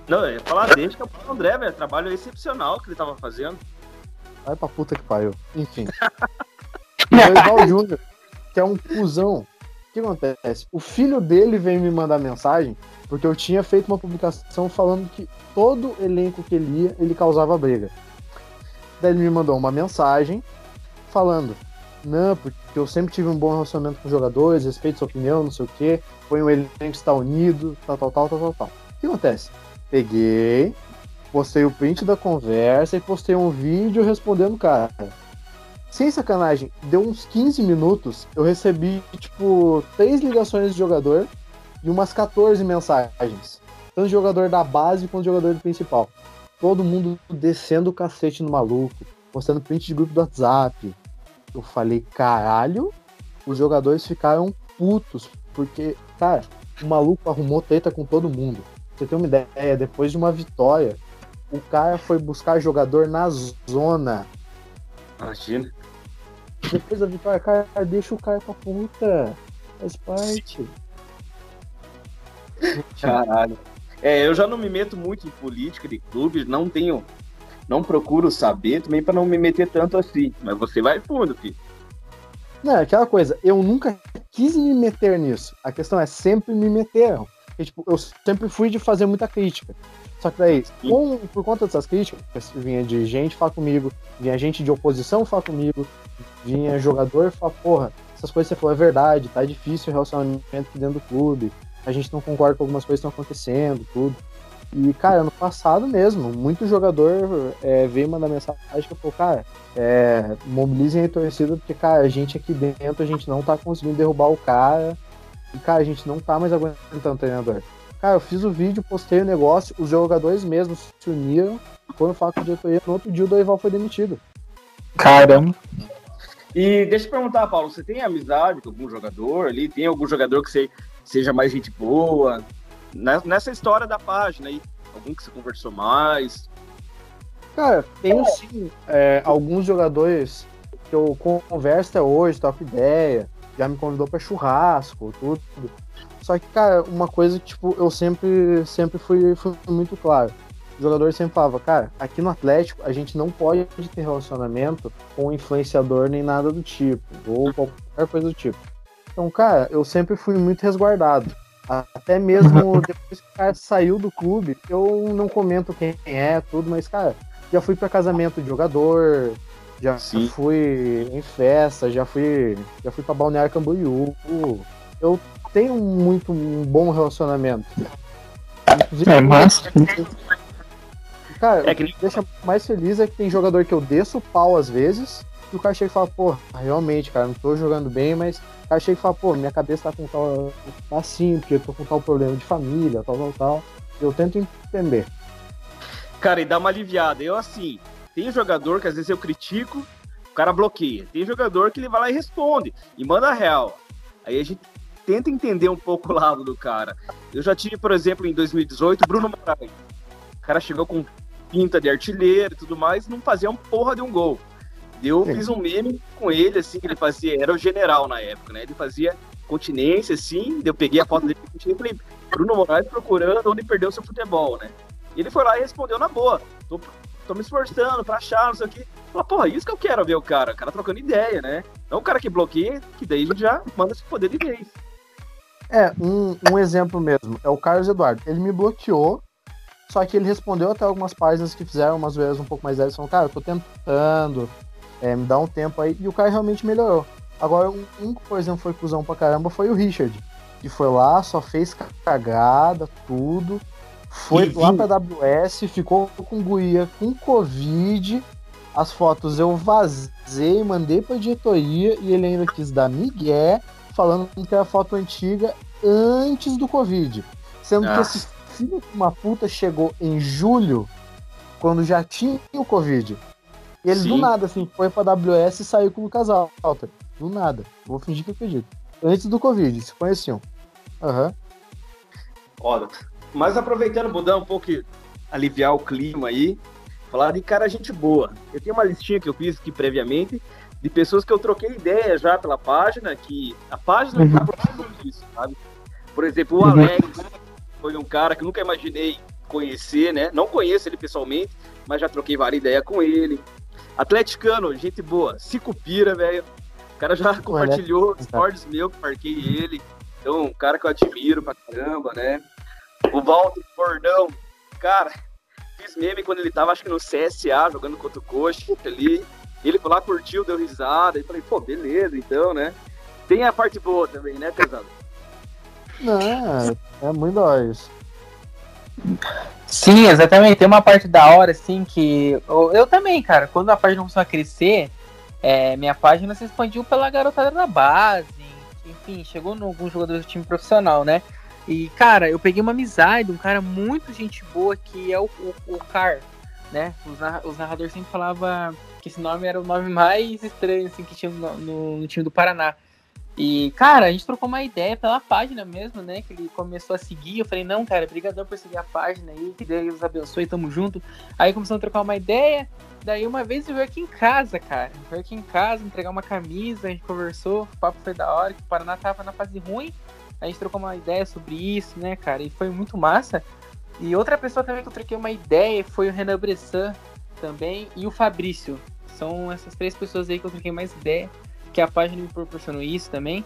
[SPEAKER 2] Não, eu ia falar desde que é o Paulo André, velho. Trabalho excepcional que ele tava fazendo.
[SPEAKER 1] Vai pra puta que pariu. Enfim. [LAUGHS] o Dorival Júnior, que é um cuzão. O que acontece? O filho dele veio me mandar mensagem porque eu tinha feito uma publicação falando que todo elenco que ele ia, ele causava briga. Daí ele me mandou uma mensagem falando: Não, porque eu sempre tive um bom relacionamento com os jogadores, respeito sua opinião, não sei o quê, foi um elenco que está unido, tal, tal, tal, tal, tal, tal. O que acontece? Peguei, postei o print da conversa e postei um vídeo respondendo o cara. Sem sacanagem, deu uns 15 minutos, eu recebi, tipo, três ligações de jogador e umas 14 mensagens. Tanto jogador da base quanto jogador do principal. Todo mundo descendo o cacete no maluco, postando print de grupo do WhatsApp. Eu falei, caralho, os jogadores ficaram putos, porque, cara, o maluco arrumou treta com todo mundo. Pra você ter uma ideia, depois de uma vitória, o cara foi buscar jogador na zona.
[SPEAKER 2] Imagina.
[SPEAKER 1] Depois da vitória, cara, deixa o cara pra puta. Faz parte.
[SPEAKER 2] Caralho. É, eu já não me meto muito em política de clubes, não tenho. Não procuro saber também para não me meter tanto assim. Mas você vai fundo, filho.
[SPEAKER 1] Não, é aquela coisa, eu nunca quis me meter nisso. A questão é sempre me meteram. E, tipo, eu sempre fui de fazer muita crítica. Só que daí, com, por conta dessas críticas, vinha de gente falar comigo, vinha gente de oposição falar comigo, vinha jogador falar, porra, essas coisas que você falou é verdade, tá difícil o relacionamento aqui dentro do clube, a gente não concorda com algumas coisas que estão acontecendo, tudo. E, cara, ano passado mesmo, muito jogador é, veio mandar mensagem que falei, cara, é, mobilizem a torcida, porque, cara, a gente aqui dentro, a gente não tá conseguindo derrubar o cara. E, cara, a gente não tá mais aguentando o treinador. Cara, eu fiz o vídeo, postei o negócio, os jogadores mesmos se uniram, foram falar com a diretoria, no outro dia o Dorival foi demitido.
[SPEAKER 3] Caramba.
[SPEAKER 2] E deixa eu perguntar, Paulo, você tem amizade com algum jogador ali? Tem algum jogador que você seja mais gente boa? nessa história da página aí? Algum que você conversou mais?
[SPEAKER 1] Cara, tenho sim é, alguns jogadores que eu converso até hoje, troco ideia, já me convidou para churrasco, tudo. Só que, cara, uma coisa que, tipo, eu sempre, sempre fui, fui muito claro. O jogador sempre falava, cara, aqui no Atlético a gente não pode ter relacionamento com influenciador nem nada do tipo, ou qualquer coisa do tipo. Então, cara, eu sempre fui muito resguardado. Até mesmo [LAUGHS] depois que o cara saiu do clube, eu não comento quem é, tudo, mas, cara, já fui para casamento de jogador, já Sim. fui em festa, já fui, já fui para Balneário Camboriú. Eu tenho muito um bom relacionamento.
[SPEAKER 3] Inclusive, é, mas...
[SPEAKER 1] Cara, é que... o que deixa mais feliz é que tem jogador que eu desço o pau às vezes, e o cara chega e fala, pô, realmente, cara, não tô jogando bem, mas o cara chega e fala, pô, minha cabeça tá com tal. tá assim, porque eu tô com tal problema de família, tal, tal, tal. Eu tento entender.
[SPEAKER 2] Cara, e dá uma aliviada. Eu, assim, tem jogador que às vezes eu critico, o cara bloqueia. Tem jogador que ele vai lá e responde, e manda a real. Aí a gente tenta entender um pouco o lado do cara. Eu já tive, por exemplo, em 2018, Bruno Moraes. O cara chegou com pinta de artilheiro e tudo mais, não fazia um porra de um gol. Eu Sim. fiz um meme com ele, assim, que ele fazia, era o general na época, né? Ele fazia continência, assim, eu peguei a foto dele e falei, Bruno Moraes procurando onde perdeu seu futebol, né? E ele foi lá e respondeu na boa. Tô, tô me esforçando pra achar, não sei o que. Fala, porra, isso que eu quero ver o cara, o cara trocando ideia, né? Não o cara que bloqueia, que daí já manda se poder de vez.
[SPEAKER 1] É, um, um exemplo mesmo, é o Carlos Eduardo. Ele me bloqueou, só que ele respondeu até algumas páginas que fizeram umas vezes um pouco mais velhas, falando, cara, eu tô tentando, é, me dá um tempo aí. E o cara realmente melhorou. Agora, um, que, por exemplo, foi cuzão pra caramba foi o Richard. Que foi lá, só fez cagada, tudo. Foi e lá pra WS, ficou com guia com Covid. As fotos eu vazei, mandei pra diretoria e ele ainda quis dar migué, falando que era foto antiga antes do Covid. Sendo Nossa. que esse filho de uma puta chegou em julho, quando já tinha o Covid. E ele Sim. do nada, assim, foi pra WS e saiu com o casal. Alter. Do nada. Vou fingir que acredito. Antes do Covid, se conheciam. Aham. Uhum.
[SPEAKER 2] Olha, mas aproveitando, mudar um pouco, aliviar o clima aí, falar de cara gente boa. Eu tenho uma listinha que eu fiz aqui previamente de pessoas que eu troquei ideia já pela página, que a página uhum. tá disso, sabe? Por exemplo, o uhum. Alex foi um cara que eu nunca imaginei conhecer, né? Não conheço ele pessoalmente, mas já troquei várias ideias com ele. Atleticano, gente boa. Cicupira, velho. O cara já compartilhou
[SPEAKER 1] é
[SPEAKER 2] stories meu que marquei ele. Então, um cara que eu admiro pra caramba, né? O Walter Bordão, cara, fiz meme quando ele tava, acho que no CSA, jogando contra o Coxa ali. Ele foi lá, curtiu, deu risada. E falei, pô, beleza, então, né? Tem a parte boa também, né, pesado?
[SPEAKER 1] Não, é muito da hora isso.
[SPEAKER 3] Sim, exatamente. Tem uma parte da hora, assim, que. Eu, eu também, cara, quando a página começou a crescer, é, minha página se expandiu pela garotada da base. Enfim, chegou em alguns jogadores do time profissional, né? E, cara, eu peguei uma amizade, um cara muito gente boa que é o, o, o Car, né? Os, narra os narradores sempre falavam que esse nome era o nome mais estranho assim, que tinha no, no, time do Paraná. E, cara, a gente trocou uma ideia pela página mesmo, né? Que ele começou a seguir. Eu falei, não, cara, brigadão por seguir a página aí, que Deus abençoe, tamo junto. Aí começamos a trocar uma ideia. Daí uma vez ele veio aqui em casa, cara. Veio aqui em casa, entregar uma camisa, a gente conversou, o papo foi da hora, que o Paraná tava na fase ruim. A gente trocou uma ideia sobre isso, né, cara? E foi muito massa. E outra pessoa também que eu troquei uma ideia foi o Renan Bressan também e o Fabrício. São essas três pessoas aí que eu troquei mais ideia, que a página me proporcionou isso também.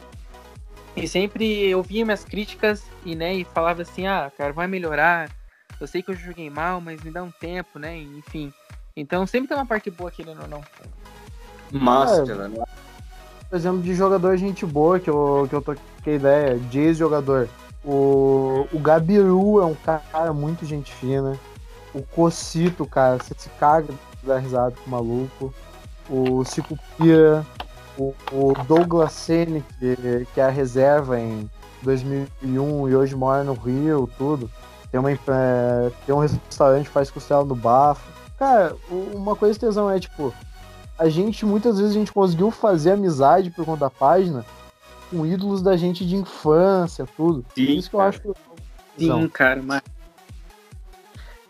[SPEAKER 3] E sempre eu via minhas críticas e, né, e falava assim, ah, cara, vai melhorar. Eu sei que eu joguei mal, mas me dá um tempo, né? Enfim. Então sempre tem uma parte boa aqui, né, não,
[SPEAKER 2] é, né?
[SPEAKER 1] Por exemplo, de jogador gente boa, que eu, que eu troquei ideia, de ex-jogador. O, o Gabiru é um cara muito gente fina. O Cocito, cara, você se caga da risada com o maluco. O Cico Pira. O, o Douglas Sene, que, que é a reserva em 2001 e hoje mora no Rio, tudo. Tem, uma, é, tem um restaurante que faz costela no bafo. Cara, uma coisa tesão é, tipo, a gente, muitas vezes, a gente conseguiu fazer amizade por conta da página com ídolos da gente de infância, tudo.
[SPEAKER 2] Sim,
[SPEAKER 1] Isso que eu acho.
[SPEAKER 3] Sim, cara, mas.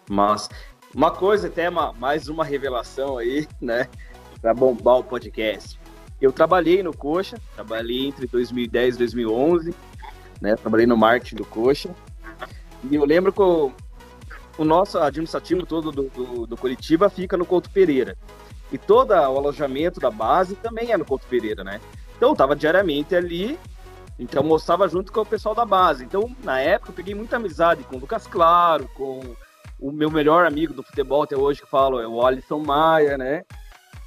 [SPEAKER 2] Mas uma coisa, até uma, mais uma revelação aí, né? Pra bombar o podcast. Eu trabalhei no Coxa, trabalhei entre 2010 e 2011, né? Trabalhei no marketing do Coxa. E eu lembro que o, o nosso administrativo todo do, do, do Curitiba fica no Couto Pereira. E todo o alojamento da base também é no Couto Pereira, né? Então eu tava diariamente ali, então almoçava junto com o pessoal da base. Então, na época, eu peguei muita amizade com o Lucas Claro, com o meu melhor amigo do futebol até hoje, que falo, é o Alisson Maia, né?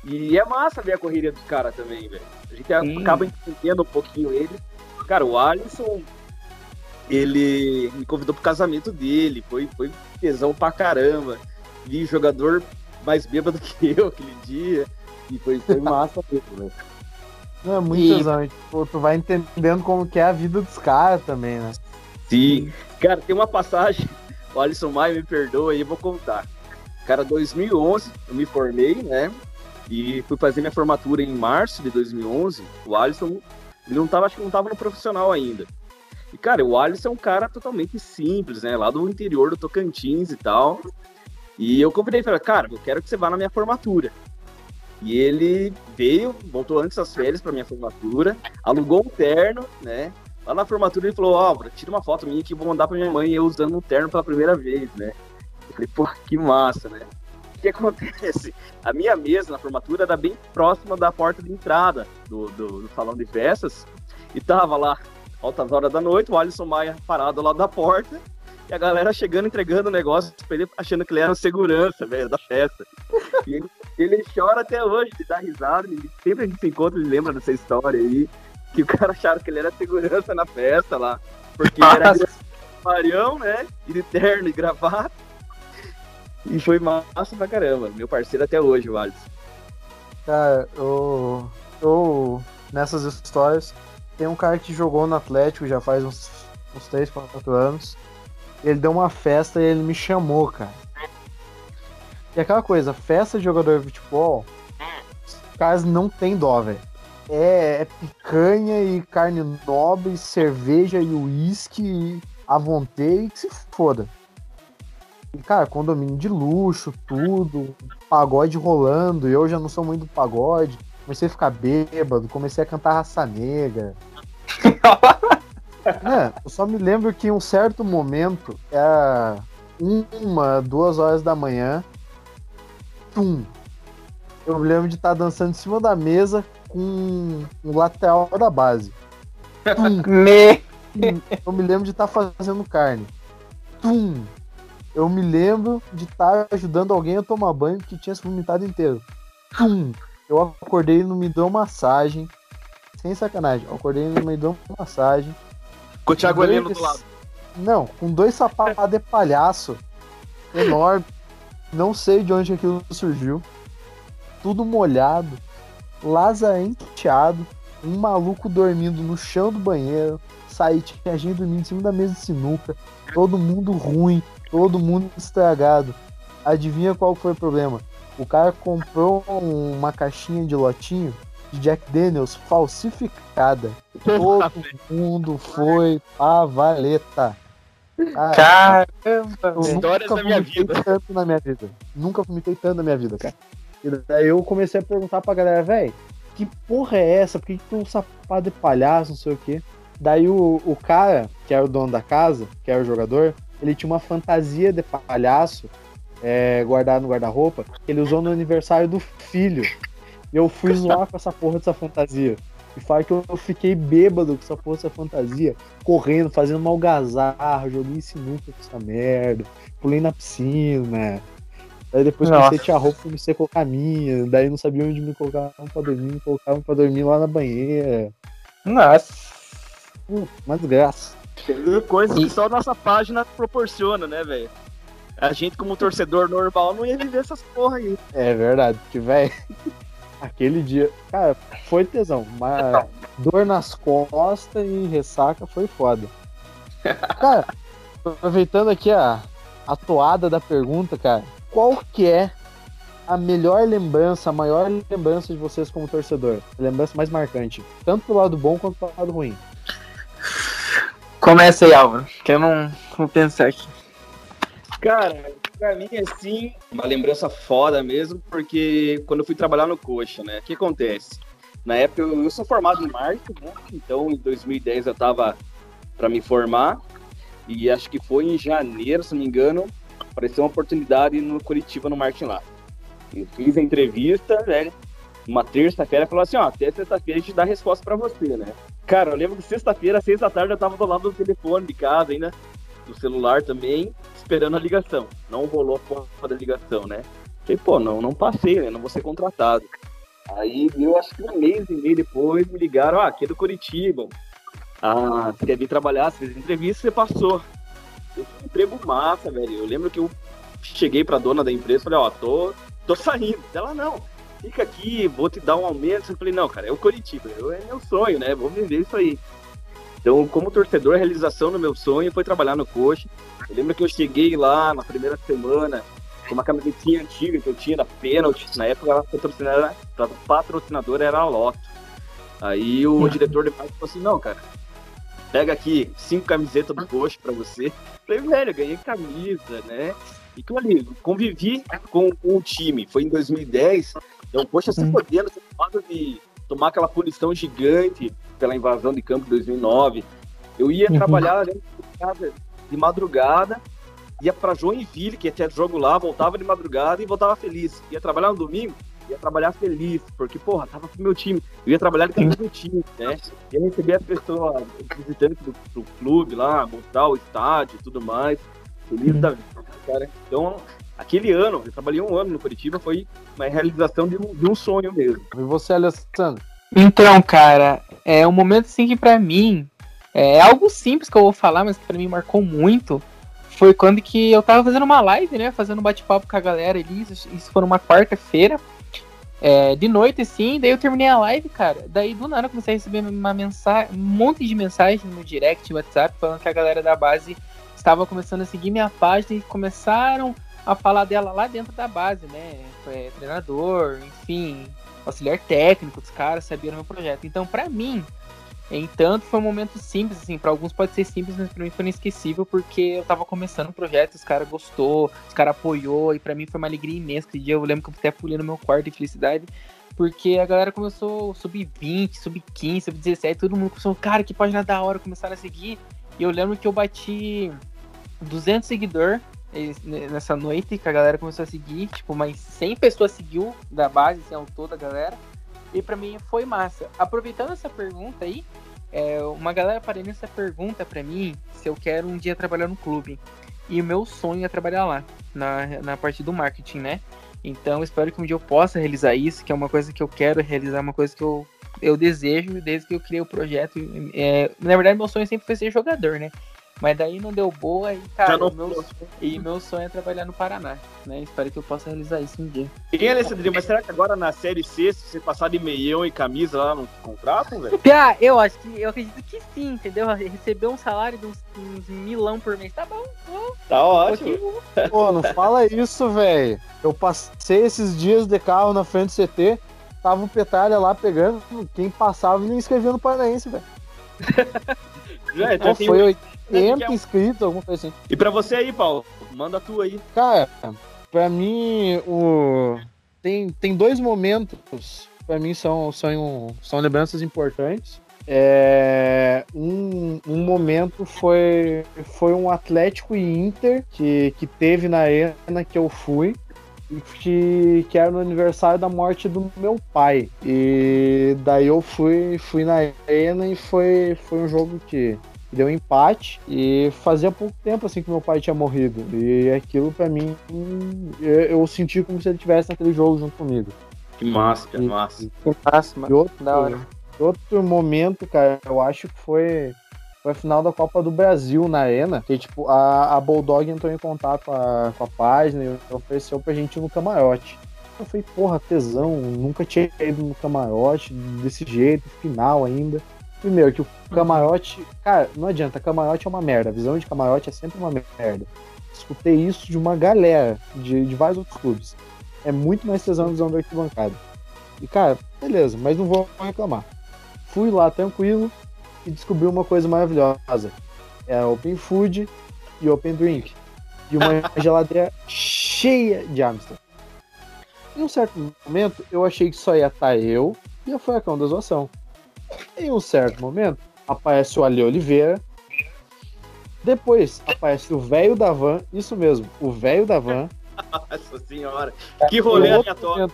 [SPEAKER 2] E é massa ver a correria dos caras também, velho. A gente Sim. acaba entendendo um pouquinho ele. Cara, o Alisson, ele me convidou pro casamento dele, foi, foi tesão pra caramba. Vi jogador mais bêbado [LAUGHS] que eu aquele dia. E foi, foi massa mesmo, velho.
[SPEAKER 1] Não, é muito e... Tipo, tu vai entendendo como que é a vida dos caras também, né?
[SPEAKER 2] Sim. Cara, tem uma passagem, o Alisson Maia me perdoa aí, eu vou contar. Cara, 2011, eu me formei, né? E fui fazer minha formatura em março de 2011. O Alisson, ele não tava, acho que não tava no profissional ainda. E, cara, o Alisson é um cara totalmente simples, né? Lá do interior do Tocantins e tal. E eu convidei e falei, cara, eu quero que você vá na minha formatura. E ele veio, voltou antes das férias para minha formatura, alugou um terno, né? Lá na formatura ele falou, oh, tira uma foto minha que vou mandar para minha mãe eu usando um terno pela primeira vez, né? Eu falei, pô, que massa, né? O que [LAUGHS] acontece? A minha mesa na formatura era bem próxima da porta de entrada do, do, do salão de festas e tava lá, altas horas da noite, o Alisson Maia parado lá da porta e a galera chegando, entregando o negócio pra ele, achando que ele era segurança, velho, da festa. E ele, ele, chora até hoje, de dar risada. Ele, sempre a gente se encontra, ele lembra dessa história aí. Que o cara achava que ele era segurança na festa lá. Porque [LAUGHS] ele era marião, né? E de terno e gravata. E foi massa pra caramba. Meu parceiro até hoje, o Alisson.
[SPEAKER 1] Cara, eu, eu. Nessas histórias, tem um cara que jogou no Atlético já faz uns, uns 3, 4 anos ele deu uma festa e ele me chamou, cara. E aquela coisa, festa de jogador de futebol, os caras não tem dó, velho. É, é, picanha e carne nobre, cerveja e uísque à vontade que se foda. E, cara, condomínio de luxo, tudo, pagode rolando, eu já não sou muito do pagode, comecei a ficar bêbado, comecei a cantar raça negra. [LAUGHS] É, eu só me lembro que em um certo momento, era uma, duas horas da manhã, tum, eu me lembro de estar tá dançando em cima da mesa com um lateral da base. Tum. Me... [LAUGHS] Eu me lembro de estar tá fazendo carne. Tum. Eu me lembro de estar tá ajudando alguém a tomar banho que tinha se vomitado inteiro. Tum. Eu acordei no me deu massagem. Sem sacanagem. Eu acordei no me deu massagem.
[SPEAKER 2] Com o Thiago Heleno do lado.
[SPEAKER 1] Não, com dois sapatos de palhaço enorme. Não sei de onde aquilo surgiu. Tudo molhado, lazarenteado, um maluco dormindo no chão do banheiro, saí, tinha gente dormindo em cima da mesa de sinuca, todo mundo ruim, todo mundo estragado. Adivinha qual foi o problema? O cara comprou uma caixinha de lotinho de Jack Daniels falsificada. Todo mundo foi pra valeta.
[SPEAKER 3] Caramba, eu
[SPEAKER 2] Histórias da minha vida.
[SPEAKER 1] tanto na minha vida. Nunca vomitei tanto na minha vida, cara. E daí eu comecei a perguntar pra galera, velho, que porra é essa? Por que, que tem um sapato de palhaço, não sei o quê? Daí o, o cara, que era o dono da casa, que era o jogador, ele tinha uma fantasia de palhaço é, guardado no guarda-roupa, ele usou no aniversário do filho. E eu fui zoar com essa porra dessa fantasia. E fala que eu fiquei bêbado com essa porra dessa fantasia, correndo, fazendo uma algazarra, joguei sinuca com essa merda, pulei na piscina. Daí depois Nossa. comecei a tirar roupa, comecei a colocar a minha, daí não sabia onde me colocar pra dormir, me colocavam pra dormir lá na banheira.
[SPEAKER 3] Nossa.
[SPEAKER 1] Hum, uma desgraça.
[SPEAKER 2] Tem coisas que só nossa página proporciona, né, velho? A gente, como torcedor normal, não ia viver essas porra aí.
[SPEAKER 1] É verdade, porque, velho, [LAUGHS] aquele dia, cara, foi tesão, mas dor nas costas e ressaca foi foda. Cara, aproveitando aqui a, a toada da pergunta, cara, qual que é a melhor lembrança, a maior lembrança de vocês como torcedor? A lembrança mais marcante, tanto do lado bom quanto do lado ruim.
[SPEAKER 3] Começa aí, Álvaro, que eu não vou pensar aqui.
[SPEAKER 2] Cara, pra mim, assim, uma lembrança foda mesmo, porque quando eu fui trabalhar no Coxa, né, o que acontece? Na época, eu, eu sou formado em marketing, né, então em 2010 eu tava para me formar, e acho que foi em janeiro, se não me engano, apareceu uma oportunidade no Curitiba, no marketing lá. Eu fiz a entrevista, né, uma terça-feira, falou assim, ó, até sexta-feira a gente dá resposta para você, né. Cara, eu lembro que sexta-feira, seis da tarde, eu tava do lado do telefone de casa ainda, do celular também, esperando a ligação. Não rolou a porra da ligação, né? Falei, pô, não, não passei, né? Não vou ser contratado. Aí, eu acho que um mês e meio depois, me ligaram, ah, aqui é do Curitiba. Ah, você quer vir trabalhar, você fez entrevista, você passou. Eu um emprego massa, velho. Eu lembro que eu cheguei pra dona da empresa e falei, ó, tô, tô saindo. Ela, não, fica aqui, vou te dar um aumento. Eu falei, não, cara, é o Curitiba, eu, é meu sonho, né? Vou viver isso aí. Então, como torcedor, a realização do meu sonho foi trabalhar no Coxa. Eu lembro que eu cheguei lá na primeira semana com uma camisetinha antiga que eu tinha da Pênalti. Na época, a patrocinadora, a patrocinadora era a Loto. Aí o uhum. diretor de marketing falou assim, não, cara, pega aqui cinco camisetas do Coxa pra você. Eu falei, velho, ganhei camisa, né? E que ali, convivi com, com, o time. Foi em 2010. Então, poxa, se podendo, ser de tomar aquela punição gigante pela invasão de campo de 2009. Eu ia uhum. trabalhar casa de madrugada, ia para Joinville, que tinha jogo lá, voltava de madrugada e voltava feliz. Ia trabalhar no domingo, ia trabalhar feliz, porque, porra, tava com o meu time. Eu ia trabalhar com o meu time, né? Ia receber as pessoas, os visitantes do, do, clube lá, mostrar o estádio e tudo mais. Feliz uhum. da vida, cara. Então, aquele ano, eu trabalhei um ano no Curitiba, foi uma realização de um, de um sonho mesmo.
[SPEAKER 1] E você, Alessandro?
[SPEAKER 3] Então, cara, é um momento assim que para mim é algo simples que eu vou falar, mas que para mim marcou muito. Foi quando que eu tava fazendo uma live, né? Fazendo um bate-papo com a galera ali. Isso foi numa quarta-feira. É, de noite, assim, daí eu terminei a live, cara. Daí do nada eu comecei a receber uma mensagem, um monte de mensagens no direct, no WhatsApp, falando que a galera da base estava começando a seguir minha página e começaram a falar dela lá dentro da base, né? É, treinador, enfim, auxiliar técnico dos caras, sabia meu projeto. Então, para mim, entanto, foi um momento simples, assim, para alguns pode ser simples, mas para mim foi inesquecível porque eu tava começando o projeto, os caras gostou, os caras apoiou e para mim foi uma alegria imensa. Aquele dia eu lembro que eu até pulei no meu quarto de felicidade. Porque a galera começou sub-20, sub-15, sub-17, todo mundo começou, cara, que página da hora, começaram a seguir. E eu lembro que eu bati 200 seguidores nessa noite que a galera começou a seguir, tipo, mais 100 pessoas seguiu da base, assim, ao todo a galera. E pra mim foi massa. Aproveitando essa pergunta aí, é, uma galera paranense pergunta pra mim se eu quero um dia trabalhar no clube. E o meu sonho é trabalhar lá, na, na parte do marketing, né? Então espero que um dia eu possa realizar isso, que é uma coisa que eu quero realizar, uma coisa que eu, eu desejo desde que eu criei o projeto. É, na verdade, meu sonho sempre foi ser jogador, né? Mas daí não deu boa e, cara, não... meu sonho, e meu sonho é trabalhar no Paraná, né? Espero que eu possa realizar isso um dia.
[SPEAKER 2] E, Alessandrinho, mas será que agora na Série C, se você passar de meião e camisa lá, não contratam, velho? [LAUGHS]
[SPEAKER 3] Ah, eu acho que, eu acredito que sim, entendeu? Receber um salário de uns, uns milão por mês, tá bom, bom.
[SPEAKER 2] Tá ótimo. [LAUGHS]
[SPEAKER 1] Pô, não fala isso, velho. Eu passei esses dias de carro na frente do CT, tava o Petalha lá pegando, quem passava ele inscrevia no Paranaense, velho. [LAUGHS] Já, então foi 80 é inscritos, alguma coisa assim.
[SPEAKER 2] E pra você aí, Paulo? Manda a tua aí.
[SPEAKER 1] Cara, pra mim, o... tem, tem dois momentos, pra mim são, são, são lembranças importantes. É, um, um momento foi, foi um Atlético e Inter que, que teve na arena que eu fui que, que era no aniversário da morte do meu pai. E daí eu fui, fui na arena e foi, foi um jogo que deu empate e fazia pouco tempo assim que meu pai tinha morrido e aquilo para mim eu, eu, senti como se ele tivesse naquele jogo junto comigo
[SPEAKER 2] que massa que massa
[SPEAKER 1] que massa e outro, da hora. outro momento cara eu acho que foi foi a final da Copa do Brasil na Arena, que tipo, a, a Bulldog entrou em contato com a, com a página e ofereceu pra gente ir no camarote. Eu falei, porra, tesão, nunca tinha ido no camarote desse jeito, final ainda. Primeiro, que o camarote. Cara, não adianta, camarote é uma merda. A visão de camarote é sempre uma merda. Escutei isso de uma galera, de, de vários outros clubes. É muito mais tesão a visão da arquibancada. E, cara, beleza, mas não vou reclamar. Fui lá tranquilo e descobri uma coisa maravilhosa. É Open Food e Open Drink. E uma [LAUGHS] geladeira cheia de Amstel. Em um certo momento, eu achei que só ia estar eu e a Furacão da Zoação. Em um certo momento, aparece o Ali Oliveira. Depois aparece o velho da van, isso mesmo, o velho da van.
[SPEAKER 2] Nossa senhora, que rolê aleatório.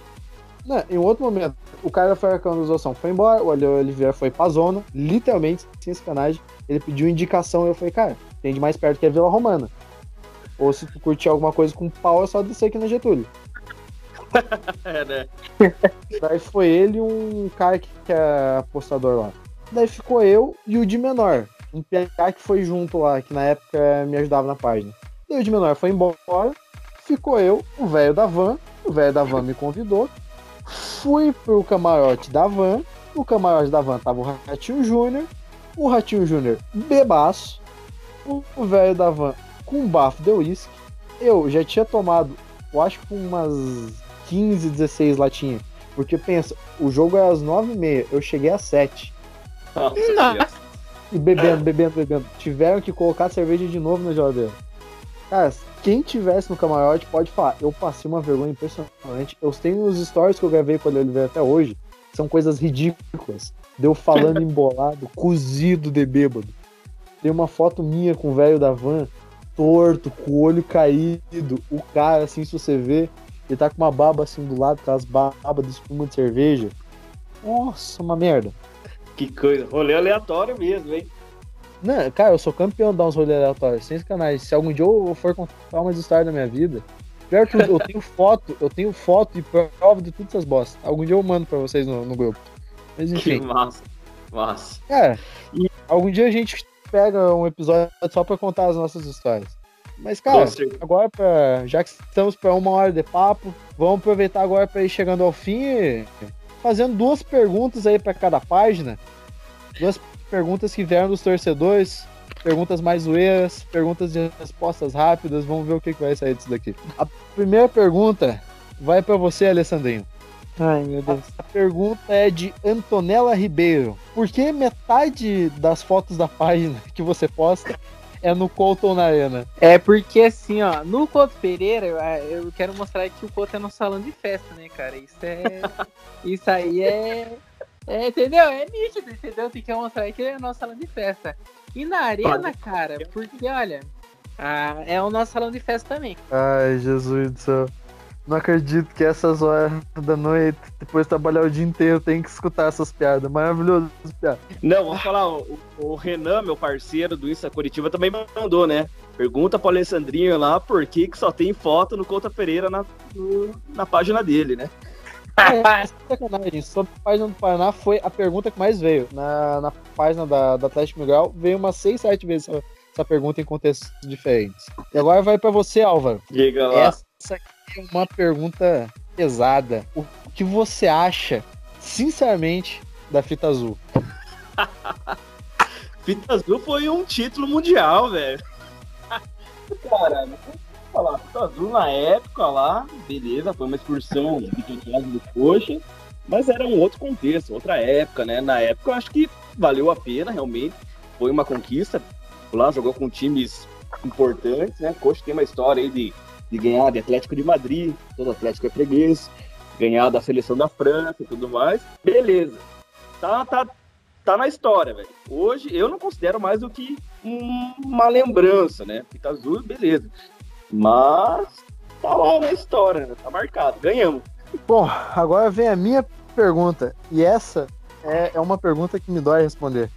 [SPEAKER 1] Não, em outro momento, o cara da Furacão da Zoação foi embora, o Ali Oliveira foi pra zona, literalmente, sem sacanagem. Ele pediu indicação e eu falei, cara, tem de mais perto que a Vila Romana. Ou se tu curtir alguma coisa com pau, é só descer aqui na Getúlio. [LAUGHS] é, né? Daí foi ele um cara que, que é apostador lá. Daí ficou eu e o de menor. Um PH que foi junto lá, que na época me ajudava na página. Daí o de menor foi embora. Ficou eu, o velho da van. O velho da van me convidou. Fui pro camarote da van. No camarote da van tava o Ratinho Júnior. O Ratinho Júnior bebaço. O velho da van com bafo de uísque. Eu já tinha tomado, eu acho que umas 15, 16 latinhas. Porque pensa, o jogo é às 9h30, eu cheguei às 7. Nossa, e bebendo, bebendo, bebendo. Tiveram que colocar a cerveja de novo na geladeira. Cara, quem tivesse no camarote pode falar. Eu passei uma vergonha impressionante. Eu tenho os stories que eu gravei com ele Oliveira até hoje. São coisas ridículas. Deu falando [LAUGHS] embolado, cozido de bêbado. Tem uma foto minha com o velho da van, torto, com o olho caído. O cara, assim, se você vê, ele tá com uma baba assim do lado, com as babas de espuma de cerveja. Nossa, uma merda.
[SPEAKER 2] Que coisa, rolê aleatório mesmo, hein?
[SPEAKER 1] Não, cara, eu sou campeão de dar uns rolês aleatórios, sem canais. Se algum dia eu for contar umas histórias da minha vida, pior que eu tenho foto, eu tenho foto e prova de todas essas bostas. Algum dia eu mando pra vocês no, no grupo. Mas enfim.
[SPEAKER 2] Que massa, massa.
[SPEAKER 1] Cara, e algum dia a gente pega um episódio só pra contar as nossas histórias. Mas, cara, agora, pra, já que estamos para uma hora de papo, vamos aproveitar agora para ir chegando ao fim fazendo duas perguntas aí para cada página. Duas perguntas que vieram dos torcedores, perguntas mais zoeiras, perguntas de respostas rápidas. Vamos ver o que, que vai sair disso daqui. A primeira pergunta vai para você, Alessandrinho.
[SPEAKER 3] Ai, meu Deus.
[SPEAKER 1] A, a pergunta é de Antonella Ribeiro. Por que metade das fotos da página que você posta é no Colton na Arena.
[SPEAKER 3] É porque assim, ó, no Couto Pereira, eu quero mostrar que o Couto é no salão de festa, né, cara? Isso é. [LAUGHS] isso aí é. É, entendeu? É nítido, entendeu? Tem que mostrar que é no salão de festa. E na arena, cara, porque olha, Ah, é o nosso salão de festa também.
[SPEAKER 1] Ai, Jesus do céu. Não acredito que essas horas da noite, depois de trabalhar o dia inteiro, tem que escutar essas piadas. Maravilhoso essas piadas.
[SPEAKER 2] Não, vamos falar, o, o Renan, meu parceiro do Insta Curitiba, também mandou, né? Pergunta pro Alessandrinho lá por que, que só tem foto no Couto Pereira na, no- na página dele, né?
[SPEAKER 1] É, [LAUGHS] sacanagem. Sobre a página do Paraná foi a pergunta que mais veio. Na, na página da, da Atlético Miguel veio umas 6, 7 vezes essa, essa pergunta em contextos diferentes. E agora vai pra você, Álvaro.
[SPEAKER 2] Diga lá.
[SPEAKER 1] Essa aqui uma pergunta pesada. O que você acha, sinceramente, da fita azul? [LAUGHS]
[SPEAKER 2] Fita Azul foi um título mundial, velho. Cara, falar. Fita Azul na época lá, beleza, foi uma excursão do Coxa, mas era um outro contexto, outra época, né? Na época eu acho que valeu a pena, realmente. Foi uma conquista. Lá jogou com times importantes, né? Coxa tem uma história aí de, de ganhar de Atlético de Madrid, todo Atlético é freguês, ganhar da seleção da França e tudo mais. Beleza. Tá, tá, tá na história, velho. Hoje eu não considero mais do que um- uma lembrança, né? Fita azul, beleza. Mas tá lá na história, né? Tá marcado. Ganhamos.
[SPEAKER 1] Bom, agora vem a minha pergunta. E essa é, é uma pergunta que me dói responder.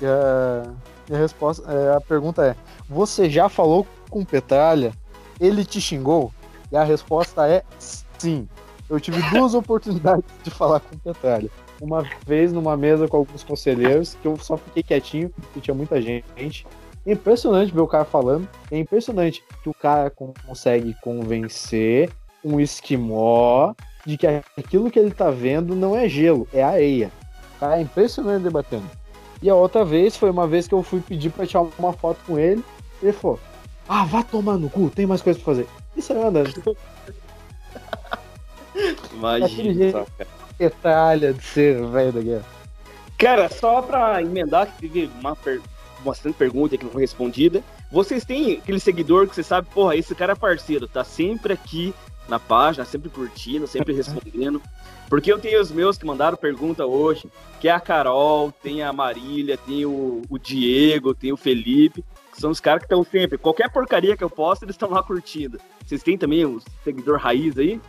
[SPEAKER 1] E a, a resposta, é, a pergunta é: Você já falou com Petralha? Ele te xingou? E a resposta é sim. Eu tive duas [LAUGHS] oportunidades de falar com o Petralha. Uma vez numa mesa com alguns conselheiros, que eu só fiquei quietinho, porque tinha muita gente. É impressionante ver o cara falando. É impressionante que o cara con- consegue convencer um esquimó de que aquilo que ele tá vendo não é gelo, é areia. O cara é impressionante debatendo. E a outra vez foi uma vez que eu fui pedir pra tirar uma foto com ele. Ele falou: Ah, vá tomar no cu, tem mais coisa pra fazer. E saiu andando.
[SPEAKER 2] Cara.
[SPEAKER 1] Petralha de ser velho da guerra.
[SPEAKER 2] Cara, só pra emendar, que teve uma per... bastante pergunta que não foi respondida. Vocês têm aquele seguidor que você sabe, porra, esse cara é parceiro, tá sempre aqui na página, sempre curtindo, sempre respondendo. Porque eu tenho os meus que mandaram pergunta hoje, que é a Carol, tem a Marília, tem o, o Diego, tem o Felipe, são os caras que estão sempre. Qualquer porcaria que eu posto, eles estão lá curtindo. Vocês têm também os seguidor raiz aí?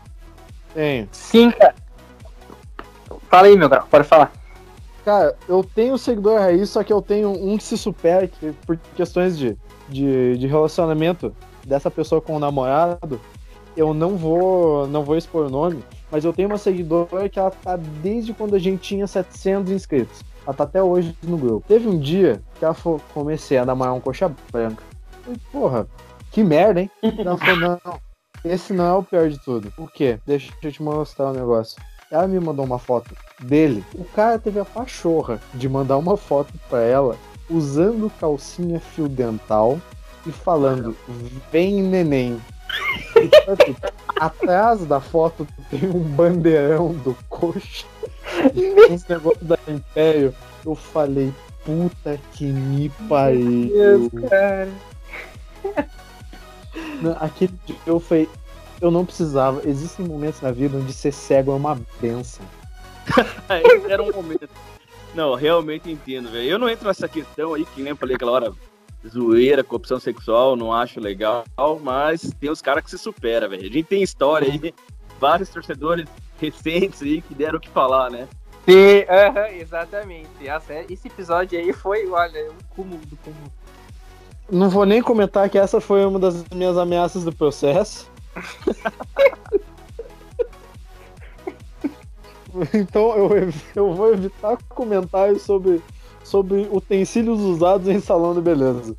[SPEAKER 1] Tenho.
[SPEAKER 3] Sim, cara. Fala aí, meu grau, pode falar.
[SPEAKER 1] Cara, eu tenho seguidor raiz, só que eu tenho um que se supera que, por questões de, de, de relacionamento dessa pessoa com o namorado. Eu não vou não vou expor o nome, mas eu tenho uma seguidora que ela tá desde quando a gente tinha 700 inscritos. Ela tá até hoje no grupo. Teve um dia que ela falou, comecei a namorar um coxa branca. Eu porra, que merda, hein? [LAUGHS] Ela falou, não, esse não é o pior de tudo. O quê? Deixa eu te mostrar um negócio. Ela me mandou uma foto dele. O cara teve a pachorra de mandar uma foto pra ela usando calcinha fio dental e falando: Vem neném. E, tipo assim, atrás da foto tem um bandeirão do coxa. Uns negócios da Império. Eu falei, puta que me pariu.
[SPEAKER 3] cara.
[SPEAKER 1] Não, Aquele dia eu falei, eu não precisava. Existem momentos na vida onde ser cego é uma benção.
[SPEAKER 2] Esse [LAUGHS] era um momento. Não, realmente entendo, velho. Eu não entro nessa questão aí, que nem eu falei aquela hora, zoeira com opção sexual, não acho legal, mas tem os caras que se supera, velho. A gente tem história aí, vários torcedores recentes aí que deram o que falar, né?
[SPEAKER 3] Sim, aham, exatamente. Essa- Esse episódio aí foi, olha, um cúmulo do cúmulo.
[SPEAKER 1] Não vou nem comentar que essa foi uma das minhas ameaças do processo. [LAUGHS] então eu, eu vou evitar comentários sobre, sobre utensílios usados em salão de beleza.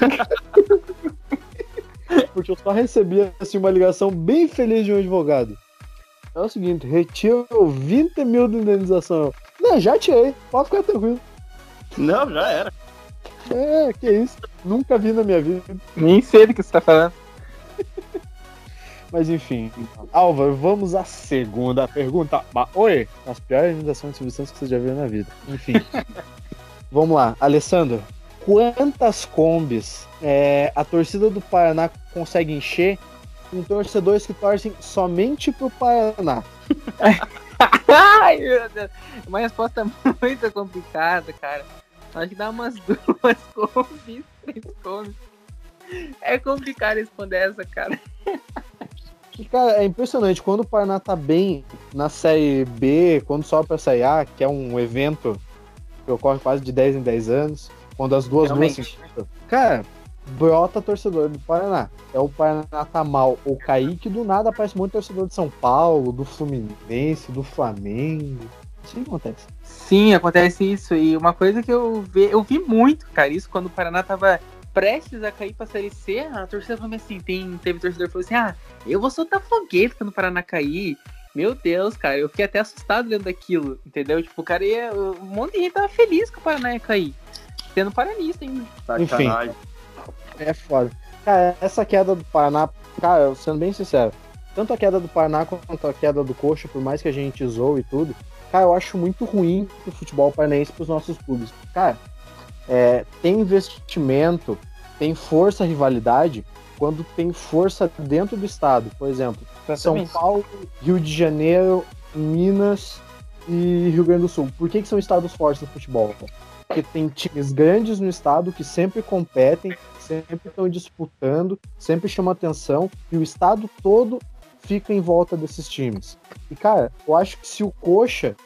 [SPEAKER 1] [LAUGHS] Porque eu só recebi assim, uma ligação bem feliz de um advogado. É o seguinte, retiro 20 mil de indenização. Não, já tirei, pode ficar tranquilo.
[SPEAKER 2] Não, já era.
[SPEAKER 1] É, que isso. Nunca vi na minha vida.
[SPEAKER 3] Nem sei do que você tá falando. [LAUGHS]
[SPEAKER 1] Mas enfim. Álvaro, vamos à segunda pergunta. Oi! As piores indenizações de substância que você já viu na vida. Enfim. [LAUGHS] vamos lá. Alessandro, quantas combis é, a torcida do Paraná consegue encher com torcedores que torcem somente pro Paraná? [LAUGHS]
[SPEAKER 3] Ai, meu Deus. Uma resposta muito complicada, cara. Acho que dá umas [LAUGHS] duas combis, três combis. É complicado responder essa, cara.
[SPEAKER 1] E, cara, é impressionante. Quando o Paraná tá bem na Série B, quando sobe pra Série A, que é um evento que ocorre quase de 10 em 10 anos, quando as duas ruas se Cara, brota torcedor do Paraná. É o Paraná tá mal ou cair, que do nada aparece muito torcedor de São Paulo, do Fluminense, do Flamengo. Isso acontece.
[SPEAKER 3] Sim, acontece isso. E uma coisa que eu vi, eu vi muito, cara, isso quando o Paraná tava prestes a cair pra Série C, a torcida falou assim, tem, teve torcedor que falou assim, ah, eu vou soltar foguete quando o Paraná cair. Meu Deus, cara, eu fiquei até assustado lendo daquilo, entendeu? Tipo, o cara ia. Um monte de gente tava feliz que o Paraná ia cair. Sendo paranista ainda.
[SPEAKER 1] Enfim. É foda. Cara, essa queda do Paraná, cara, sendo bem sincero, tanto a queda do Paraná quanto a queda do Coxa, por mais que a gente zoe e tudo, cara, eu acho muito ruim pro futebol paranaense pros nossos clubes. Cara, é, tem investimento, tem força, rivalidade, quando tem força dentro do estado. Por exemplo, São Paulo, Rio de Janeiro, Minas e Rio Grande do Sul. Por que, que são estados fortes no futebol? Porque tem times grandes no estado que sempre competem, sempre estão disputando, sempre chamam atenção, e o estado todo fica em volta desses times. E, cara, eu acho que se o Coxa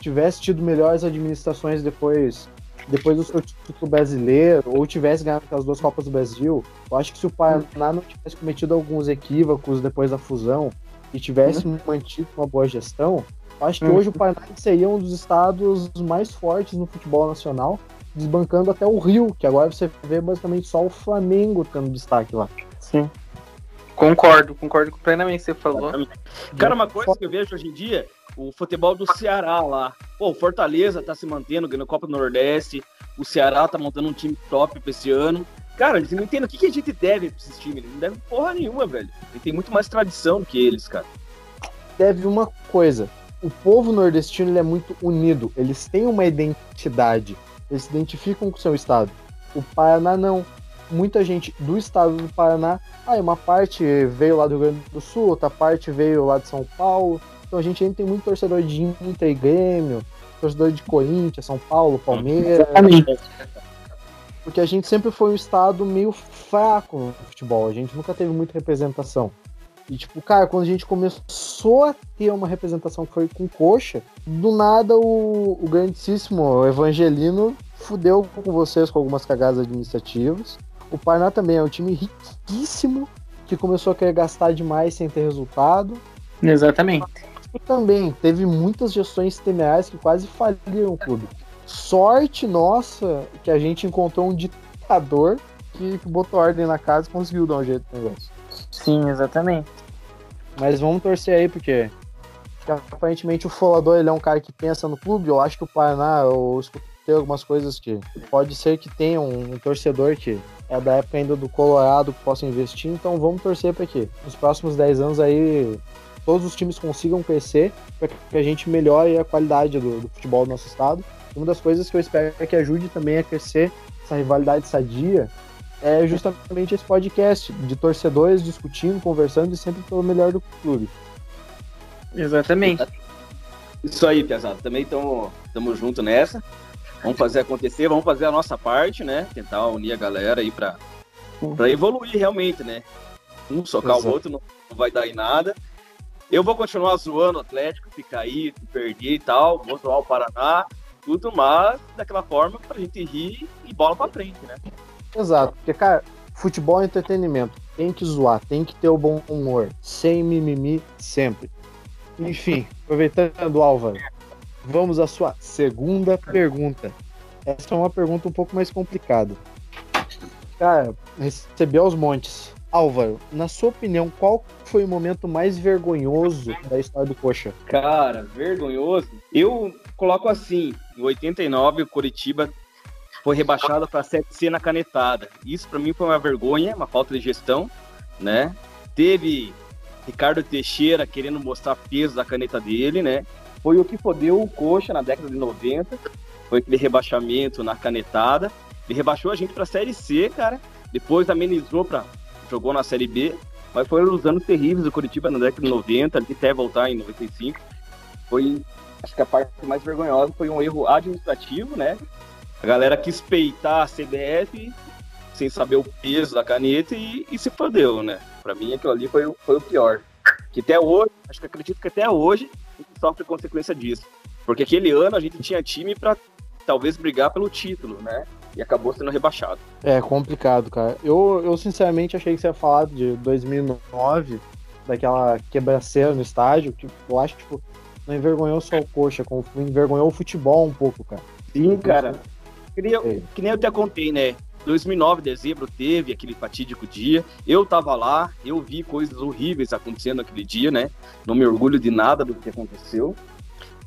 [SPEAKER 1] tivesse tido melhores administrações depois depois do seu título brasileiro, ou tivesse ganhado aquelas duas Copas do Brasil, eu acho que se o Paraná não tivesse cometido alguns equívocos depois da fusão e tivesse uhum. mantido uma boa gestão, eu acho que uhum. hoje o Paraná seria um dos estados mais fortes no futebol nacional, desbancando até o Rio, que agora você vê basicamente só o Flamengo tendo destaque lá.
[SPEAKER 3] Sim. Concordo, concordo plenamente com o que você falou.
[SPEAKER 2] Cara, uma coisa que eu vejo hoje em dia o futebol do Ceará lá. Pô, o Fortaleza tá se mantendo, ganhando Copa do Nordeste. O Ceará tá montando um time top pra esse ano. Cara, eles não entendem o que, que a gente deve pra esses times. Eles não devem porra nenhuma, velho. Ele tem muito mais tradição do que eles, cara.
[SPEAKER 1] Deve uma coisa. O povo nordestino é muito unido. Eles têm uma identidade. Eles se identificam com o seu estado. O Paraná não. Muita gente do estado do Paraná, ah, uma parte veio lá do Rio Grande do Sul, outra parte veio lá de São Paulo, então a gente ainda tem muito torcedor de Inter e Grêmio, torcedor de Corinthians, São Paulo, Palmeiras. Porque a gente sempre foi um estado meio fraco no futebol, a gente nunca teve muita representação. E, tipo, cara, quando a gente começou a ter uma representação que foi com coxa, do nada o, o grandíssimo Evangelino fudeu com vocês com algumas cagadas administrativas. O Paraná também é um time riquíssimo que começou a querer gastar demais sem ter resultado.
[SPEAKER 3] Exatamente
[SPEAKER 1] também teve muitas gestões temerárias que quase faliram o clube. Sorte nossa que a gente encontrou um ditador que botou ordem na casa e conseguiu dar um jeito no negócio.
[SPEAKER 3] Sim, exatamente.
[SPEAKER 1] Mas vamos torcer aí, porque aparentemente o Folador ele é um cara que pensa no clube. Eu acho que o Paraná, eu escutei algumas coisas que pode ser que tenha um, um torcedor que é da época ainda do Colorado que possa investir. Então vamos torcer para que nos próximos 10 anos aí todos os times consigam crescer para que a gente melhore a qualidade do, do, futebol do nosso estado. Uma das coisas que eu espero é que ajude também a crescer essa rivalidade sadia é justamente esse podcast de torcedores discutindo, conversando e sempre pelo melhor do clube.
[SPEAKER 3] Exatamente.
[SPEAKER 2] Isso aí, pesado. Também estamos junto nessa. Vamos fazer acontecer, vamos fazer a nossa parte, né? Tentar unir a galera aí para evoluir realmente, né? Um socar Exato. o outro não, não vai dar em nada. Eu vou continuar zoando o Atlético, ficar aí, perder e tal, vou zoar o Paraná, tudo, mas daquela forma pra gente rir e bola pra frente, né?
[SPEAKER 1] Exato, porque, cara, futebol é entretenimento. Tem que zoar, tem que ter o bom humor, sem mimimi sempre. Enfim, aproveitando, Álvaro, vamos à sua segunda pergunta. Essa é uma pergunta um pouco mais complicada. Cara, recebi aos montes. Álvaro, na sua opinião, qual foi o momento mais vergonhoso da história do Coxa?
[SPEAKER 2] Cara, vergonhoso? Eu coloco assim: em 89, o Curitiba foi rebaixado para 7C na canetada. Isso para mim foi uma vergonha, uma falta de gestão, né? Teve Ricardo Teixeira querendo mostrar peso da caneta dele, né? Foi o que fodeu o Coxa na década de 90. Foi aquele rebaixamento na canetada. Ele rebaixou a gente para Série C, cara. Depois amenizou para jogou na Série B, mas foram os anos terríveis do Curitiba na década de 90, até voltar em 95. Foi, acho que a parte mais vergonhosa foi um erro administrativo, né? A galera quis peitar a CBF, sem saber o peso da caneta e, e se fodeu, né? Pra mim aquilo ali foi, foi o pior. Que até hoje, acho que acredito que até hoje a gente sofre consequência disso. Porque aquele ano a gente tinha time para talvez brigar pelo título, né? E acabou sendo rebaixado.
[SPEAKER 1] É complicado, cara. Eu, eu sinceramente achei que você ia falar de 2009, daquela quebraceira no estádio, que eu acho que tipo, não envergonhou só o coxa, como envergonhou o futebol um pouco, cara.
[SPEAKER 2] Sim, cara. Que nem, eu, que nem eu te contei, né? 2009, dezembro, teve aquele fatídico dia. Eu tava lá, eu vi coisas horríveis acontecendo naquele dia, né? Não me orgulho de nada do que aconteceu.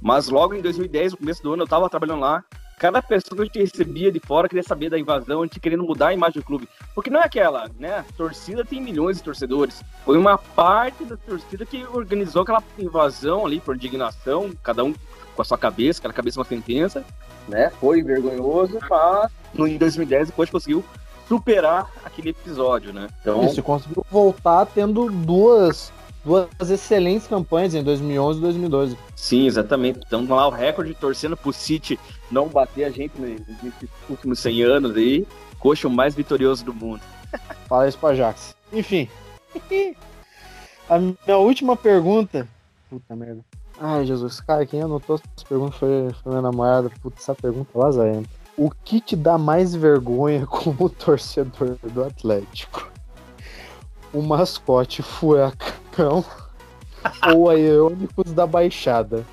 [SPEAKER 2] Mas logo em 2010, no começo do ano, eu tava trabalhando lá. Cada pessoa que a gente recebia de fora queria saber da invasão, a gente querendo mudar a imagem do clube. Porque não é aquela, né? A torcida tem milhões de torcedores. Foi uma parte da torcida que organizou aquela invasão ali por indignação, cada um com a sua cabeça, aquela cabeça uma sentença, né? Foi vergonhoso, mas no, em 2010 depois conseguiu superar aquele episódio, né?
[SPEAKER 1] Então, Isso, conseguiu voltar tendo duas duas excelentes campanhas em 2011 e 2012.
[SPEAKER 2] Sim, exatamente. Então lá o recorde torcendo pro City não bater a gente nesses últimos 100 anos aí. Coxa o mais vitorioso do mundo. [LAUGHS]
[SPEAKER 1] Fala isso pra Jax. Enfim. [LAUGHS] a minha última pergunta. Puta merda. Ai, Jesus. Cara, quem anotou essa pergunta foi, foi minha namorada. Puta, essa pergunta lazarenta. O que te dá mais vergonha [LAUGHS] como torcedor do Atlético? O mascote furacão [LAUGHS] ou a Iônicos da Baixada?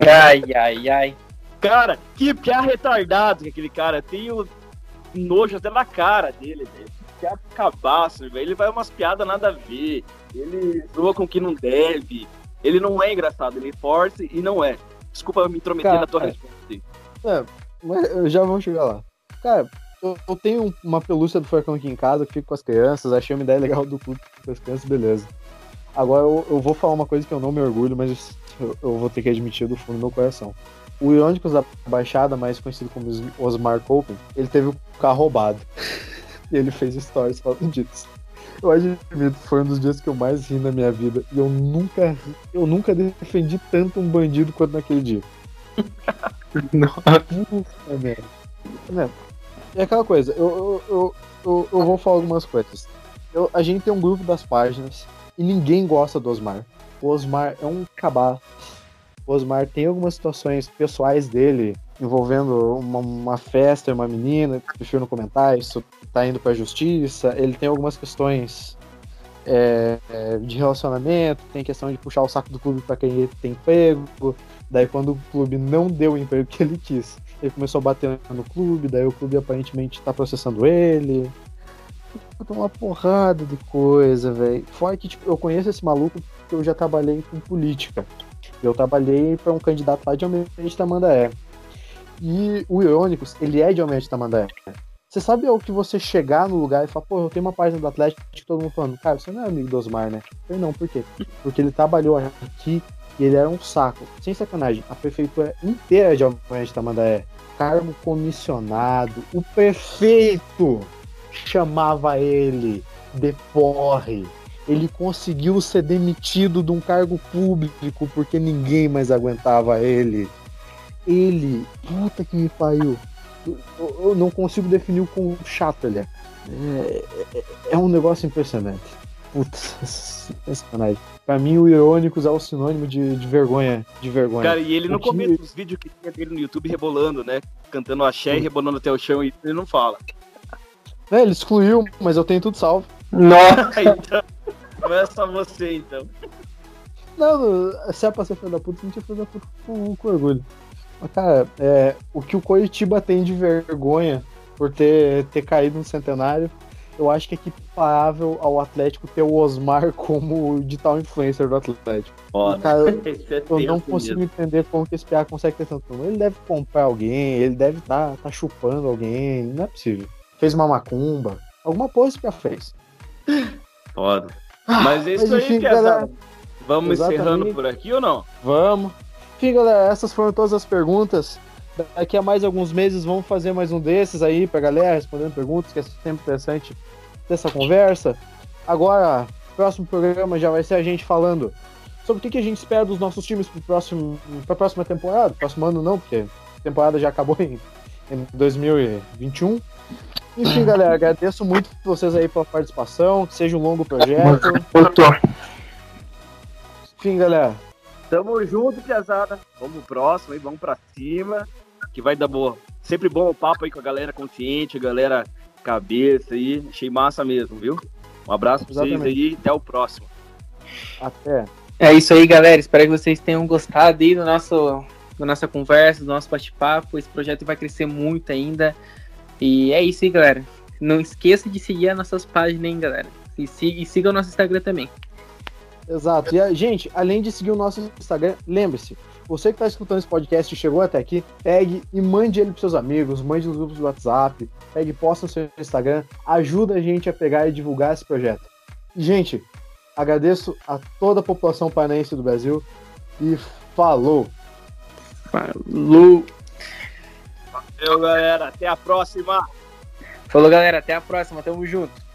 [SPEAKER 3] Ai, ai, ai.
[SPEAKER 2] Cara, que piá retardado que aquele cara. Tem o nojo até na cara dele, velho. Que cabaço, velho. Ele vai umas piadas nada a ver. Ele zoa com o que não deve. Ele não é engraçado, ele força e não é. Desculpa me intrometer cara, na tua resposta.
[SPEAKER 1] É, mas já vamos chegar lá. Cara, eu, eu, tenho uma pelúcia do Furacão aqui em casa, que fico com as crianças, achei uma ideia legal do clube com as crianças, beleza. Agora eu, eu, vou falar uma coisa que eu não me orgulho, mas eu, eu vou ter que admitir do fundo do meu coração. O Irônicos da Baixada, mais conhecido como Osmar Copen, ele teve o carro roubado. [LAUGHS] e ele fez stories falando disso. Eu admito, foi um dos dias que eu mais ri na minha vida. E eu nunca, eu nunca defendi tanto um bandido quanto naquele dia. [LAUGHS] Nossa, merda. É, é aquela coisa, eu, eu, eu, eu, eu vou falar algumas coisas. Eu, a gente tem um grupo das páginas e ninguém gosta do Osmar. O Osmar é um cabaço. O Osmar tem algumas situações pessoais dele envolvendo uma, uma festa e uma menina, prefiro não comentar, isso tá indo pra justiça. Ele tem algumas questões é, é, de relacionamento, tem questão de puxar o saco do clube para quem tem emprego. Daí, quando o clube não deu o emprego que ele quis, ele começou a bater no clube. Daí, o clube aparentemente tá processando ele. Uma porrada de coisa, velho. Fora que tipo, eu conheço esse maluco porque eu já trabalhei com política. Eu trabalhei para um candidato lá de Almirante Tamandaé. E o Irônicos, ele é de Almirante Tamandaé. Você sabe o que você chegar no lugar e falar, pô, eu tenho uma página do Atlético que todo mundo falando, cara, você não é amigo do Osmar, né? Eu não, por quê? Porque ele trabalhou aqui e ele era um saco. Sem sacanagem, a prefeitura inteira de Almirante Tamandaé, cargo comissionado, o prefeito chamava ele de porre. Ele conseguiu ser demitido de um cargo público porque ninguém mais aguentava ele. Ele, puta que me pariu. Eu, eu não consigo definir o quão chato ele é. É, é, é um negócio impressionante. Putz, sacanagem. Pra mim, o Irônicos é o sinônimo de, de vergonha. De vergonha.
[SPEAKER 2] Cara, e ele no começo dos vídeos que tinha dele no YouTube rebolando, né? Cantando axé e rebolando até o chão, e ele não fala.
[SPEAKER 1] É, ele excluiu, mas eu tenho tudo salvo.
[SPEAKER 2] Nossa! [LAUGHS] então, não é só você, então.
[SPEAKER 1] Não, se é pra ser filho da puta, a gente é filho da puta com, com orgulho. Mas, cara, é, o que o Coritiba tem de vergonha por ter, ter caído no centenário eu acho que é equiparável ao Atlético ter o Osmar como digital influencer do Atlético.
[SPEAKER 2] Foda.
[SPEAKER 1] Cara, [LAUGHS] eu não consigo mesmo. entender como que esse PA consegue ter tanto. Ele deve comprar alguém, ele deve estar tá, tá chupando alguém, não é possível. Fez uma macumba, alguma coisa esse PA fez.
[SPEAKER 2] Foda. Ah, mas é isso mas, enfim, aí, galera. Vamos Exatamente. encerrando por aqui ou não?
[SPEAKER 1] Vamos. Enfim, galera, essas foram todas as perguntas. Daqui a mais alguns meses vamos fazer mais um desses aí pra galera, respondendo perguntas, que é sempre interessante dessa conversa. Agora, próximo programa já vai ser a gente falando sobre o que, que a gente espera dos nossos times pro próximo, pra próxima temporada. Próximo ano não, porque a temporada já acabou em, em 2021. Enfim, galera, agradeço muito vocês aí pela participação. Que seja um longo projeto. Enfim, galera.
[SPEAKER 2] Tamo junto, piazada. Vamos pro próximo aí, vamos pra cima. Que vai dar boa. Sempre bom o papo aí com a galera consciente, a galera cabeça aí. Achei massa mesmo, viu? Um abraço pra vocês aí até o próximo.
[SPEAKER 1] Até.
[SPEAKER 3] É isso aí, galera. Espero que vocês tenham gostado aí do nosso, da nossa conversa, do nosso bate-papo. Esse projeto vai crescer muito ainda. E é isso aí, galera. Não esqueça de seguir as nossas páginas, hein, galera. E siga, e siga o nosso Instagram também.
[SPEAKER 1] Exato. E, gente, além de seguir o nosso Instagram, lembre-se, você que está escutando esse podcast e chegou até aqui, pegue e mande ele para seus amigos, mande nos grupos do WhatsApp, pegue e posta no seu Instagram, ajuda a gente a pegar e divulgar esse projeto. E, gente, agradeço a toda a população paranaense do Brasil e falou!
[SPEAKER 3] Falou!
[SPEAKER 2] Valeu, galera. Até a próxima.
[SPEAKER 3] Falou, galera. Até a próxima. Tamo junto.